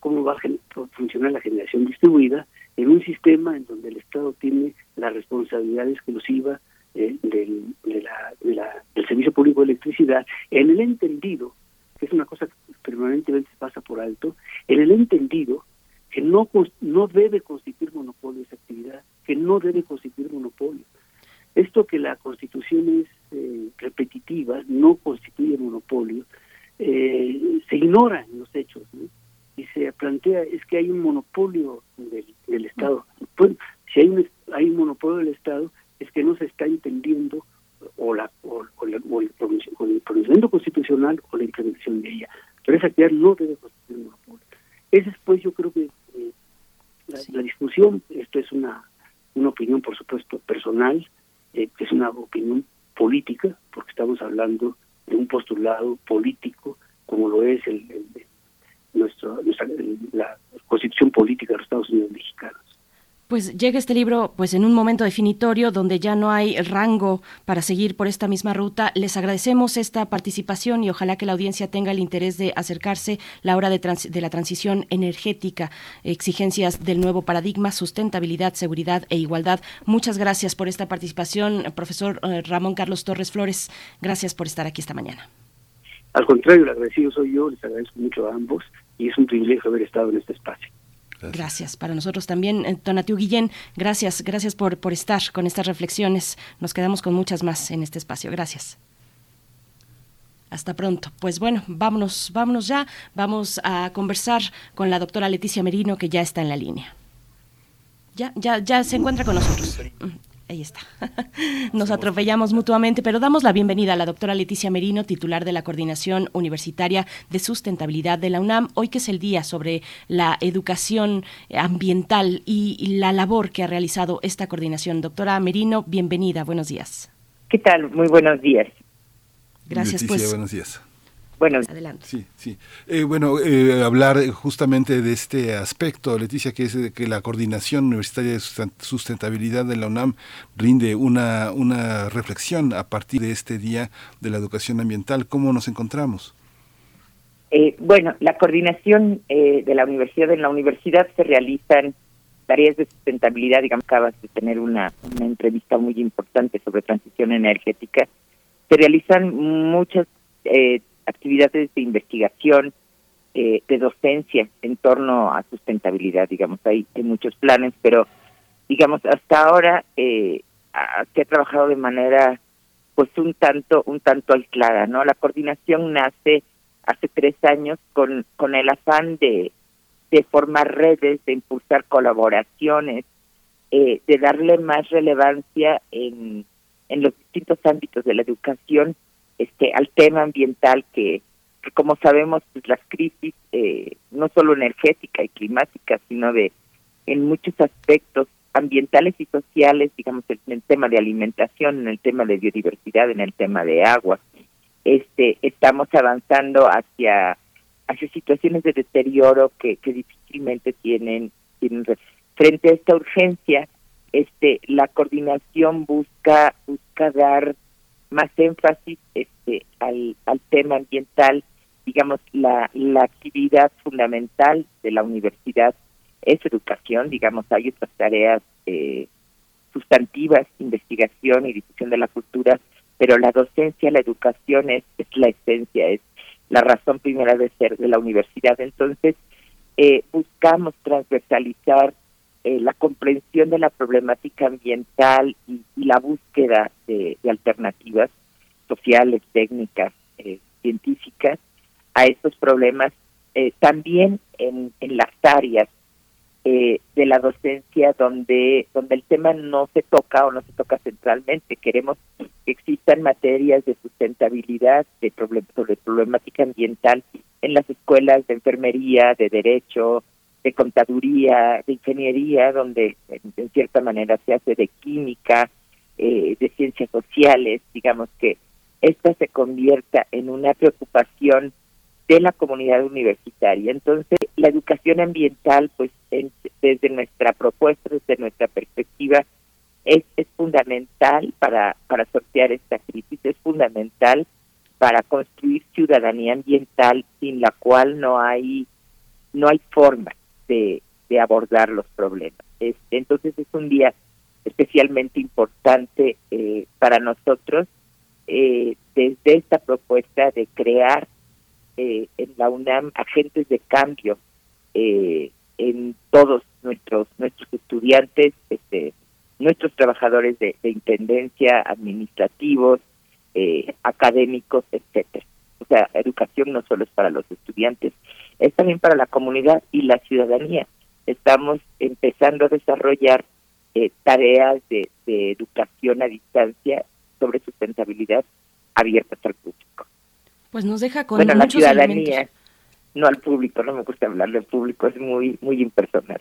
cómo va a funcionar la generación distribuida en un sistema en donde el Estado tiene la responsabilidad exclusiva eh, del, de la, de la, del servicio público de electricidad, en el entendido, que es una cosa que permanentemente pasa por alto, en el entendido que no, no debe constituir monopolio esa actividad, que no debe constituir monopolio. Esto que la Constitución es eh, repetitiva, no constituye monopolio, eh, se ignora en los hechos ¿no? Y se plantea es que hay un monopolio del, del Estado. Pues, si hay un, hay un monopolio del Estado, es que no se está entendiendo o, la, o, o, la, o el, pronunciamiento constitucional o la implementación de ella. Pero esa actividad no debe constituir monopolio. Ese es, pues, yo creo que eh, la, sí. la, discusión, esto es una, una opinión, por supuesto, personal, eh, es una opinión política, porque estamos hablando de un postulado político, como lo es el, el, nuestra, la constitución política de los Estados Unidos mexicanos. Pues llega este libro pues en un momento definitorio donde ya no hay rango para seguir por esta misma ruta. Les agradecemos esta participación y ojalá que la audiencia tenga el interés de acercarse la hora de, de la transición energética, exigencias del nuevo paradigma, sustentabilidad, seguridad e igualdad. Muchas gracias por esta participación, profesor eh, Ramón Carlos Torres Flores. Gracias por estar aquí esta mañana. Al contrario, el agradecido soy yo, les agradezco mucho a ambos y es un privilegio haber estado en este espacio. Gracias. gracias. Para nosotros también, eh, Tonatiu Guillén, gracias, gracias por, por estar con estas reflexiones. Nos quedamos con muchas más en este espacio. Gracias. Hasta pronto. Pues bueno, vámonos, vámonos ya. Vamos a conversar con la doctora Leticia Merino, que ya está en la línea. Ya, ya, ya se encuentra con nosotros. Ahí está. Nos atropellamos mutuamente, pero damos la bienvenida a la doctora Leticia Merino, titular de la Coordinación Universitaria de Sustentabilidad de la UNAM, hoy que es el día sobre la educación ambiental y la labor que ha realizado esta coordinación. Doctora Merino, bienvenida, buenos días. ¿Qué tal? Muy buenos días. Gracias, Leticia, pues. Buenos días. Bueno, adelante. Sí, sí. Eh, bueno, eh, hablar justamente de este aspecto, Leticia, que es que la Coordinación Universitaria de Sustentabilidad de la UNAM rinde una, una reflexión a partir de este Día de la Educación Ambiental. ¿Cómo nos encontramos? Eh, bueno, la coordinación eh, de la universidad, en la universidad se realizan tareas de sustentabilidad, digamos, acabas de tener una, una entrevista muy importante sobre transición energética, se realizan muchas eh, actividades de investigación, eh, de docencia en torno a sustentabilidad, digamos, hay, muchos planes, pero digamos, hasta ahora eh, se ha trabajado de manera pues un tanto, un tanto aislada, ¿no? La coordinación nace hace tres años con, con el afán de, de formar redes, de impulsar colaboraciones, eh, de darle más relevancia en, en los distintos ámbitos de la educación este al tema ambiental que, como sabemos pues las crisis eh, no solo energética y climática sino de en muchos aspectos ambientales y sociales digamos en el tema de alimentación en el tema de biodiversidad en el tema de agua este estamos avanzando hacia hacia situaciones de deterioro que, que difícilmente tienen, tienen frente a esta urgencia este la coordinación busca busca dar más énfasis este al, al tema ambiental digamos la la actividad fundamental de la universidad es educación digamos hay otras tareas eh, sustantivas investigación y difusión de la cultura pero la docencia la educación es, es la esencia es la razón primera de ser de la universidad. Entonces eh, buscamos transversalizar eh, la comprensión de la problemática ambiental y, y la búsqueda de, alternativas sociales, técnicas, eh, científicas a estos problemas, eh, también en, las áreas eh, de la docencia donde, donde el tema no se toca o no se toca centralmente. Queremos que existan materias de sustentabilidad, de sobre problemática ambiental en las escuelas de enfermería, de derecho, de contaduría, de ingeniería, donde en, cierta manera se hace de química, eh, de ciencias sociales, digamos que esta se convierta en una preocupación de la comunidad universitaria. Entonces, la educación ambiental, pues desde nuestra propuesta, desde nuestra perspectiva, es, es fundamental para, para sortear esta crisis, es fundamental para construir ciudadanía ambiental sin la cual no hay no hay forma de, de abordar los problemas. Entonces es un día especialmente importante eh, para nosotros eh, desde esta propuesta de crear eh, en la UNAM agentes de cambio eh, en todos nuestros nuestros estudiantes, este, nuestros trabajadores de, intendencia, administrativos, eh, académicos, etcétera. O sea, educación no solo es para los estudiantes, es también para la comunidad y la ciudadanía. Estamos empezando a desarrollar tareas de, de educación a distancia sobre sustentabilidad abiertas al público. Pues nos deja con bueno, muchos la ciudadanía, elementos. no al público, no me gusta hablarle al público, es muy muy impersonal.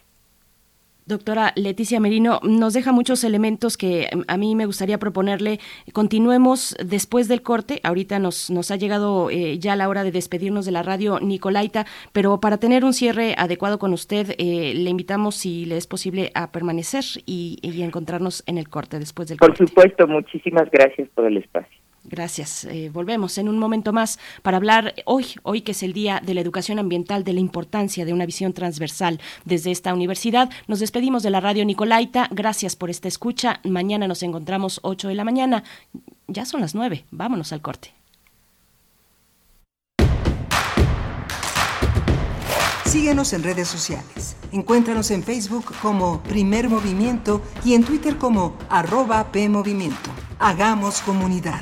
Doctora Leticia Merino, nos deja muchos elementos que a mí me gustaría proponerle. Continuemos después del corte. Ahorita nos, nos ha llegado eh, ya la hora de despedirnos de la radio Nicolaita, pero para tener un cierre adecuado con usted, eh, le invitamos, si le es posible, a permanecer y, y encontrarnos en el corte después del Por corte. supuesto, muchísimas gracias por el espacio. Gracias. Eh, volvemos en un momento más para hablar hoy, hoy que es el Día de la Educación Ambiental, de la importancia de una visión transversal desde esta universidad. Nos despedimos de la radio Nicolaita. Gracias por esta escucha. Mañana nos encontramos 8 de la mañana. Ya son las 9. Vámonos al corte. Síguenos en redes sociales. Encuéntranos en Facebook como Primer Movimiento y en Twitter como arroba PMovimiento. Hagamos comunidad.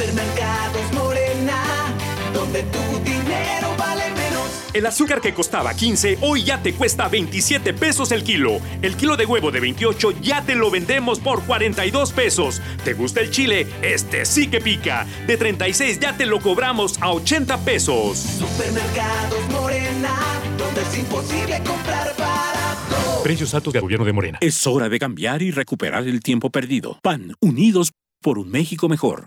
Supermercados Morena, donde tu dinero vale menos. El azúcar que costaba 15 hoy ya te cuesta 27 pesos el kilo. El kilo de huevo de 28 ya te lo vendemos por 42 pesos. ¿Te gusta el chile? Este sí que pica. De 36 ya te lo cobramos a 80 pesos. Supermercados Morena, donde es imposible comprar barato. Precios altos del gobierno de Morena. Es hora de cambiar y recuperar el tiempo perdido. PAN, unidos por un México mejor.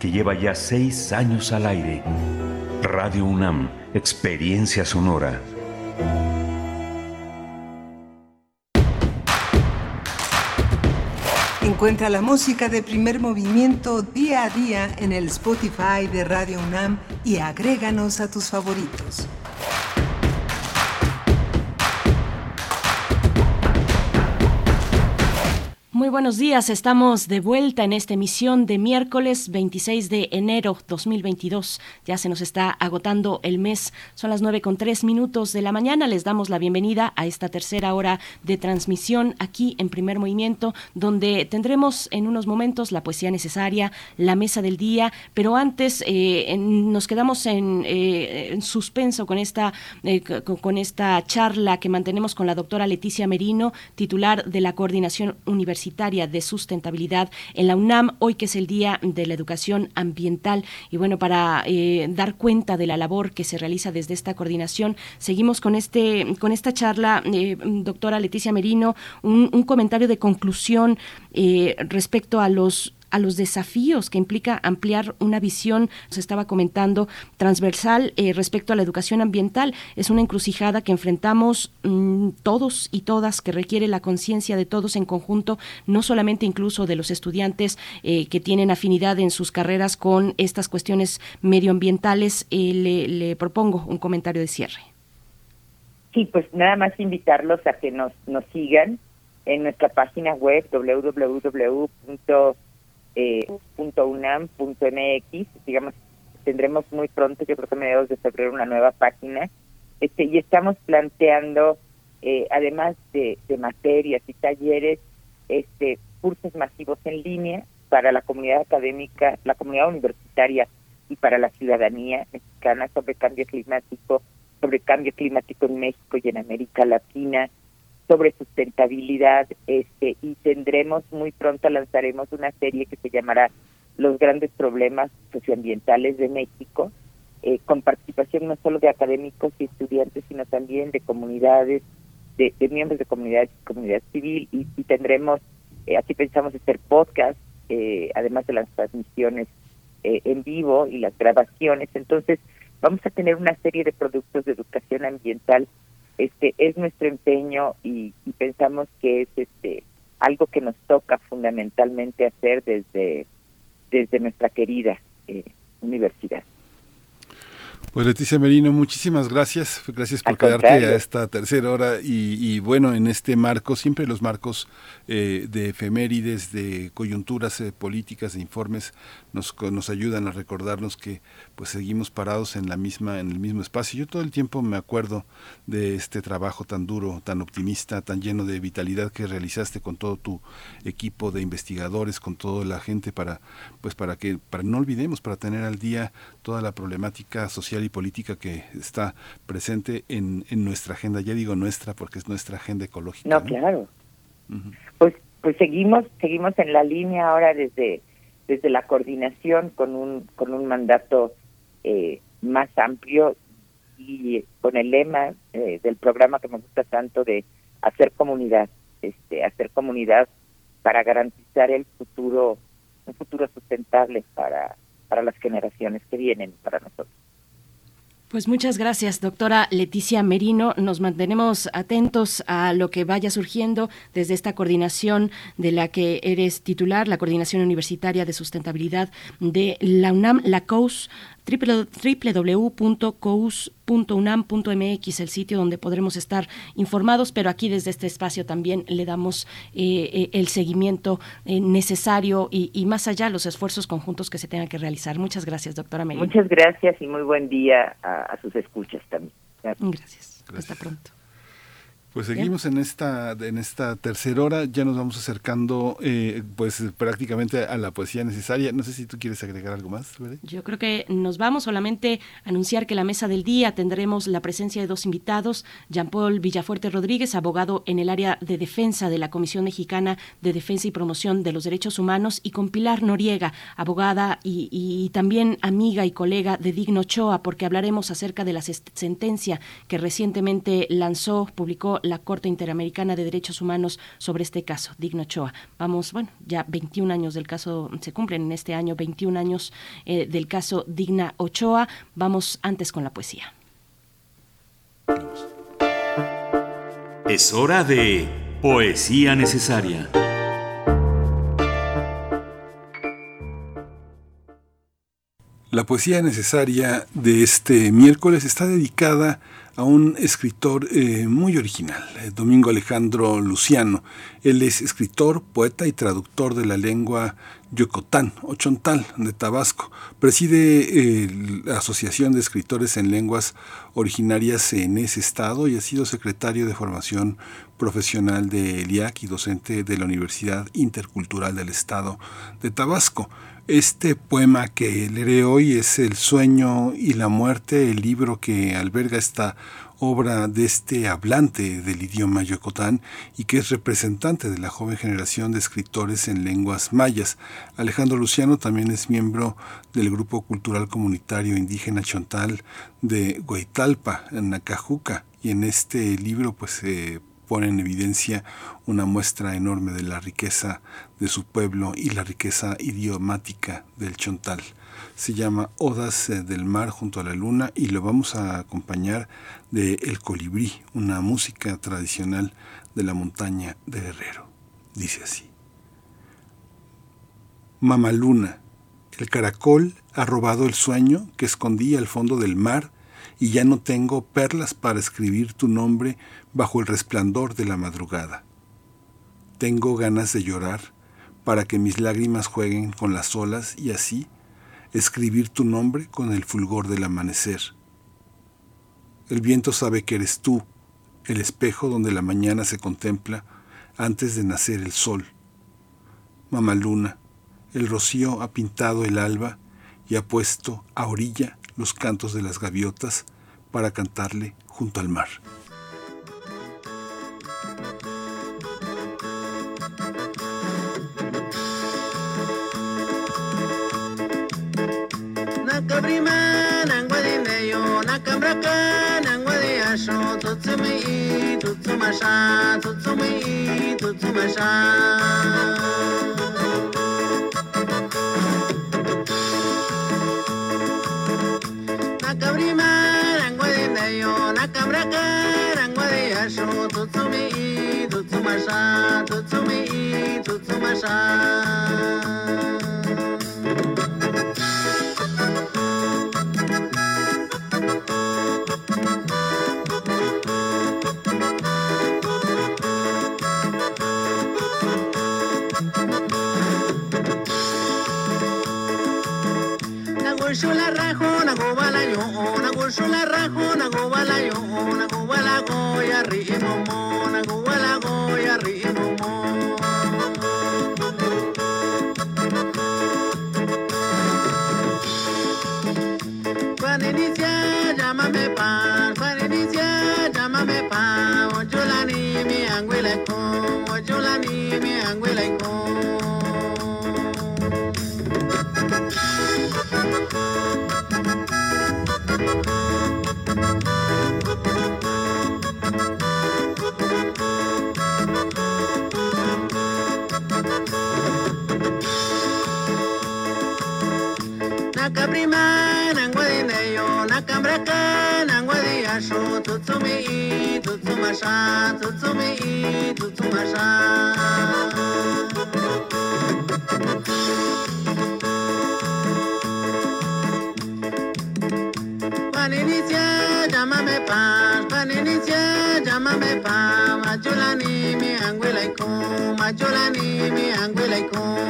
que lleva ya seis años al aire. Radio UNAM, Experiencia Sonora. Encuentra la música de primer movimiento día a día en el Spotify de Radio UNAM y agréganos a tus favoritos. Muy buenos días, estamos de vuelta en esta emisión de miércoles 26 de enero 2022. Ya se nos está agotando el mes, son las nueve con tres minutos de la mañana. Les damos la bienvenida a esta tercera hora de transmisión aquí en Primer Movimiento, donde tendremos en unos momentos la poesía necesaria, la mesa del día, pero antes eh, nos quedamos en, eh, en, suspenso con esta, eh, con esta charla que mantenemos con la doctora Leticia Merino, titular de la Coordinación Universitaria de Sustentabilidad en la UNAM, hoy que es el Día de la Educación Ambiental. Y bueno, para eh, dar cuenta de la labor que se realiza desde esta coordinación, seguimos con, este, con esta charla, eh, doctora Leticia Merino, un, un, comentario de conclusión eh, respecto a los a los desafíos que implica ampliar una visión, se estaba comentando, transversal eh, respecto a la educación ambiental. Es una encrucijada que enfrentamos mmm, todos y todas, que requiere la conciencia de todos en conjunto, no solamente incluso de los estudiantes eh, que tienen afinidad en sus carreras con estas cuestiones medioambientales. Eh, le, propongo un comentario de cierre. Sí, pues nada más invitarlos a que nos, nos sigan en nuestra página web www eh, .unam.mx, digamos, tendremos muy pronto, yo creo que mediados de febrero, una nueva página, este y estamos planteando, eh, además de, de materias y talleres, este cursos masivos en línea para la comunidad académica, la comunidad universitaria y para la ciudadanía mexicana sobre cambio climático, sobre cambio climático en México y en América Latina, sobre sustentabilidad este y tendremos muy pronto lanzaremos una serie que se llamará Los grandes problemas socioambientales de México eh, con participación no solo de académicos y estudiantes sino también de comunidades de, de miembros de comunidades comunidad civil y, y tendremos eh, así pensamos hacer podcast eh, además de las transmisiones eh, en vivo y las grabaciones. Entonces vamos a tener una serie de productos de educación ambiental este es nuestro empeño y, y, pensamos que es este algo que nos toca fundamentalmente hacer desde desde nuestra querida eh, universidad. Pues Leticia Merino, muchísimas gracias. Gracias por quedarte a esta tercera hora y, y, bueno, en este marco, siempre los marcos eh, de efemérides, de coyunturas eh, políticas, de informes, nos, nos ayudan a recordarnos que pues seguimos parados en la misma, en el mismo espacio. Yo todo el tiempo me acuerdo de este trabajo tan duro, tan optimista, tan lleno de vitalidad que realizaste con todo tu equipo de investigadores, con toda la gente para, pues para que, para no olvidemos, para tener al día toda la problemática social y política que está presente en, en nuestra agenda. Ya digo nuestra porque es nuestra agenda ecológica. No, ¿no? claro. Uh -huh. Pues pues seguimos seguimos en la línea ahora desde desde la coordinación con un con un mandato eh, más amplio y con el lema eh, del programa que me gusta tanto de hacer comunidad, este hacer comunidad para garantizar el futuro un futuro sustentable para para las generaciones que vienen para nosotros. Pues muchas gracias, doctora Leticia Merino. Nos mantenemos atentos a lo que vaya surgiendo desde esta coordinación de la que eres titular, la Coordinación Universitaria de Sustentabilidad de la UNAM, la COUS www.cous.unam.mx, el sitio donde podremos estar informados, pero aquí desde este espacio también le damos eh, el seguimiento eh, necesario y, y, más allá los esfuerzos conjuntos que se tengan que realizar. Muchas gracias, doctora Merino. Muchas gracias y muy buen día a, a sus escuchas también. Gracias. gracias. Hasta pronto. Pues seguimos en esta en esta tercera hora, ya nos vamos acercando eh, pues prácticamente a la poesía necesaria. No sé si tú quieres agregar algo más. ¿verdad? Yo creo que nos vamos solamente a anunciar que la mesa del día tendremos la presencia de dos invitados, Jean-Paul Villafuerte Rodríguez, abogado en el área de defensa de la Comisión Mexicana de Defensa y Promoción de los Derechos Humanos, y con Pilar Noriega, abogada y, y también amiga y colega de Digno Ochoa, porque hablaremos acerca de la sentencia que recientemente lanzó, publicó la Corte Interamericana de Derechos Humanos sobre este caso, Digno Ochoa. Vamos, bueno, ya 21 años del caso, se cumplen en este año 21 años eh, del caso Digna Ochoa. Vamos antes con la poesía. Es hora de Poesía Necesaria. La poesía necesaria de este miércoles está dedicada a un escritor eh, muy original, eh, Domingo Alejandro Luciano. Él es escritor, poeta y traductor de la lengua Yucotán o Chontal de Tabasco. Preside eh, la Asociación de Escritores en Lenguas Originarias en ese estado y ha sido secretario de formación profesional de ELIAC y docente de la Universidad Intercultural del Estado de Tabasco. Este poema que leeré hoy es El sueño y la muerte, el libro que alberga esta obra de este hablante del idioma yocotán y que es representante de la joven generación de escritores en lenguas mayas. Alejandro Luciano también es miembro del Grupo Cultural Comunitario Indígena Chontal de Guaitalpa, en Nacajuca, y en este libro pues se pone en evidencia una muestra enorme de la riqueza de su pueblo y la riqueza idiomática del chontal. Se llama Odas eh, del Mar junto a la Luna y lo vamos a acompañar de El Colibrí, una música tradicional de la montaña de Herrero. Dice así. Mamaluna, el caracol ha robado el sueño que escondía al fondo del mar y ya no tengo perlas para escribir tu nombre bajo el resplandor de la madrugada. Tengo ganas de llorar para que mis lágrimas jueguen con las olas y así escribir tu nombre con el fulgor del amanecer. El viento sabe que eres tú, el espejo donde la mañana se contempla antes de nacer el sol. Mamaluna, el rocío ha pintado el alba y ha puesto a orilla los cantos de las gaviotas para cantarle junto al mar. kabrima nangwa di neyo nakambra ka nangwa di asho. Tutsumi i tutsumasha tutsumi i tutsumasha Tutsumi, Tutsuma Sha, Tutsumi, Tutsuma Sha. Tutsumasha Nagushula rajo, nagubala yo, nagushula rajo, nagubala yo, nagubala goya rimomo, Nima, Nangwe Neyo, Nakambraka, Nangwe Diasho, Tutsumi, Tutsumasha, Tutsumi, Tutsumasha. Paninitia, Jamame pa, Paninitia, Jamame pa. Majulani, mi Anguelaiko, Majulani, mi Anguelaiko.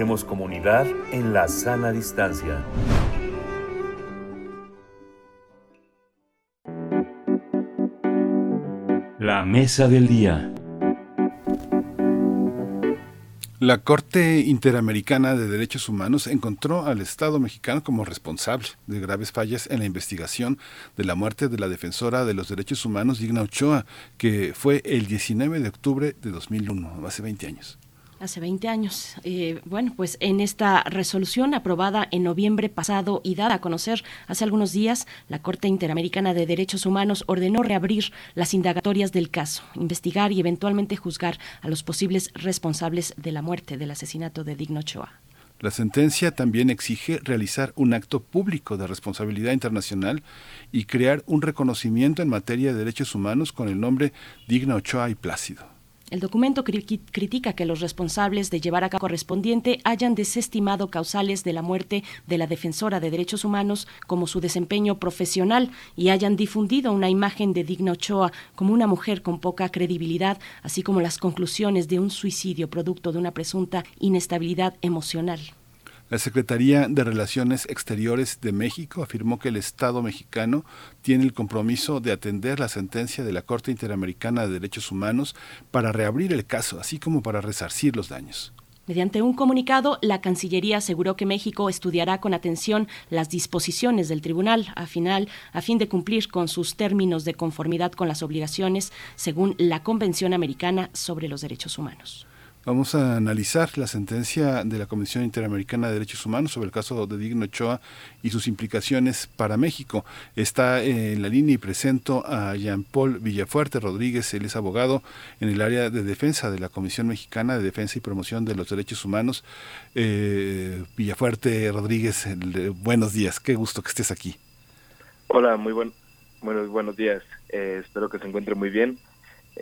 Hacemos comunidad en la sana distancia. La mesa del día. La Corte Interamericana de Derechos Humanos encontró al Estado mexicano como responsable de graves fallas en la investigación de la muerte de la defensora de los derechos humanos Digna Ochoa, que fue el 19 de octubre de 2001, hace 20 años. Hace 20 años. Eh, bueno, pues en esta resolución aprobada en noviembre pasado y dada a conocer hace algunos días, la Corte Interamericana de Derechos Humanos ordenó reabrir las indagatorias del caso, investigar y eventualmente juzgar a los posibles responsables de la muerte del asesinato de Digno Ochoa. La sentencia también exige realizar un acto público de responsabilidad internacional y crear un reconocimiento en materia de derechos humanos con el nombre Digna Ochoa y Plácido. El documento critica que los responsables de llevar a cabo correspondiente hayan desestimado causales de la muerte de la defensora de derechos humanos como su desempeño profesional y hayan difundido una imagen de Digna Ochoa como una mujer con poca credibilidad, así como las conclusiones de un suicidio producto de una presunta inestabilidad emocional. La Secretaría de Relaciones Exteriores de México afirmó que el Estado mexicano tiene el compromiso de atender la sentencia de la Corte Interamericana de Derechos Humanos para reabrir el caso, así como para resarcir los daños. Mediante un comunicado, la Cancillería aseguró que México estudiará con atención las disposiciones del tribunal a, final, a fin de cumplir con sus términos de conformidad con las obligaciones según la Convención Americana sobre los Derechos Humanos. Vamos a analizar la sentencia de la Comisión Interamericana de Derechos Humanos sobre el caso de Digno Ochoa y sus implicaciones para México. Está en la línea y presento a Jean-Paul Villafuerte Rodríguez, él es abogado en el área de defensa de la Comisión Mexicana de Defensa y Promoción de los Derechos Humanos. Eh, Villafuerte Rodríguez, buenos días, qué gusto que estés aquí. Hola, muy buen, buenos, buenos días, eh, espero que se encuentre muy bien.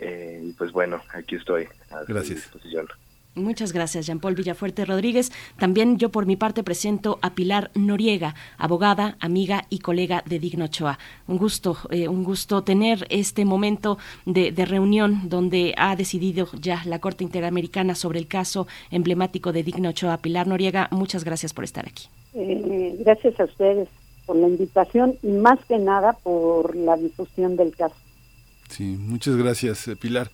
Eh, y pues bueno, aquí estoy a gracias. disposición. Muchas gracias, Jean-Paul Villafuerte Rodríguez. También yo por mi parte presento a Pilar Noriega, abogada, amiga y colega de Digno Ochoa. Un gusto, eh, un gusto tener este momento de, reunión donde ha decidido ya la Corte Interamericana sobre el caso emblemático de Digno Ochoa. Pilar Noriega, muchas gracias por estar aquí. Eh, gracias a ustedes por la invitación y más que nada por la difusión del caso. Sí, muchas gracias, eh, Pilar.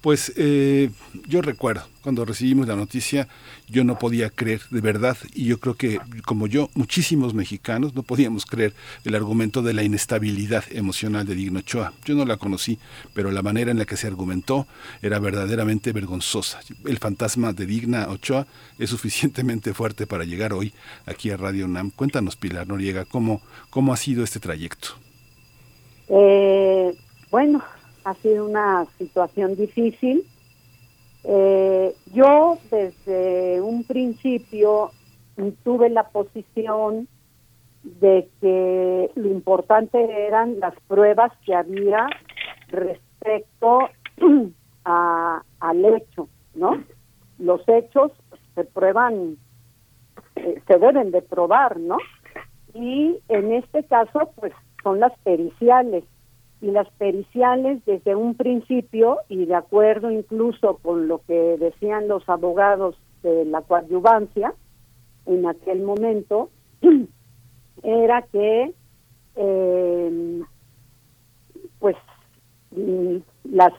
Pues eh, yo recuerdo, cuando recibimos la noticia, yo no podía creer de verdad, y yo creo que como yo, muchísimos mexicanos no podíamos creer el argumento de la inestabilidad emocional de Digno Ochoa. Yo no la conocí, pero la manera en la que se argumentó era verdaderamente vergonzosa. El fantasma de Digna Ochoa es suficientemente fuerte para llegar hoy aquí a Radio UNAM. Cuéntanos, Pilar Noriega, cómo, cómo ha sido este trayecto. Eh bueno, ha sido una situación difícil. Eh, yo desde un principio tuve la posición de que lo importante eran las pruebas que había respecto a, al hecho, ¿no? Los hechos se prueban, eh, se deben de probar, ¿no? Y en este caso, pues son las periciales y las periciales desde un principio y de acuerdo incluso con lo que decían los abogados de la coadyuvancia en aquel momento era que eh, pues las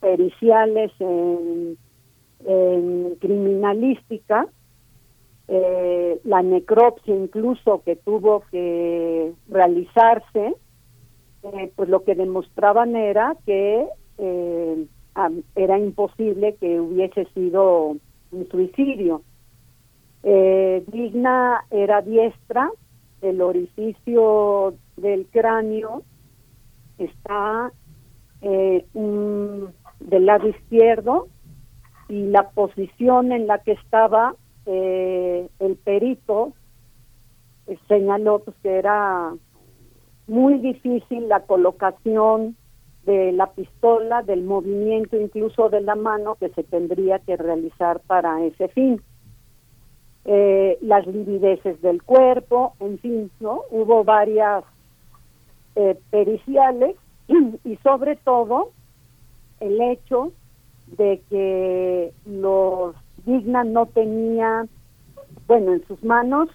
periciales en, criminalística eh, la necropsia incluso que tuvo que realizarse eh, pues lo que demostraban era que eh, era imposible que hubiese sido un suicidio. Eh, Digna era diestra, el orificio del cráneo está del lado izquierdo y la posición en la que estaba el perito señaló pues, que era muy difícil la colocación de la pistola, del movimiento incluso de la mano que se tendría que realizar para ese fin. Eh, las livideces del cuerpo, en fin, ¿no? Hubo varias eh, periciales y sobre todo el hecho de que los Digna no tenía, bueno, en sus manos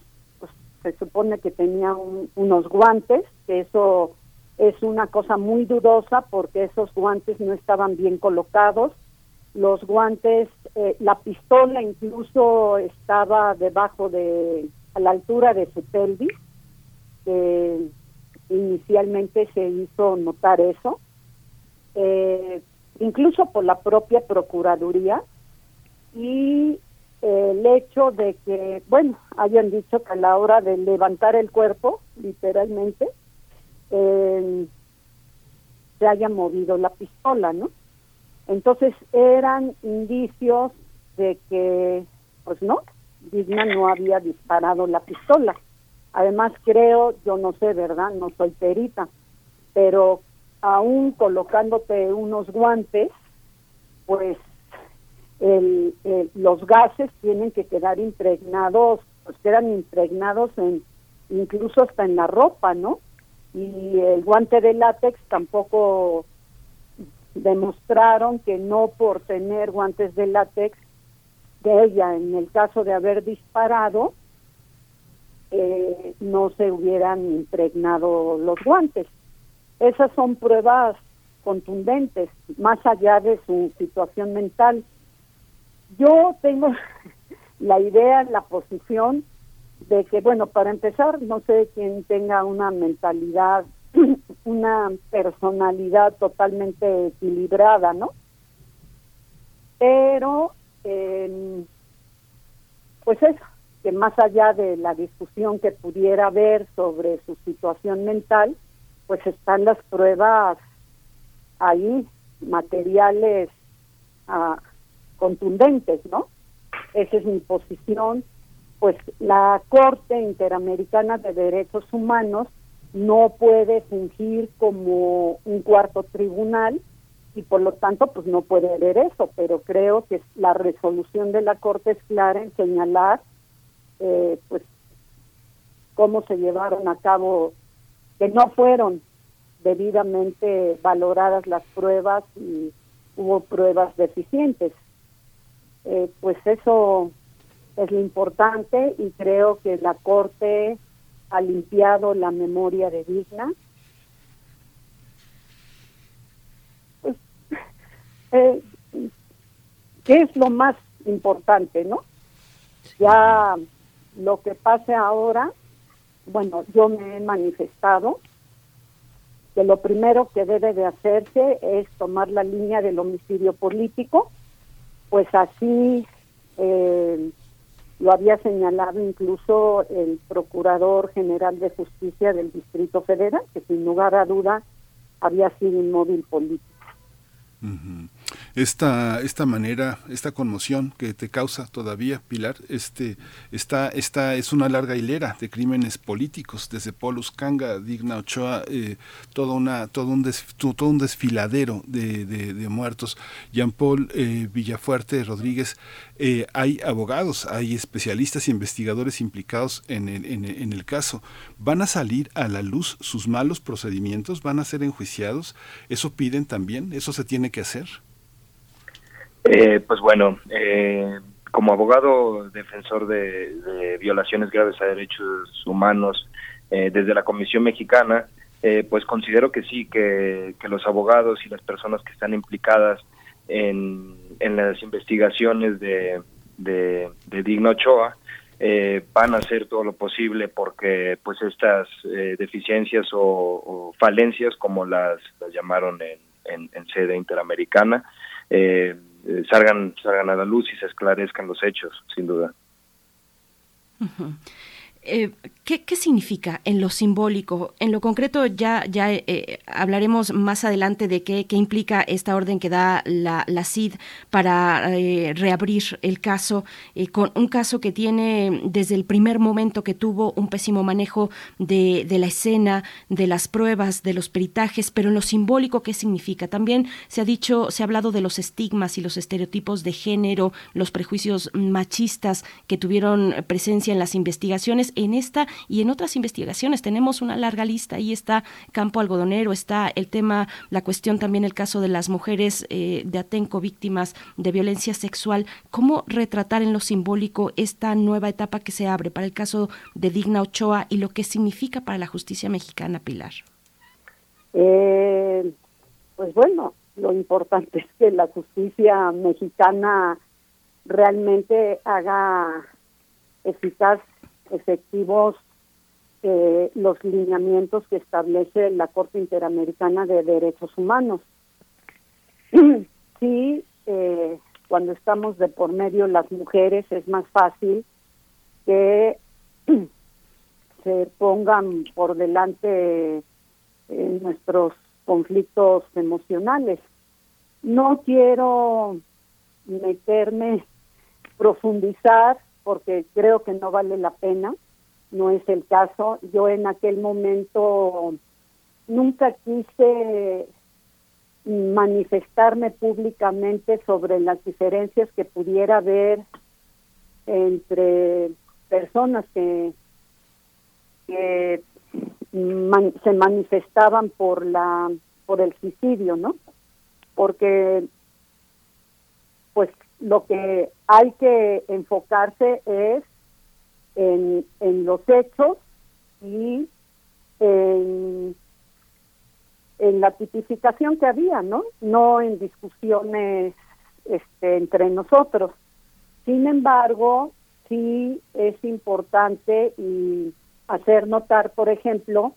se supone que tenía unos guantes, que eso es una cosa muy dudosa porque esos guantes no estaban bien colocados. Los guantes, eh, la pistola incluso estaba debajo de, a la altura de su pelvis, que inicialmente se hizo notar eso, eh, incluso por la propia Procuraduría, y el hecho de que, bueno, hayan dicho que a la hora de levantar el cuerpo, literalmente, eh, se haya movido la pistola, ¿no? Entonces eran indicios de que, pues no, Digna no había disparado la pistola. Además creo, yo no sé, ¿verdad? No soy perita, pero aún colocándote unos guantes, pues el, los gases tienen que quedar impregnados, pues quedan impregnados en incluso hasta en la ropa, ¿no? Y el guante de látex tampoco demostraron que no por tener guantes de látex de ella, en el caso de haber disparado, eh, no se hubieran impregnado los guantes. Esas son pruebas contundentes, más allá de su situación mental. Yo tengo la idea, la posición de que, bueno, para empezar, no sé quién tenga una mentalidad, una personalidad totalmente equilibrada, ¿no? Pero, eh, pues eso, que más allá de la discusión que pudiera haber sobre su situación mental, pues están las pruebas ahí, materiales ah, contundentes, ¿no? Esa es mi posición pues la Corte Interamericana de Derechos Humanos no puede fungir como un cuarto tribunal y por lo tanto pues no puede ver eso, pero creo que la resolución de la Corte es clara en señalar eh, pues cómo se llevaron a cabo, que no fueron debidamente valoradas las pruebas y hubo pruebas deficientes. Eh, pues eso es lo importante y creo que la Corte ha limpiado la memoria de Digna. Pues, eh, ¿Qué es lo más importante, no? Ya lo que pase ahora, bueno, yo me he manifestado que lo primero que debe de hacerse es tomar la línea del homicidio político, pues así eh, lo había señalado incluso el Procurador General de Justicia del Distrito Federal, que sin lugar a duda había sido un móvil político esta, esta manera, esta conmoción que te causa todavía, Pilar, este, esta, esta es una larga hilera de crímenes políticos, desde Polus Kanga, Digna Ochoa, eh, todo, una, todo, un todo un desfiladero de, de, muertos. Jean Paul eh, Villafuerte Rodríguez, eh, hay abogados, hay especialistas y investigadores implicados en en, en el caso. ¿Van a salir a la luz sus malos procedimientos? ¿Van a ser enjuiciados? ¿Eso piden también? ¿Eso se tiene que hacer? Eh, pues bueno, eh, como abogado defensor de, violaciones graves a derechos humanos eh, desde la Comisión Mexicana, pues considero que sí, que, los abogados y las personas que están implicadas en, las investigaciones de, de, Digno Ochoa van a hacer todo lo posible porque pues estas deficiencias o, falencias, como las, llamaron en, en, sede interamericana, eh, eh, salgan, salgan a la luz y se esclarezcan los hechos, sin duda. Eh, ¿qué, significa en lo simbólico? En lo concreto ya, ya eh, hablaremos más adelante de qué, implica esta orden que da la, la CID para eh, reabrir el caso, con un caso que tiene desde el primer momento que tuvo un pésimo manejo de, de, la escena, de las pruebas, de los peritajes, pero en lo simbólico, ¿qué significa? También se ha dicho, se ha hablado de los estigmas y los estereotipos de género, los prejuicios machistas que tuvieron presencia en las investigaciones en esta y en otras investigaciones. Tenemos una larga lista. Ahí está Campo Algodonero, está el tema, la cuestión también el caso de las mujeres eh, de Atenco víctimas de violencia sexual. ¿Cómo retratar en lo simbólico esta nueva etapa que se abre para el caso de Digna Ochoa y lo que significa para la justicia mexicana, Pilar? Eh, pues bueno, lo importante es que la justicia mexicana realmente haga eficaz, efectivos eh, los lineamientos que establece la Corte Interamericana de Derechos Humanos. sí, eh, cuando estamos de por medio las mujeres es más fácil que se pongan por delante eh, nuestros conflictos emocionales. No quiero meterme, profundizar, porque creo que no vale la pena, no es el caso. Yo en aquel momento nunca quise manifestarme públicamente sobre las diferencias que pudiera haber entre personas que, que se manifestaban por la por el suicidio, ¿no? Porque pues lo que hay que enfocarse es en, en los hechos y en, en la tipificación que había, ¿no? No en discusiones este, entre nosotros. Sin embargo, sí es importante y hacer notar, por ejemplo,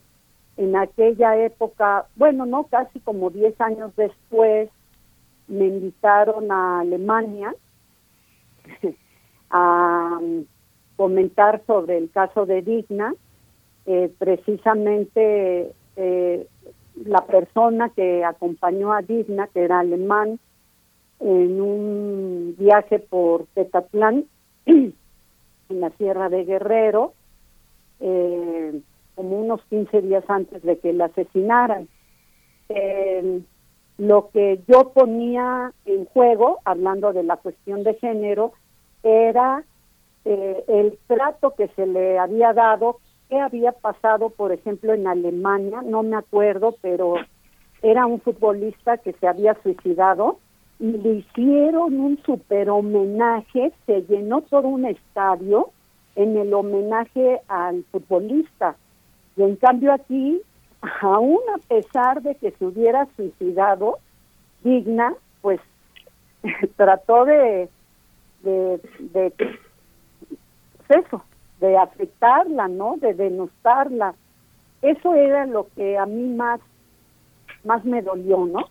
en aquella época, bueno, no, casi como 10 años después, me invitaron a Alemania a comentar sobre el caso de Digna. Eh, precisamente eh, la persona que acompañó a Digna, que era alemán, en un viaje por Tetatlán, en la Sierra de Guerrero, eh, como unos 15 días antes de que la asesinaran. Lo que yo ponía en juego, hablando de la cuestión de género, era eh, el trato que se le había dado, qué había pasado, por ejemplo, en Alemania, no me acuerdo, pero era un futbolista que se había suicidado y le hicieron un super homenaje, se llenó todo un estadio en el homenaje al futbolista. Y en cambio aquí, aún a pesar de que se hubiera suicidado, digna, pues trató de, de, de eso, de afectarla, ¿no? De denostarla. Eso era lo que a mí más, más me dolió, ¿no?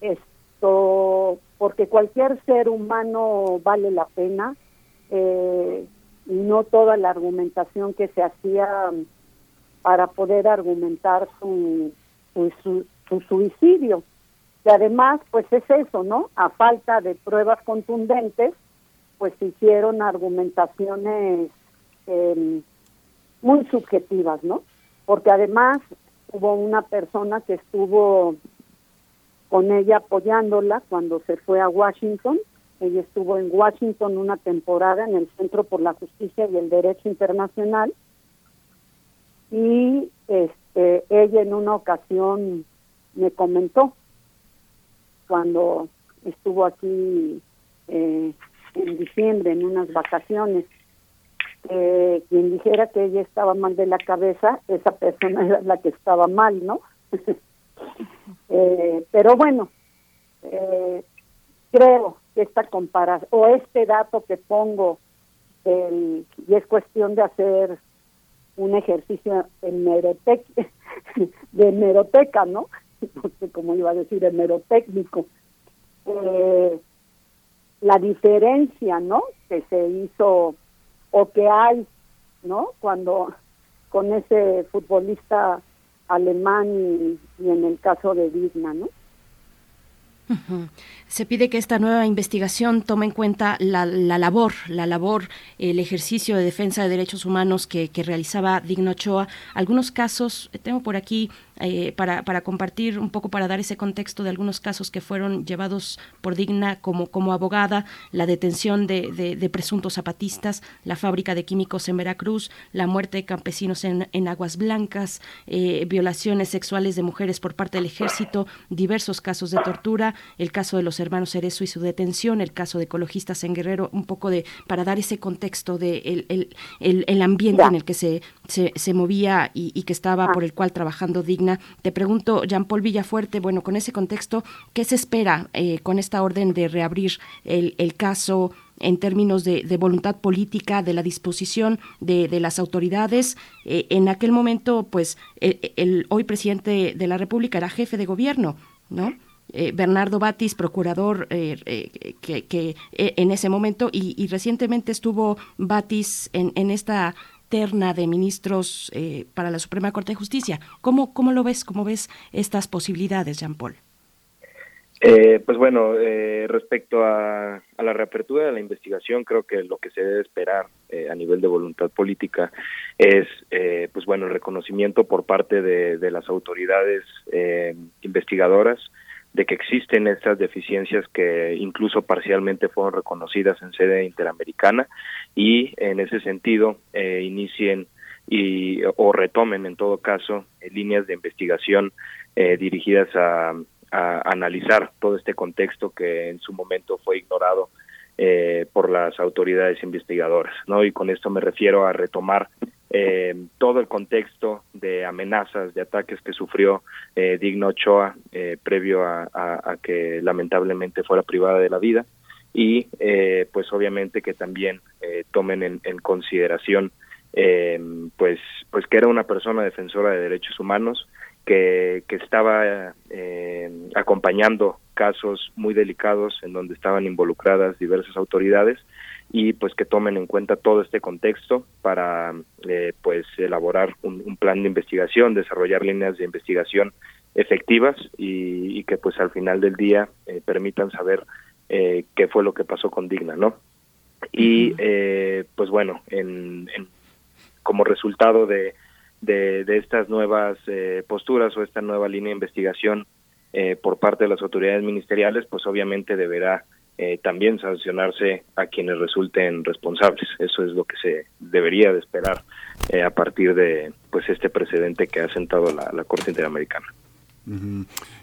Esto, porque cualquier ser humano vale la pena, eh, y no toda la argumentación que se hacía para poder argumentar su, su, su suicidio. Y además, pues es eso, ¿no? A falta de pruebas contundentes, pues hicieron argumentaciones em, muy subjetivas, ¿no? Porque además hubo una persona que estuvo con ella apoyándola cuando se fue a Washington. Ella estuvo en Washington una temporada en el Centro por la Justicia y el Derecho Internacional. Y este, ella en una ocasión me comentó cuando estuvo aquí eh, en diciembre en unas vacaciones. Eh, quien dijera que ella estaba mal de la cabeza, esa persona era la que estaba mal, ¿no? eh, pero bueno, eh, creo que esta comparación, o este dato que pongo, el, y es cuestión de hacer un ejercicio de meroteca, ¿no? No sé cómo iba a decir, hemerotécnico. Eh, la diferencia, ¿no? Que se hizo o que hay, ¿no? Cuando con ese futbolista alemán y, en el caso de Digna, ¿no? Se pide que esta nueva investigación tome en cuenta la, labor, la labor, el ejercicio de defensa de derechos humanos que, que realizaba Digno Ochoa. Algunos casos, tengo por aquí eh, para, para, compartir un poco, para dar ese contexto de algunos casos que fueron llevados por Digna como, como abogada, la detención de, de, presuntos zapatistas, la fábrica de químicos en Veracruz, la muerte de campesinos en, en Aguas Blancas, eh, violaciones sexuales de mujeres por parte del ejército, diversos casos de tortura, el caso de los hermanos Cerezo y su detención, el caso de ecologistas en Guerrero, un poco de para dar ese contexto de el, el, el, ambiente en el que se, se, se movía y, y que estaba, por el cual trabajando Digna Te pregunto, Jean-Paul Villafuerte, bueno, con ese contexto, ¿qué se espera eh, con esta orden de reabrir el, caso? en términos de, voluntad política, de la disposición de, las autoridades. Eh, en aquel momento, pues, el, hoy presidente de la República era jefe de gobierno, ¿no? Eh, Bernardo Batis, procurador que, en ese momento, y, recientemente estuvo Batis en, esta terna de ministros para la Suprema Corte de Justicia. ¿Cómo, ¿Cómo lo ves? ¿Cómo ves estas posibilidades, Jean Paul? Eh, pues bueno, eh, respecto a, la reapertura de la investigación, creo que lo que se debe esperar eh, a nivel de voluntad política es, pues bueno, el reconocimiento por parte de, las autoridades investigadoras de que existen estas deficiencias que incluso parcialmente fueron reconocidas en sede interamericana y en ese sentido inicien y o retomen en todo caso líneas de investigación dirigidas a a analizar todo este contexto que en su momento fue ignorado eh, por las autoridades investigadoras, ¿no? Y con esto me refiero a retomar eh, todo el contexto de amenazas, de ataques que sufrió eh, Digno Ochoa eh, previo a, que lamentablemente fuera privada de la vida. Y pues obviamente que también tomen en, en consideración pues pues que era una persona defensora de derechos humanos que, que estaba eh, acompañando casos muy delicados en donde estaban involucradas diversas autoridades y pues que tomen en cuenta todo este contexto para eh, pues elaborar un, plan de investigación, desarrollar líneas de investigación efectivas y, que pues al final del día eh, permitan saber eh, qué fue lo que pasó con Digna, ¿no? Y pues bueno, en, en, como resultado de, de, de estas nuevas eh, posturas o esta nueva línea de investigación eh, por parte de las autoridades ministeriales, pues obviamente deberá eh, también sancionarse a quienes resulten responsables. Eso es lo que se debería de esperar a partir de pues este precedente que ha sentado la Corte Interamericana.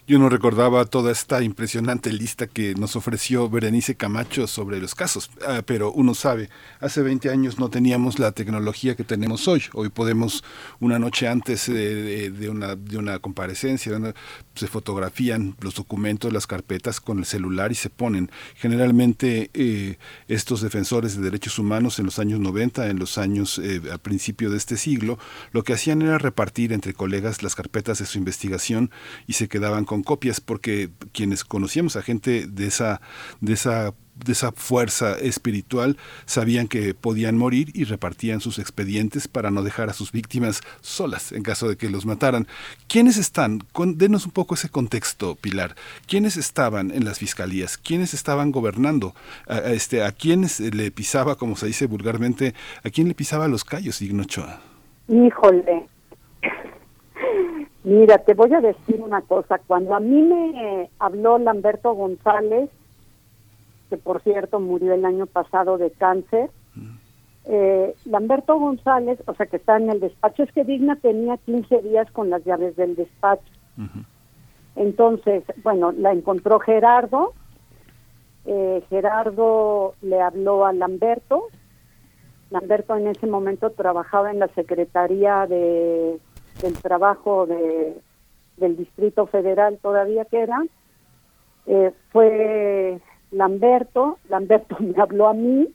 Yo no recordaba toda esta impresionante lista que nos ofreció Berenice Camacho sobre los casos, ah, pero uno sabe, hace 20 años no teníamos la tecnología que tenemos hoy. Hoy podemos, una noche antes de, una, de una comparecencia, se fotografían los documentos, las carpetas con el celular y se ponen. Generalmente eh, estos defensores de derechos humanos en los años 90, en los años eh, al principio de este siglo, lo que hacían era repartir entre colegas las carpetas de su investigación y se quedaban con copias porque quienes conocíamos a gente de esa de esa de esa fuerza espiritual sabían que podían morir y repartían sus expedientes para no dejar a sus víctimas solas en caso de que los mataran. ¿Quiénes están? denos un poco ese contexto, Pilar. ¿Quiénes estaban en las fiscalías? ¿Quiénes estaban gobernando? A, este, ¿A quiénes le pisaba, como se dice vulgarmente, a quién le pisaba los callos, Ignochoa? Híjole, Mira, te voy a decir una cosa. Cuando a mí me habló Lamberto González, que por cierto murió el año pasado de cáncer, eh, Lamberto González, o sea que está en el despacho, es que Digna tenía 15 días con las llaves del despacho. Entonces, bueno, la encontró Gerardo, eh, Gerardo le habló a Lamberto, Lamberto en ese momento trabajaba en la Secretaría de del trabajo de, del Distrito Federal todavía que era, eh, fue Lamberto, Lamberto me habló a mí,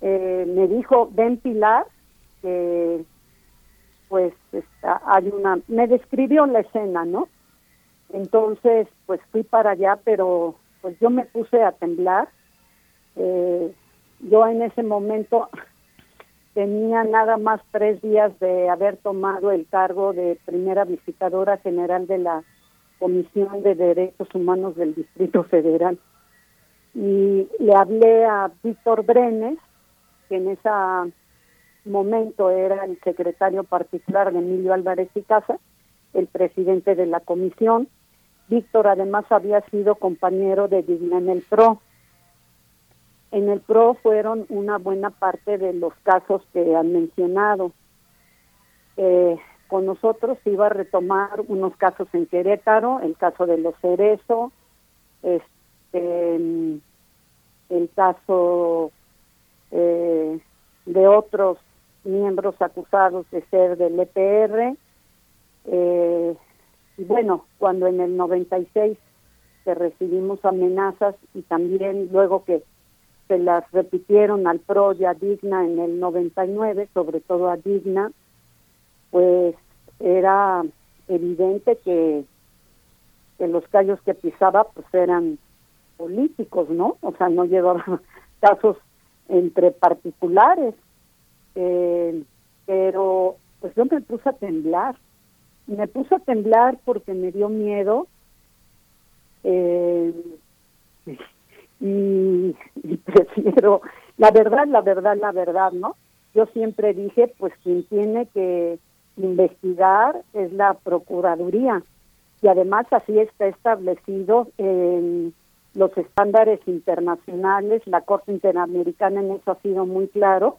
eh, me dijo, ven Pilar, que pues está, hay una, me describió la escena, ¿no? Entonces, pues fui para allá, pero pues yo me puse a temblar. Eh, yo en ese momento tenía nada más tres días de haber tomado el cargo de primera visitadora general de la Comisión de Derechos Humanos del Distrito Federal. Y le hablé a Víctor Brenes, que en ese momento era el secretario particular de Emilio Álvarez y Casa, el presidente de la comisión. Víctor además había sido compañero de Digna en el PRO en el PRO fueron una buena parte de los casos que han mencionado. Eh, con nosotros iba a retomar unos casos en Querétaro, el caso de los Cerezo, este, el caso eh, de otros miembros acusados de ser del EPR, eh, y bueno, cuando en el 96 que recibimos amenazas y también luego que se las repitieron al PRO y a Digna en el 99, sobre todo a Digna, pues era evidente que, que los callos que pisaba pues eran políticos, ¿no? O sea, no llevaba casos entre particulares, eh, pero pues yo me puse a temblar, me puse a temblar porque me dio miedo eh, y, prefiero, la verdad, la verdad, la verdad, ¿no? Yo siempre dije, pues quien tiene que investigar es la Procuraduría y además así está establecido en los estándares internacionales, la Corte Interamericana en eso ha sido muy claro,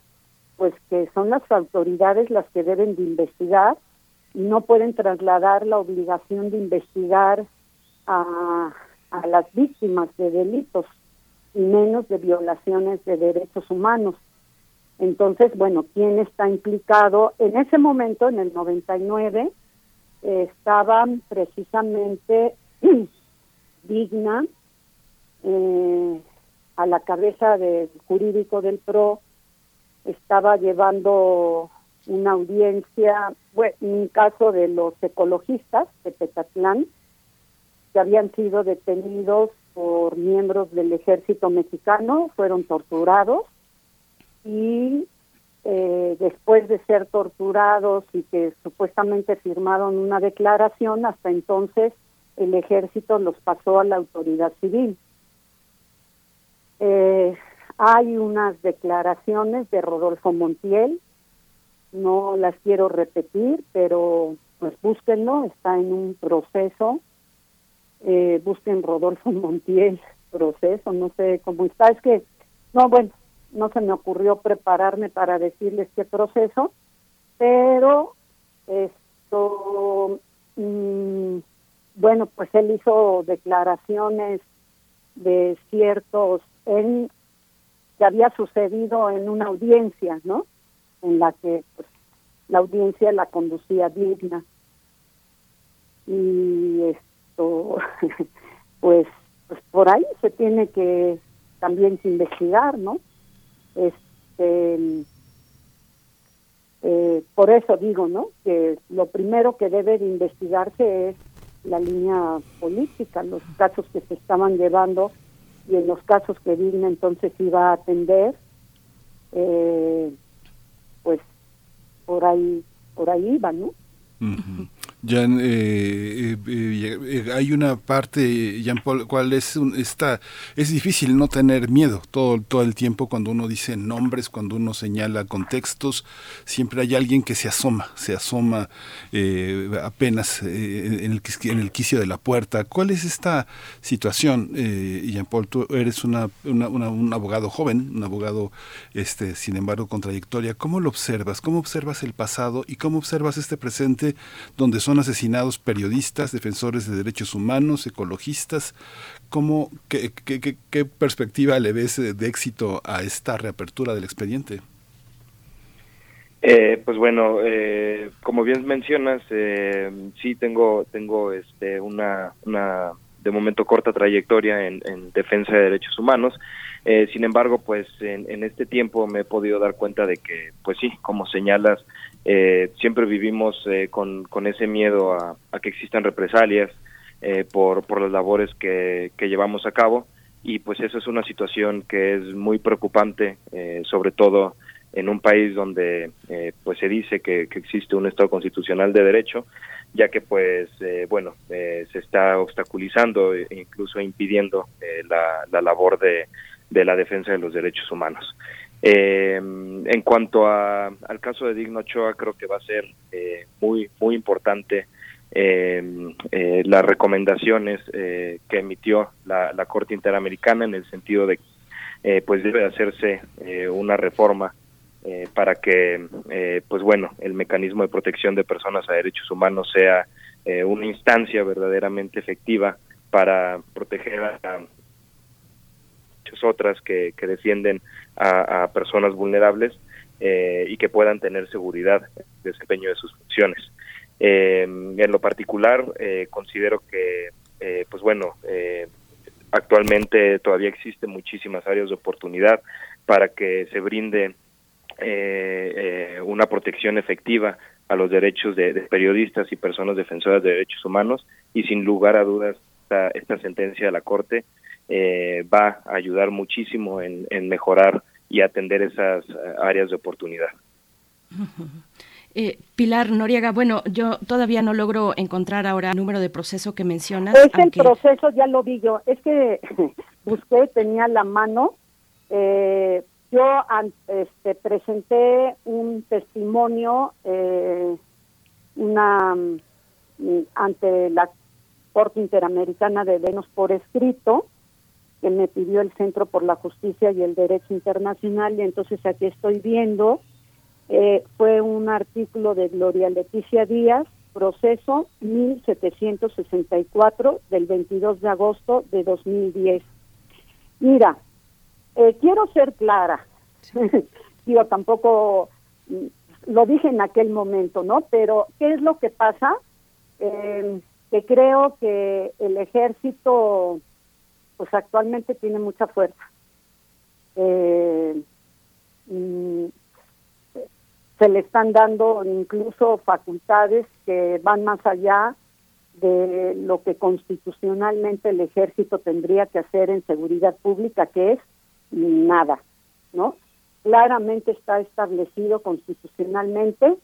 pues que son las autoridades las que deben de investigar y no pueden trasladar la obligación de investigar a, a las víctimas de delitos y menos de violaciones de derechos humanos. Entonces, bueno, ¿quién está implicado? En ese momento, en el 99, eh, estaban precisamente Digna eh, a la cabeza del jurídico del PRO, estaba llevando una audiencia, bueno, un caso de los ecologistas de Petatlán, que habían sido detenidos por miembros del ejército mexicano, fueron torturados y eh, después de ser torturados y que supuestamente firmaron una declaración, hasta entonces el ejército los pasó a la autoridad civil. Eh, hay unas declaraciones de Rodolfo Montiel, no las quiero repetir, pero pues búsquenlo, está en un proceso. Eh, busquen Rodolfo Montiel, proceso, no sé cómo está. Es que, no, bueno, no se me ocurrió prepararme para decirles qué proceso, pero esto, mm, bueno, pues él hizo declaraciones de ciertos en que había sucedido en una audiencia, ¿no? En la que pues, la audiencia la conducía digna. Y esto, pues, pues por ahí se tiene que también que investigar, ¿no? Este, eh, por eso digo, ¿no? Que lo primero que debe de investigarse es la línea política, los casos que se estaban llevando y en los casos que Digna entonces iba a atender, eh, pues por ahí, por ahí iba, ¿no? Ya eh, eh, eh, hay una parte, Jean Paul, cuál es un, está, es difícil no tener miedo todo, todo el tiempo cuando uno dice nombres, cuando uno señala contextos, siempre hay alguien que se asoma, se asoma apenas en, el, en el quicio de la puerta. ¿Cuál es esta situación, Jean Paul? Tú eres una, una, un abogado joven, un abogado, este, sin embargo, con trayectoria. ¿Cómo lo observas? ¿Cómo observas el pasado y cómo observas este presente donde son son asesinados periodistas, defensores de derechos humanos, ecologistas. ¿Cómo, qué, qué, perspectiva le ves de éxito a esta reapertura del expediente? Eh, pues bueno, eh, como bien mencionas, eh, sí tengo tengo este una, una de momento corta trayectoria en, defensa de derechos humanos. Eh, sin embargo, pues en, en, este tiempo me he podido dar cuenta de que, pues sí, como señalas, eh, siempre vivimos eh, con, ese miedo a, que existan represalias eh, por, por las labores que, que, llevamos a cabo y pues eso es una situación que es muy preocupante, sobre todo en un país donde pues se dice que, que, existe un Estado constitucional de derecho, ya que pues bueno se está obstaculizando e incluso impidiendo la, la labor de la defensa de los derechos humanos. Eh, en cuanto a, al caso de Digno Ochoa, creo que va a ser eh, muy muy importante eh, eh las recomendaciones eh, que emitió la, Corte Interamericana en el sentido de eh, pues debe hacerse una reforma para que pues bueno el mecanismo de protección de personas a derechos humanos sea una instancia verdaderamente efectiva para proteger a, otras que, que defienden a, personas vulnerables eh, y que puedan tener seguridad en el desempeño de sus funciones. Eh, en lo particular, eh, considero que, eh, pues bueno, actualmente todavía existen muchísimas áreas de oportunidad para que se brinde una protección efectiva a los derechos de, periodistas y personas defensoras de derechos humanos y sin lugar a dudas esta, esta sentencia de la Corte va a ayudar muchísimo en, en mejorar y atender esas áreas de oportunidad. Eh, Pilar Noriega, bueno, yo todavía no logro encontrar ahora el número de proceso que mencionas. Es el proceso, ya lo vi yo. Es que busqué, tenía la mano. Eh, yo este, presenté un testimonio eh, una mm, ante la Corte Interamericana de Venus por escrito que me pidió el Centro por la Justicia y el Derecho Internacional y entonces aquí estoy viendo eh, fue un artículo de Gloria Leticia Díaz, proceso 1764 del 22 de agosto de 2010. Mira, eh, quiero ser clara, digo, tampoco mm, lo dije en aquel momento, ¿no? Pero, ¿qué es lo que pasa? Eh, que creo que el ejército, pues actualmente tiene mucha fuerza. Eh, mm, se le están dando incluso facultades que van más allá de lo que constitucionalmente el ejército tendría que hacer en seguridad pública, que es nada, ¿no? Claramente está establecido constitucionalmente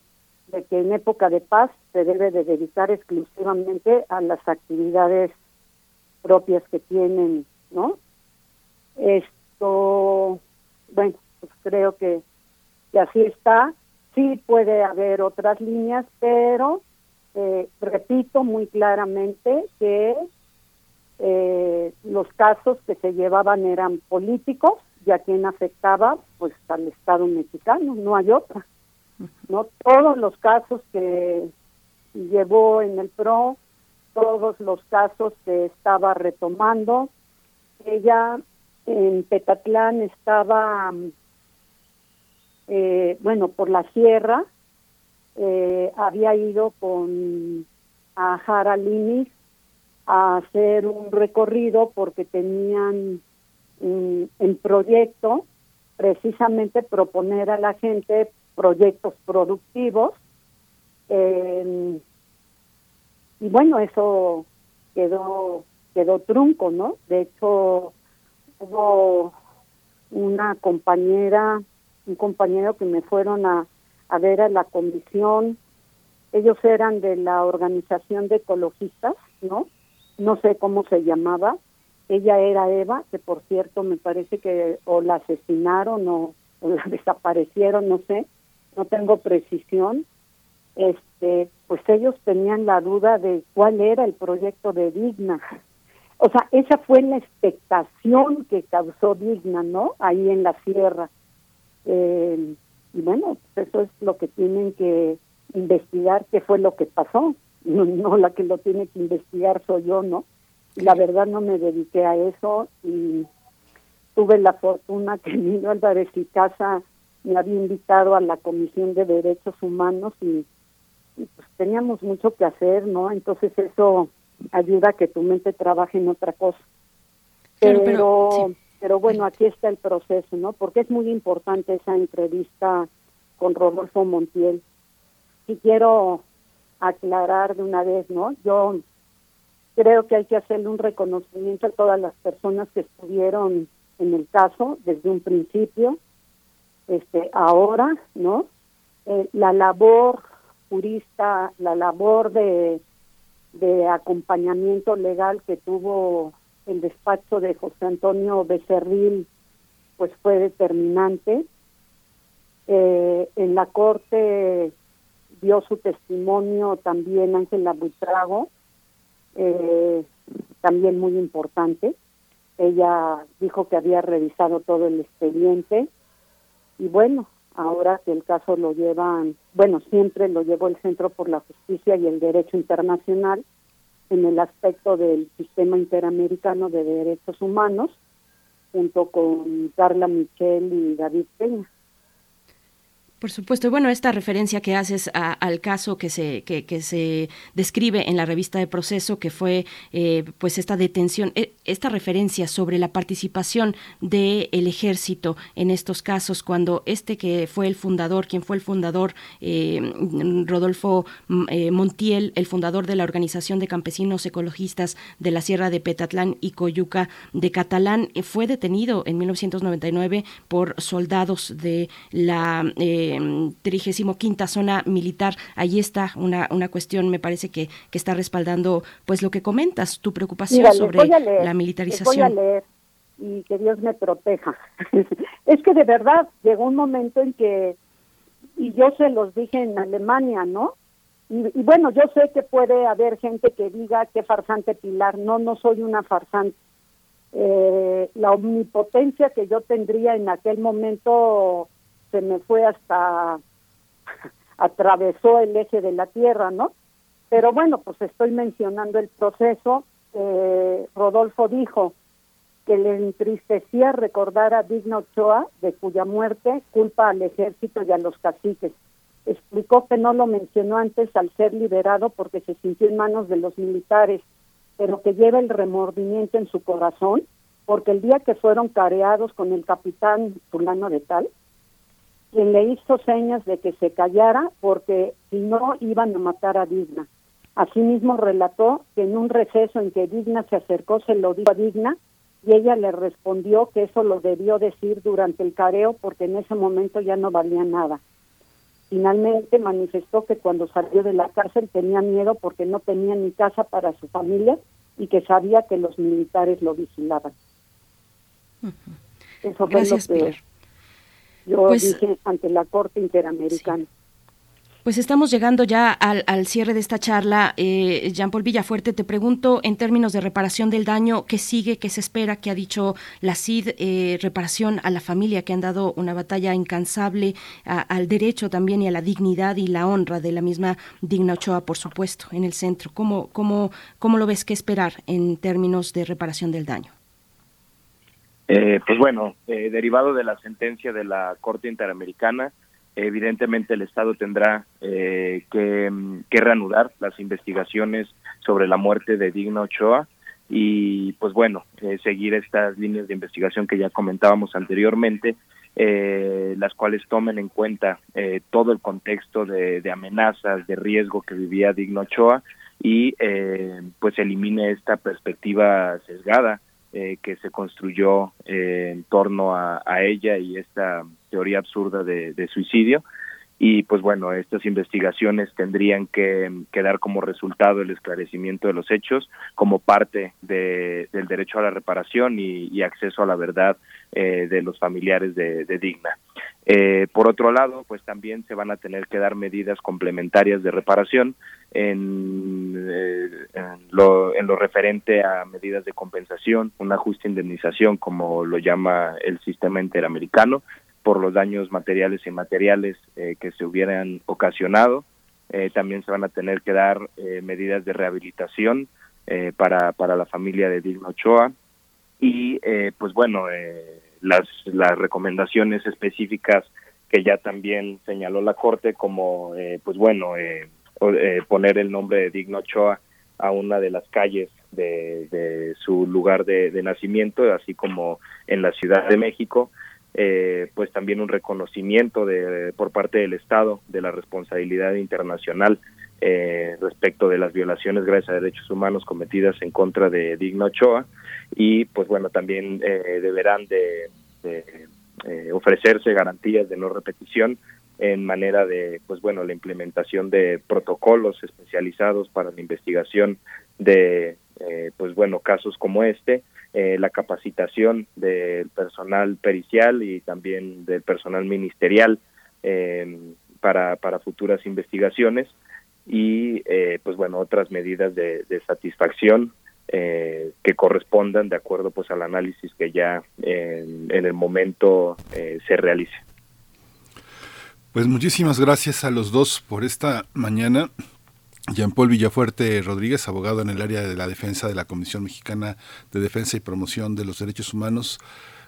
de que en época de paz se debe de dedicar exclusivamente a las actividades propias que tienen, ¿no? Esto, bueno, pues creo que, que así está Sí puede haber otras líneas, pero eh, repito muy claramente que eh, los casos que se llevaban eran políticos y a quien afectaba pues al Estado mexicano, no hay otra. No todos los casos que llevó en el PRO, todos los casos que estaba retomando, ella en Petatlán estaba eh, bueno, por la sierra, eh, había ido con a Jara a hacer un recorrido porque tenían en proyecto precisamente proponer a la gente proyectos productivos y bueno eso quedó quedó trunco no de hecho hubo una compañera un compañero que me fueron a, a ver a la comisión. Ellos eran de la organización de ecologistas, ¿no? No sé cómo se llamaba. Ella era Eva, que por cierto me parece que o la asesinaron o, o la desaparecieron, no sé, no tengo precisión. Este, pues ellos tenían la duda de cuál era el proyecto de Digna. O sea, esa fue la expectación que causó Digna, ¿no? Ahí en la sierra eh, y bueno, pues eso es lo que tienen que investigar, qué fue lo que pasó. No, la que lo tiene que investigar soy yo, ¿no? la verdad no me dediqué a eso y tuve la fortuna que Nino Álvarez y Casa me había invitado a la Comisión de Derechos Humanos y, pues teníamos mucho que hacer, ¿no? Entonces eso ayuda a que tu mente trabaje en otra cosa. pero pero bueno, aquí está el proceso, ¿no? Porque es muy importante esa entrevista con Rodolfo Montiel. Y quiero aclarar de una vez, ¿no? Yo creo que hay que hacerle un reconocimiento a todas las personas que estuvieron en el caso desde un principio, este, ahora, ¿no? Eh, la labor jurista, la labor de, acompañamiento legal que tuvo el despacho de José Antonio Becerril pues fue determinante. Eh, en la corte dio su testimonio también Ángela Buitrago, eh, también muy importante. Ella dijo que había revisado todo el expediente y bueno, ahora que el caso lo llevan, bueno, siempre lo llevó el Centro por la Justicia y el Derecho Internacional, en el aspecto del sistema interamericano de derechos humanos, junto con Carla Michel y David Peña. Por supuesto. Bueno, esta referencia que haces al caso que se, que, se describe en la revista de proceso, que fue eh, pues esta detención, eh, esta referencia sobre la participación del ejército en estos casos, cuando este que fue el fundador, quien fue el fundador, eh, Rodolfo mm, Montiel, el fundador de la Organización de Campesinos Ecologistas de la Sierra de Petatlán y Coyuca de Catalán, fue detenido en 1999 por soldados de la trigésimo quinta zona militar. Ahí está una, una cuestión, me parece que, que está respaldando pues lo que comentas, tu preocupación sobre la militarización. voy a leer y que Dios me proteja. es que de verdad llegó un momento en que, y yo se los dije en Alemania, ¿no? Y, y, bueno, yo sé que puede haber gente que diga que farsante Pilar, no, no soy una farsante. Eh, la omnipotencia que yo tendría en aquel momento se me fue hasta, atravesó el eje de la Tierra, ¿no? Pero bueno, pues estoy mencionando el proceso. Eh, Rodolfo dijo que le entristecía recordar a Digno Ochoa, de cuya muerte culpa al ejército y a los caciques. Explicó que no lo mencionó antes al ser liberado porque se sintió en manos de los militares, pero que lleva el remordimiento en su corazón porque el día que fueron careados con el capitán fulano de tal, quien le hizo señas de que se callara porque si no iban a matar a Digna. Asimismo relató que en un receso en que Digna se acercó se lo dijo a Digna y ella le respondió que eso lo debió decir durante el careo porque en ese momento ya no valía nada. Finalmente manifestó que cuando salió de la cárcel tenía miedo porque no tenía ni casa para su familia y que sabía que los militares lo vigilaban. Eso fue lo que yo pues, dije ante la Corte Interamericana. Pues estamos llegando ya al, cierre de esta charla. Eh, Jean-Paul Villafuerte, te pregunto en términos de reparación del daño, ¿qué sigue, qué se espera, qué ha dicho la CID? Eh, reparación a la familia que han dado una batalla incansable al derecho también y a la dignidad y la honra de la misma Digna Ochoa, por supuesto, en el centro. ¿Cómo, cómo, cómo lo ves qué esperar en términos de reparación del daño? Eh, pues bueno, eh, derivado de la sentencia de la Corte Interamericana, evidentemente el Estado tendrá eh, que, reanudar las investigaciones sobre la muerte de Digno Ochoa y pues bueno, seguir estas líneas de investigación que ya comentábamos anteriormente, las cuales tomen en cuenta todo el contexto de, de, amenazas, de riesgo que vivía Digno Ochoa y pues elimine esta perspectiva sesgada eh, que se construyó eh, en torno a, ella y esta teoría absurda de, suicidio. Y pues bueno, estas investigaciones tendrían que, dar como resultado el esclarecimiento de los hechos como parte del derecho a la reparación y, acceso a la verdad eh, de los familiares de Digna. Eh, por otro lado, pues también se van a tener que dar medidas complementarias de reparación en, eh, lo, en lo referente a medidas de compensación, una justa indemnización, como lo llama el sistema interamericano, por los daños materiales y inmateriales eh, que se hubieran ocasionado. también se van a tener que dar medidas de rehabilitación para, para la familia de Digno Ochoa. Y pues bueno, las, las recomendaciones específicas que ya también señaló la Corte, como, eh, pues bueno, eh, eh, poner el nombre de Digno Ochoa a una de las calles de, de su lugar de, nacimiento, así como en la Ciudad de México, pues también un reconocimiento de, por parte del Estado de la responsabilidad internacional respecto de las violaciones graves a derechos humanos cometidas en contra de Digno Ochoa. Y pues bueno también eh, deberán de, eh, ofrecerse garantías de no repetición en manera de pues bueno la implementación de protocolos especializados para la investigación de eh, pues bueno casos como este la capacitación del personal pericial y también del personal ministerial para para futuras investigaciones y pues bueno otras medidas de satisfacción eh, que correspondan de acuerdo pues al análisis que ya en, el momento eh, se realice. Pues muchísimas gracias a los dos por esta mañana. Jean-Paul Villafuerte Rodríguez, abogado en el área de la defensa de la Comisión Mexicana de Defensa y Promoción de los Derechos Humanos.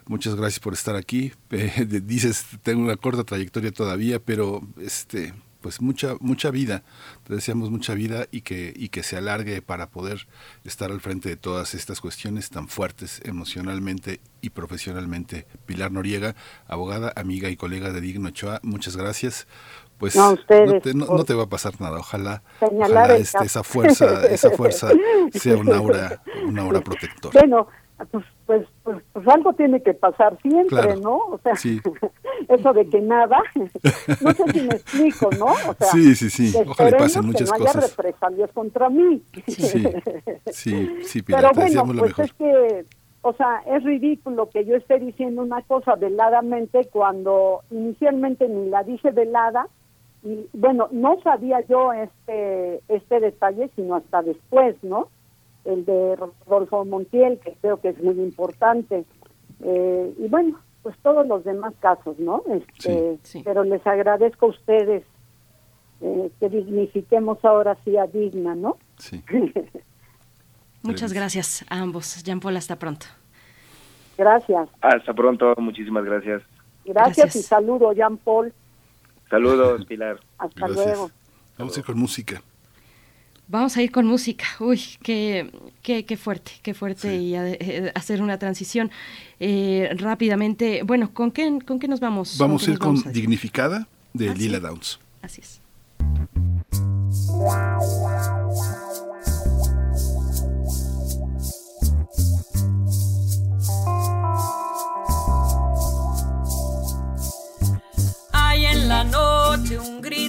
muchas gracias por estar aquí. Eh, dices, tengo una corta trayectoria todavía, pero este pues mucha mucha vida te deseamos mucha vida y que y que se alargue para poder estar al frente de todas estas cuestiones tan fuertes emocionalmente y profesionalmente Pilar Noriega abogada amiga y colega de Digno Ochoa muchas gracias pues No, ustedes, no, te, no- por no te va a pasar nada ojalá, ojalá este, esa fuerza esa fuerza sea una aura una aura protectora Bueno, pues, pues, pues, pues algo tiene que pasar siempre, Claro. ¿no? O sea, Sí. eso de que nada, no sé si me explico, ¿no? O sea, Sí, sí, sí. Ojalá pasen muchas que no haya cosas. represalias contra mí. Sí, sí, sí, Pilar, Pero bueno, deseamos lo pues mejor. es que, o sea, es ridículo que yo esté diciendo una cosa veladamente cuando inicialmente ni la dije velada y bueno, no sabía yo este este detalle sino hasta después, ¿no? El de Rodolfo Montiel, que creo que es muy importante. Eh, y bueno, pues todos los demás casos, ¿no? Este, Pero les agradezco a ustedes eh, que dignifiquemos ahora sí a Digna, ¿no? Sí. Muchas gracias a ambos. Jean Paul, hasta pronto. Gracias. Hasta pronto, muchísimas gracias. Gracias, Gracias. y saludo, Jean Paul. Saludos, Pilar. Hasta Gracias. luego. Vamos a ir con música. Vamos a ir con música. Uy, qué, qué, qué fuerte, qué fuerte y a- eh, hacer una transición eh, rápidamente. Bueno, ¿con qué, ¿con qué nos vamos? Vamos a ir con a- Dignificada de Ah, sí. Lila Downs. Así es.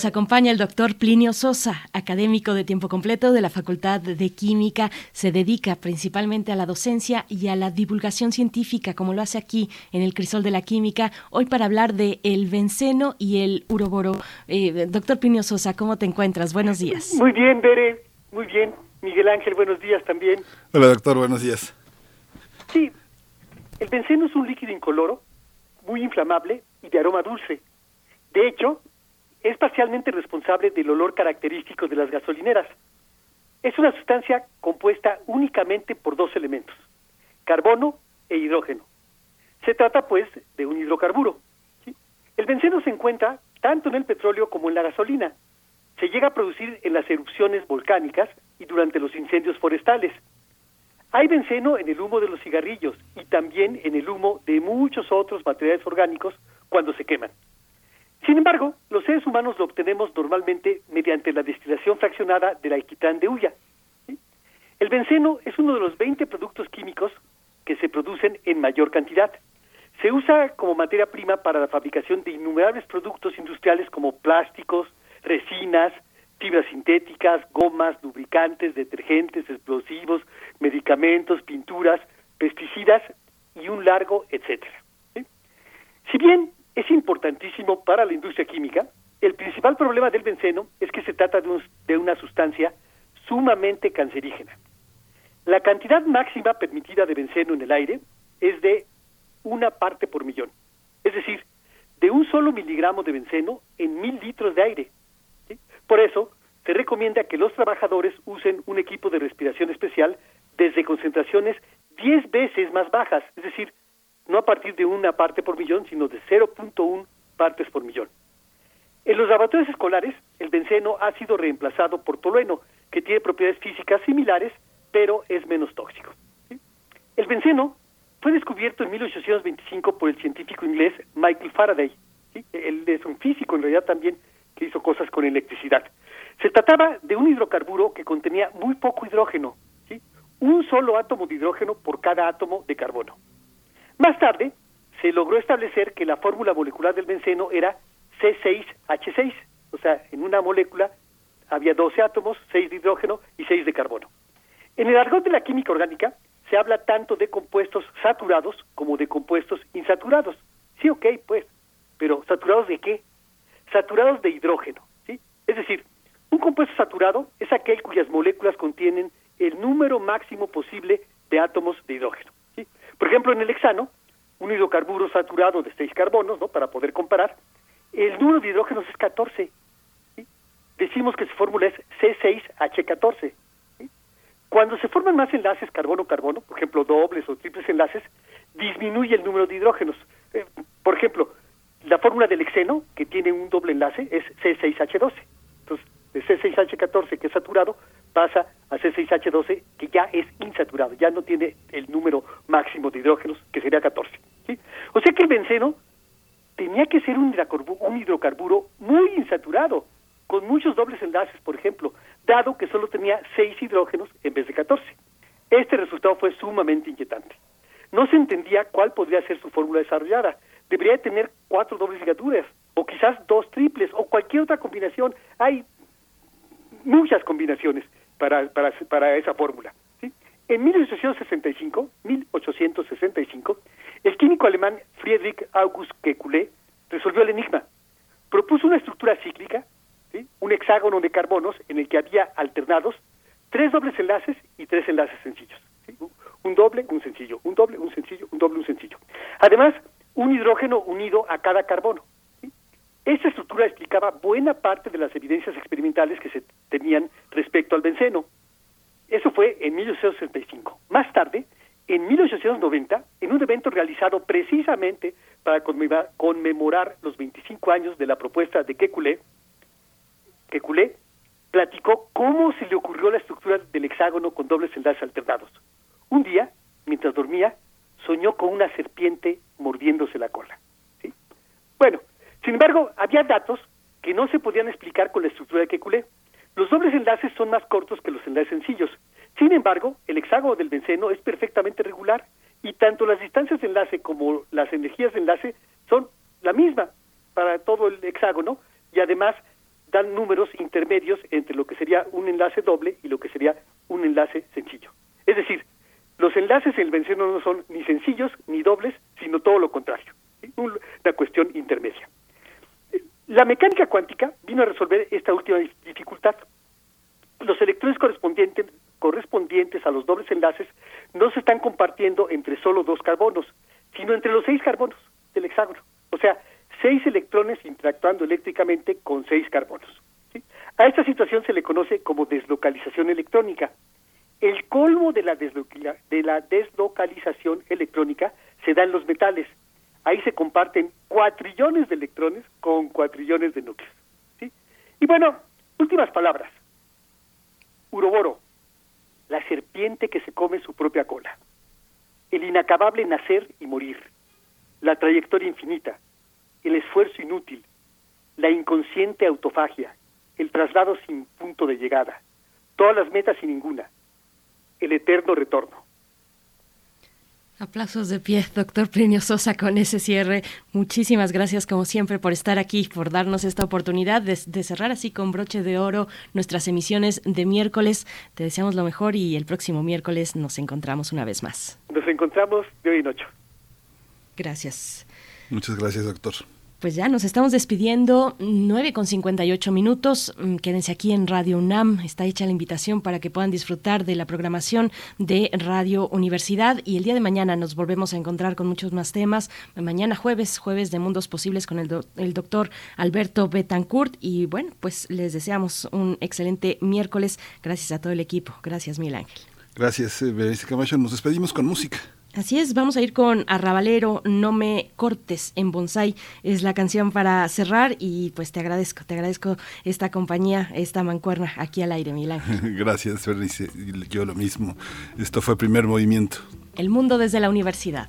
Nos acompaña el doctor Plinio Sosa, académico de tiempo completo de la Facultad de Química. Se dedica principalmente a la docencia y a la divulgación científica, como lo hace aquí en el Crisol de la Química. Hoy para hablar de el benceno y el uroboro. Eh, doctor Plinio Sosa, ¿cómo te encuentras? Buenos días. Muy bien, Bere, muy bien. Miguel Ángel, buenos días también. Hola doctor, buenos días. Sí, el benceno es un líquido incoloro, muy inflamable y de aroma dulce. De hecho, es parcialmente responsable del olor característico de las gasolineras. Es una sustancia compuesta únicamente por dos elementos, carbono e hidrógeno. Se trata, pues, de un hidrocarburo. El benceno se encuentra tanto en el petróleo como en la gasolina. Se llega a producir en las erupciones volcánicas y durante los incendios forestales. Hay benceno en el humo de los cigarrillos y también en el humo de muchos otros materiales orgánicos cuando se queman. Sin embargo, los seres humanos lo obtenemos normalmente mediante la destilación fraccionada del alquitrán de. ¿sí? El benceno es uno de los 20 productos químicos que se producen en mayor cantidad. Se usa como materia prima para la fabricación de innumerables productos industriales como plásticos, resinas, fibras sintéticas, gomas, lubricantes, detergentes, explosivos, medicamentos, pinturas, pesticidas y un largo etcétera. Si bien es importantísimo para la industria química, el principal problema del benceno es que se trata de, un- de una sustancia sumamente cancerígena. La cantidad máxima permitida de benceno en el aire es de una parte por millón, es decir, de un solo miligramo de benceno en mil litros de aire. Por eso, se recomienda que los trabajadores usen un equipo de respiración especial desde concentraciones 10 veces más bajas, es decir, no a partir de una parte por millón, sino de 0.1 partes por millón. En los laboratorios escolares, el benceno ha sido reemplazado por tolueno, que tiene propiedades físicas similares, pero es menos tóxico. El benceno fue descubierto en 1825 por el científico inglés Michael Faraday. Él es un físico en realidad también que hizo cosas con electricidad. Se trataba de un hidrocarburo que contenía muy poco hidrógeno, ¿sí? un solo átomo de hidrógeno por cada átomo de carbono. Más tarde, se logró establecer que la fórmula molecular del benceno era C6H6, o sea, en una molécula había 12 átomos, 6 de hidrógeno y 6 de carbono. En el argot de la química orgánica se habla tanto de compuestos saturados como de compuestos insaturados. Sí, ok, pues, pero ¿saturados de qué? Saturados de hidrógeno, ¿sí? Es decir, un compuesto saturado es aquel cuyas moléculas contienen el número máximo posible de átomos de hidrógeno. Por ejemplo, en el hexano, un hidrocarburo saturado de 6 carbonos, ¿no? Para poder comparar, el número de hidrógenos es 14. ¿sí? Decimos que su fórmula es C6H14. ¿sí? Cuando se forman más enlaces carbono-carbono, por ejemplo, dobles o triples enlaces, disminuye el número de hidrógenos. Eh, por ejemplo, la fórmula del hexeno, que tiene un doble enlace, es C6H12. Entonces, de C6H14, que es saturado, pasa a C6H12, que ya es insaturado, ya no tiene el número máximo de hidrógenos, que sería 14. ¿sí? O sea que el benceno tenía que ser un hidrocarburo, un hidrocarburo muy insaturado, con muchos dobles enlaces, por ejemplo, dado que solo tenía 6 hidrógenos en vez de 14. Este resultado fue sumamente inquietante. No se entendía cuál podría ser su fórmula desarrollada. Debería tener cuatro dobles ligaturas, o quizás dos triples, o cualquier otra combinación. Hay muchas combinaciones para, para, para esa fórmula. ¿sí? En 1865, 1865, el químico alemán Friedrich August Kekulé resolvió el enigma. Propuso una estructura cíclica, un hexágono de carbonos en el que había alternados tres dobles enlaces y tres enlaces sencillos. ¿sí? Un doble, un sencillo, un doble, un sencillo, un doble, un sencillo. Además, un hidrógeno unido a cada carbono. Esta estructura explicaba buena parte de las evidencias experimentales que se tenían respecto al benceno. Eso fue en 1865. Más tarde, en 1890, en un evento realizado precisamente para conmemorar, los 25 años de la propuesta de Kekulé, Kekulé platicó cómo se le ocurrió la estructura del hexágono con dobles enlaces alternados. Un día, mientras dormía, soñó con una serpiente mordiéndose la cola. ¿sí? Bueno, sin embargo, había datos que no se podían explicar con la estructura de Kekulé. Los dobles enlaces son más cortos que los enlaces sencillos. Sin embargo, el hexágono del benceno es perfectamente regular y tanto las distancias de enlace como las energías de enlace son la misma para todo el hexágono y además dan números intermedios entre lo que sería un enlace doble y lo que sería un enlace sencillo. Es decir, los enlaces en el benceno no son ni sencillos ni dobles, sino todo lo contrario, una cuestión intermedia. La mecánica cuántica vino a resolver esta última dificultad. Los electrones correspondientes, correspondientes a los dobles enlaces no se están compartiendo entre solo dos carbonos, sino entre los seis carbonos del hexágono. O sea, seis electrones interactuando eléctricamente con seis carbonos. A esta situación se le conoce como deslocalización electrónica. El colmo de la, de la deslocalización electrónica se da en los metales. Ahí se comparten cuatrillones de electrones con cuatrillones de núcleos. ¿sí? Y bueno, últimas palabras. Uroboro, la serpiente que se come su propia cola. El inacabable nacer y morir. La trayectoria infinita. El esfuerzo inútil. La inconsciente autofagia. El traslado sin punto de llegada. Todas las metas y ninguna. El eterno retorno. Aplausos de pie, doctor Plinio Sosa, con ese cierre. Muchísimas gracias, como siempre, por estar aquí, por darnos esta oportunidad de, de, cerrar así con broche de oro nuestras emisiones de miércoles. Te deseamos lo mejor y el próximo miércoles nos encontramos una vez más. Nos encontramos de hoy en ocho. Gracias. Muchas gracias, doctor. Pues ya nos estamos despidiendo, 9 con 58 minutos. Mm, Quédense aquí en Radio UNAM. Está hecha la invitación para que puedan disfrutar de la programación de Radio Universidad. Y el día de mañana nos volvemos a encontrar con muchos más temas. Mañana jueves, jueves de Mundos Posibles con el, do- el doctor Alberto Betancourt. Y bueno, pues les deseamos un excelente miércoles. Gracias a todo el equipo. Gracias, Miguel Ángel. Gracias, eh, Berenice Camacho. Nos despedimos con música. Así es, vamos a ir con Arrabalero, No me cortes en Bonsai. Es la canción para cerrar y pues te agradezco, te agradezco esta compañía, esta mancuerna aquí al aire, Milán. Gracias, Berenice. Y Yo lo mismo. Esto fue primer movimiento. El mundo desde la universidad.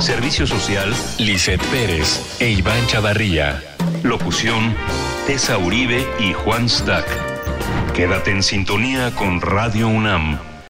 Servicio Social, Lisette Pérez e Iván Chavarría. Locución, Tessa Uribe y Juan Stack. Quédate en sintonía con Radio UNAM.